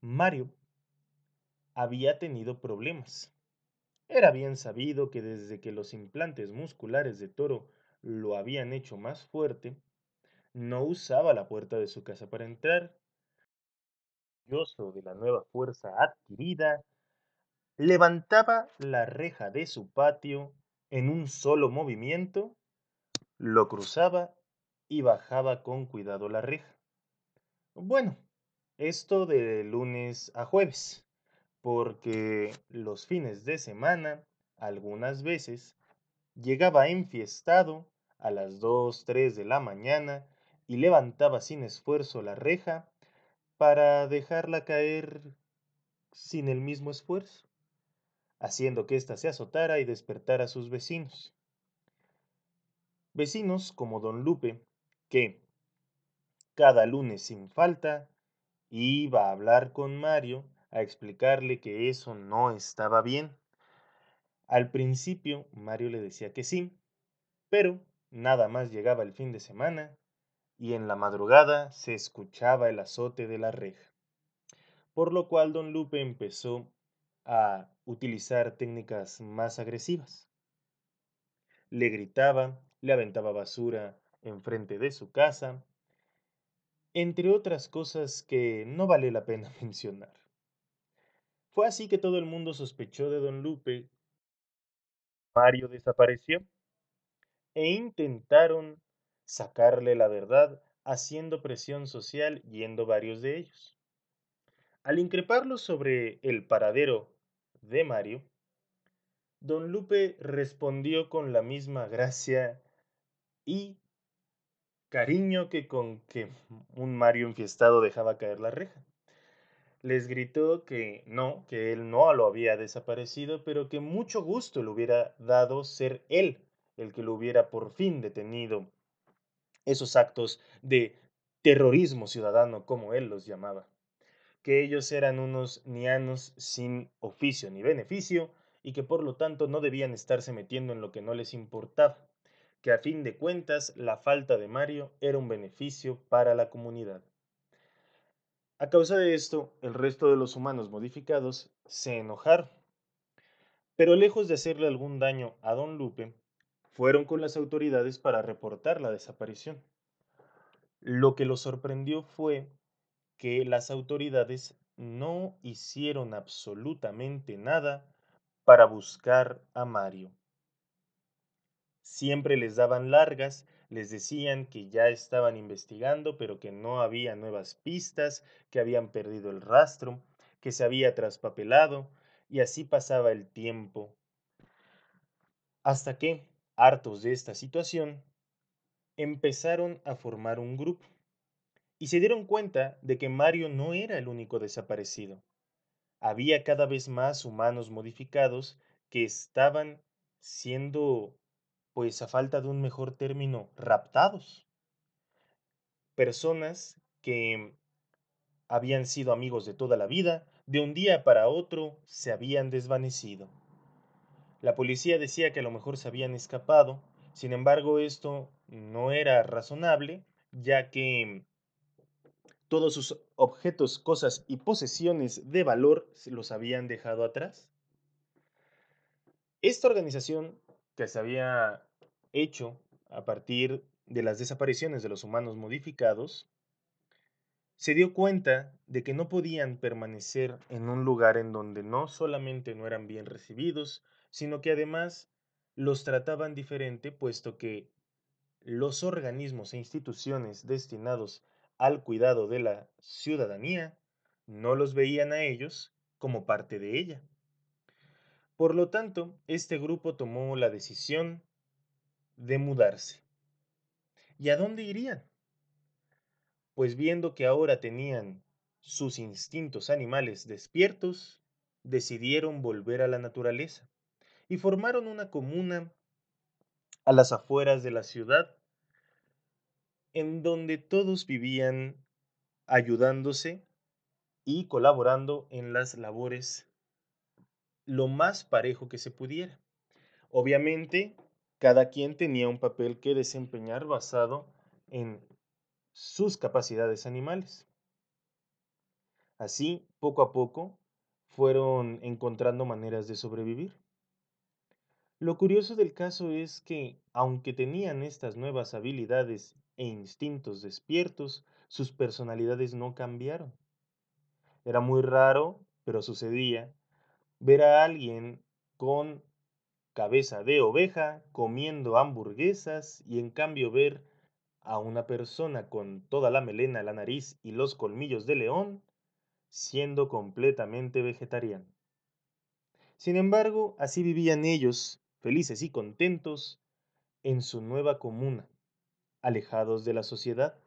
Mario había tenido problemas era bien sabido que desde que los implantes musculares de Toro lo habían hecho más fuerte, no usaba la puerta de su casa para entrar. Orgulloso de la nueva fuerza adquirida, levantaba la reja de su patio en un solo movimiento, lo cruzaba y bajaba con cuidado la reja. Bueno, esto de lunes a jueves porque los fines de semana, algunas veces, llegaba enfiestado a las 2, 3 de la mañana y levantaba sin esfuerzo la reja para dejarla caer sin el mismo esfuerzo, haciendo que ésta se azotara y despertara a sus vecinos. Vecinos como don Lupe, que cada lunes sin falta iba a hablar con Mario a explicarle que eso no estaba bien. Al principio Mario le decía que sí, pero nada más llegaba el fin de semana y en la madrugada se escuchaba el azote de la reja. Por lo cual don Lupe empezó a utilizar técnicas más agresivas. Le gritaba, le aventaba basura enfrente de su casa, entre otras cosas que no vale la pena (laughs) mencionar. Fue así que todo el mundo sospechó de don Lupe. Mario desapareció e intentaron sacarle la verdad haciendo presión social yendo varios de ellos. Al increparlo sobre el paradero de Mario, don Lupe respondió con la misma gracia y cariño que con que un Mario enfiestado dejaba caer la reja les gritó que no, que él no lo había desaparecido, pero que mucho gusto le hubiera dado ser él el que lo hubiera por fin detenido esos actos de terrorismo ciudadano, como él los llamaba, que ellos eran unos nianos sin oficio ni beneficio y que por lo tanto no debían estarse metiendo en lo que no les importaba, que a fin de cuentas la falta de Mario era un beneficio para la comunidad. A causa de esto, el resto de los humanos modificados se enojaron. Pero lejos de hacerle algún daño a Don Lupe, fueron con las autoridades para reportar la desaparición. Lo que los sorprendió fue que las autoridades no hicieron absolutamente nada para buscar a Mario. Siempre les daban largas les decían que ya estaban investigando, pero que no había nuevas pistas, que habían perdido el rastro, que se había traspapelado, y así pasaba el tiempo. Hasta que, hartos de esta situación, empezaron a formar un grupo y se dieron cuenta de que Mario no era el único desaparecido. Había cada vez más humanos modificados que estaban siendo pues a falta de un mejor término, raptados. Personas que habían sido amigos de toda la vida, de un día para otro se habían desvanecido. La policía decía que a lo mejor se habían escapado, sin embargo esto no era razonable, ya que todos sus objetos, cosas y posesiones de valor los habían dejado atrás. Esta organización que se había hecho a partir de las desapariciones de los humanos modificados, se dio cuenta de que no podían permanecer en un lugar en donde no solamente no eran bien recibidos, sino que además los trataban diferente, puesto que los organismos e instituciones destinados al cuidado de la ciudadanía no los veían a ellos como parte de ella. Por lo tanto, este grupo tomó la decisión de mudarse. ¿Y a dónde irían? Pues viendo que ahora tenían sus instintos animales despiertos, decidieron volver a la naturaleza y formaron una comuna a las afueras de la ciudad, en donde todos vivían ayudándose y colaborando en las labores lo más parejo que se pudiera. Obviamente, cada quien tenía un papel que desempeñar basado en sus capacidades animales. Así, poco a poco, fueron encontrando maneras de sobrevivir. Lo curioso del caso es que, aunque tenían estas nuevas habilidades e instintos despiertos, sus personalidades no cambiaron. Era muy raro, pero sucedía, ver a alguien con cabeza de oveja comiendo hamburguesas y en cambio ver a una persona con toda la melena, la nariz y los colmillos de león siendo completamente vegetariano. Sin embargo, así vivían ellos, felices y contentos, en su nueva comuna, alejados de la sociedad.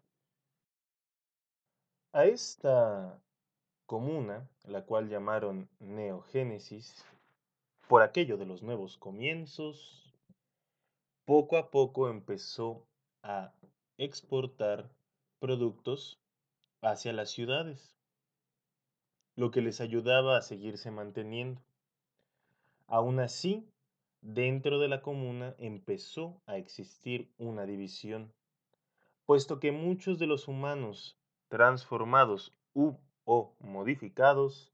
A esta comuna, la cual llamaron Neogénesis, por aquello de los nuevos comienzos, poco a poco empezó a exportar productos hacia las ciudades, lo que les ayudaba a seguirse manteniendo. Aún así, dentro de la comuna empezó a existir una división, puesto que muchos de los humanos transformados u o modificados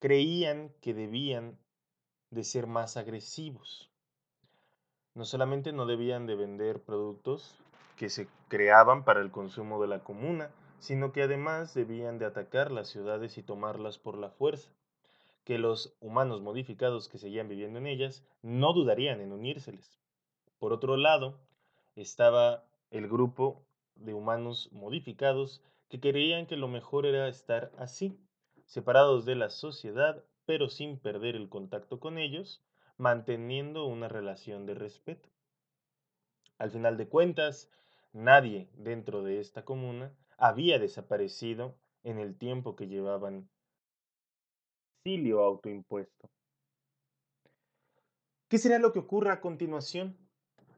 creían que debían de ser más agresivos. No solamente no debían de vender productos que se creaban para el consumo de la comuna, sino que además debían de atacar las ciudades y tomarlas por la fuerza, que los humanos modificados que seguían viviendo en ellas no dudarían en unírseles. Por otro lado, estaba el grupo de humanos modificados que creían que lo mejor era estar así, separados de la sociedad, pero sin perder el contacto con ellos, manteniendo una relación de respeto. Al final de cuentas, nadie dentro de esta comuna había desaparecido en el tiempo que llevaban exilio autoimpuesto. ¿Qué será lo que ocurra a continuación?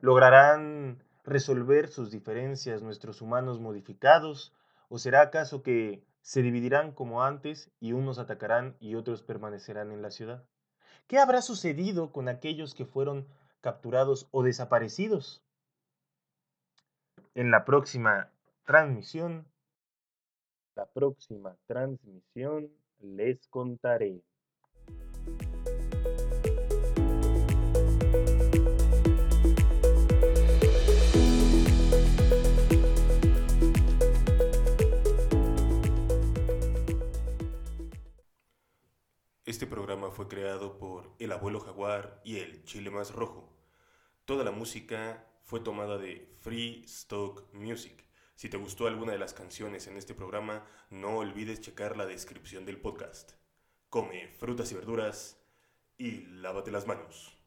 ¿Lograrán resolver sus diferencias nuestros humanos modificados ¿O será acaso que se dividirán como antes y unos atacarán y otros permanecerán en la ciudad? ¿Qué habrá sucedido con aquellos que fueron capturados o desaparecidos? En la próxima transmisión, la próxima transmisión les contaré. Este programa fue creado por El Abuelo Jaguar y El Chile Más Rojo. Toda la música fue tomada de Free Stock Music. Si te gustó alguna de las canciones en este programa, no olvides checar la descripción del podcast. Come frutas y verduras y lávate las manos.